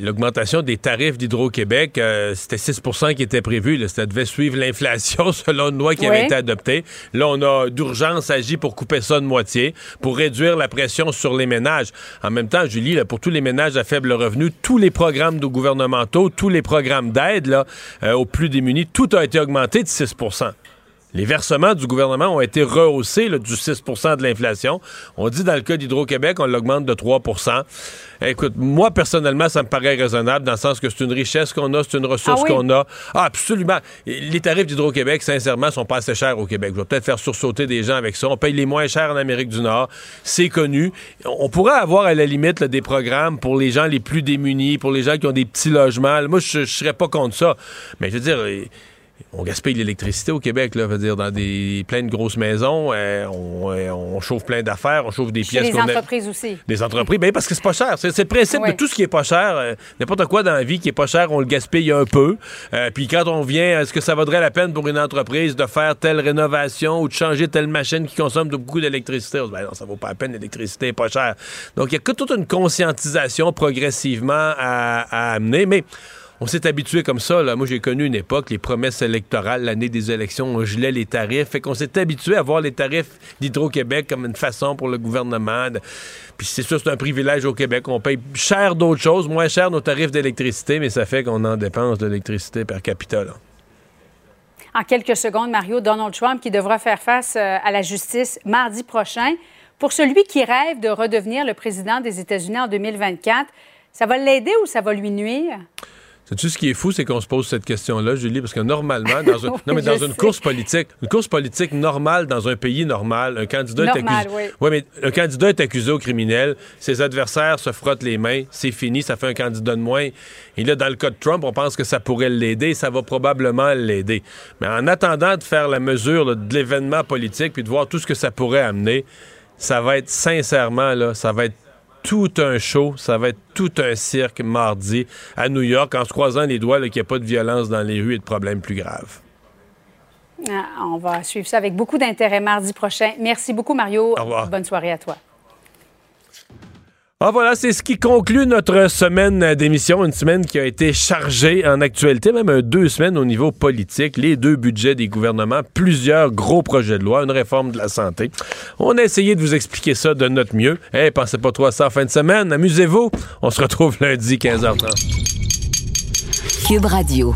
l'augmentation des tarifs d'Hydro-Québec, euh, c'était 6% qui était prévu. Là. Ça devait suivre l'inflation selon une loi qui avait été adoptée. Là, on a d'urgence agi pour couper ça de moitié, pour réduire la pression sur les ménages. En même temps, Julie, là, pour tous les ménages à faible revenu, tous les programmes gouvernementaux, tous les programmes d'aide euh, aux plus démunis, tout a été augmenté de 6 les versements du gouvernement ont été rehaussés du 6% de l'inflation. On dit dans le cas d'Hydro-Québec, on l'augmente de 3% Écoute, moi, personnellement, ça me paraît raisonnable dans le sens que c'est une richesse qu'on a, c'est une ressource Ah qu'on a. Ah, absolument. Les tarifs d'Hydro-Québec, sincèrement, sont pas assez chers au Québec. Je vais peut-être faire sursauter des gens avec ça. On paye les moins chers en Amérique du Nord. C'est connu. On pourrait avoir, à la limite, là, des programmes pour les gens les plus démunis, pour les gens qui ont des petits logements. Moi, je, je serais pas contre ça. Mais je veux dire on gaspille l'électricité au Québec, là, veut dire dans des plein de grosses maisons, euh, euh, on, chauffe plein d'affaires, on chauffe des Chez pièces. les entreprises aussi. Des entreprises, bien parce que c'est pas cher. C'est, le principe de tout ce qui est pas cher. euh, n'importe quoi dans la vie qui est pas cher, on le gaspille un peu. Puis quand on vient, est-ce que ça vaudrait la peine pour une entreprise de faire telle rénovation ou de changer telle machine qui consomme de beaucoup d'électricité? On se dit, ben non, ça vaut pas la peine, l'électricité est pas chère. Donc il y a que toute une conscientisation progressivement à, à amener, mais on s'est habitué comme ça. Là. Moi, j'ai connu une époque, les promesses électorales, l'année des élections, on gelait les tarifs. Fait qu'on s'est habitué à voir les tarifs d'Hydro-Québec comme une façon pour le gouvernement. Puis c'est sûr, c'est un privilège au Québec. On paye cher d'autres choses, moins cher nos tarifs d'électricité, mais ça fait qu'on en dépense de l'électricité per capita. En quelques secondes, Mario, Donald Trump qui devra faire face euh, à la justice mardi prochain. Pour celui qui rêve de redevenir le président des États-Unis en 2024, ça va l'aider ou ça va lui nuire? Sais-tu ce qui est fou, c'est qu'on se pose cette question-là, Julie, parce que normalement, dans, un- non, mais dans une sais. course politique, une course politique normale dans un pays normal, un candidat est accusé. oui. Ouais, mais un candidat est accusé au criminel, ses adversaires se frottent les mains, c'est fini, ça fait un candidat de moins. Et là, dans le cas de Trump, on pense que ça pourrait l'aider, ça va probablement l'aider. Mais en attendant de faire la mesure là, de l'événement politique puis de voir tout ce que ça pourrait amener, ça va être sincèrement là, ça va être tout un show, ça va être tout un cirque mardi à New York en se croisant les doigts qu'il n'y a pas de violence dans les rues et de problèmes plus graves. Ah, on va suivre ça avec beaucoup d'intérêt mardi prochain. Merci beaucoup, Mario. Au revoir. Bonne soirée à toi. Ah voilà, c'est ce qui conclut notre semaine d'émission, une semaine qui a été chargée en actualité, même deux semaines au niveau politique, les deux budgets des gouvernements, plusieurs gros projets de loi, une réforme de la santé. On a essayé de vous expliquer ça de notre mieux. Eh, pensez pas trop à ça en fin de semaine, amusez-vous. On se retrouve lundi 15h30. Cube Radio.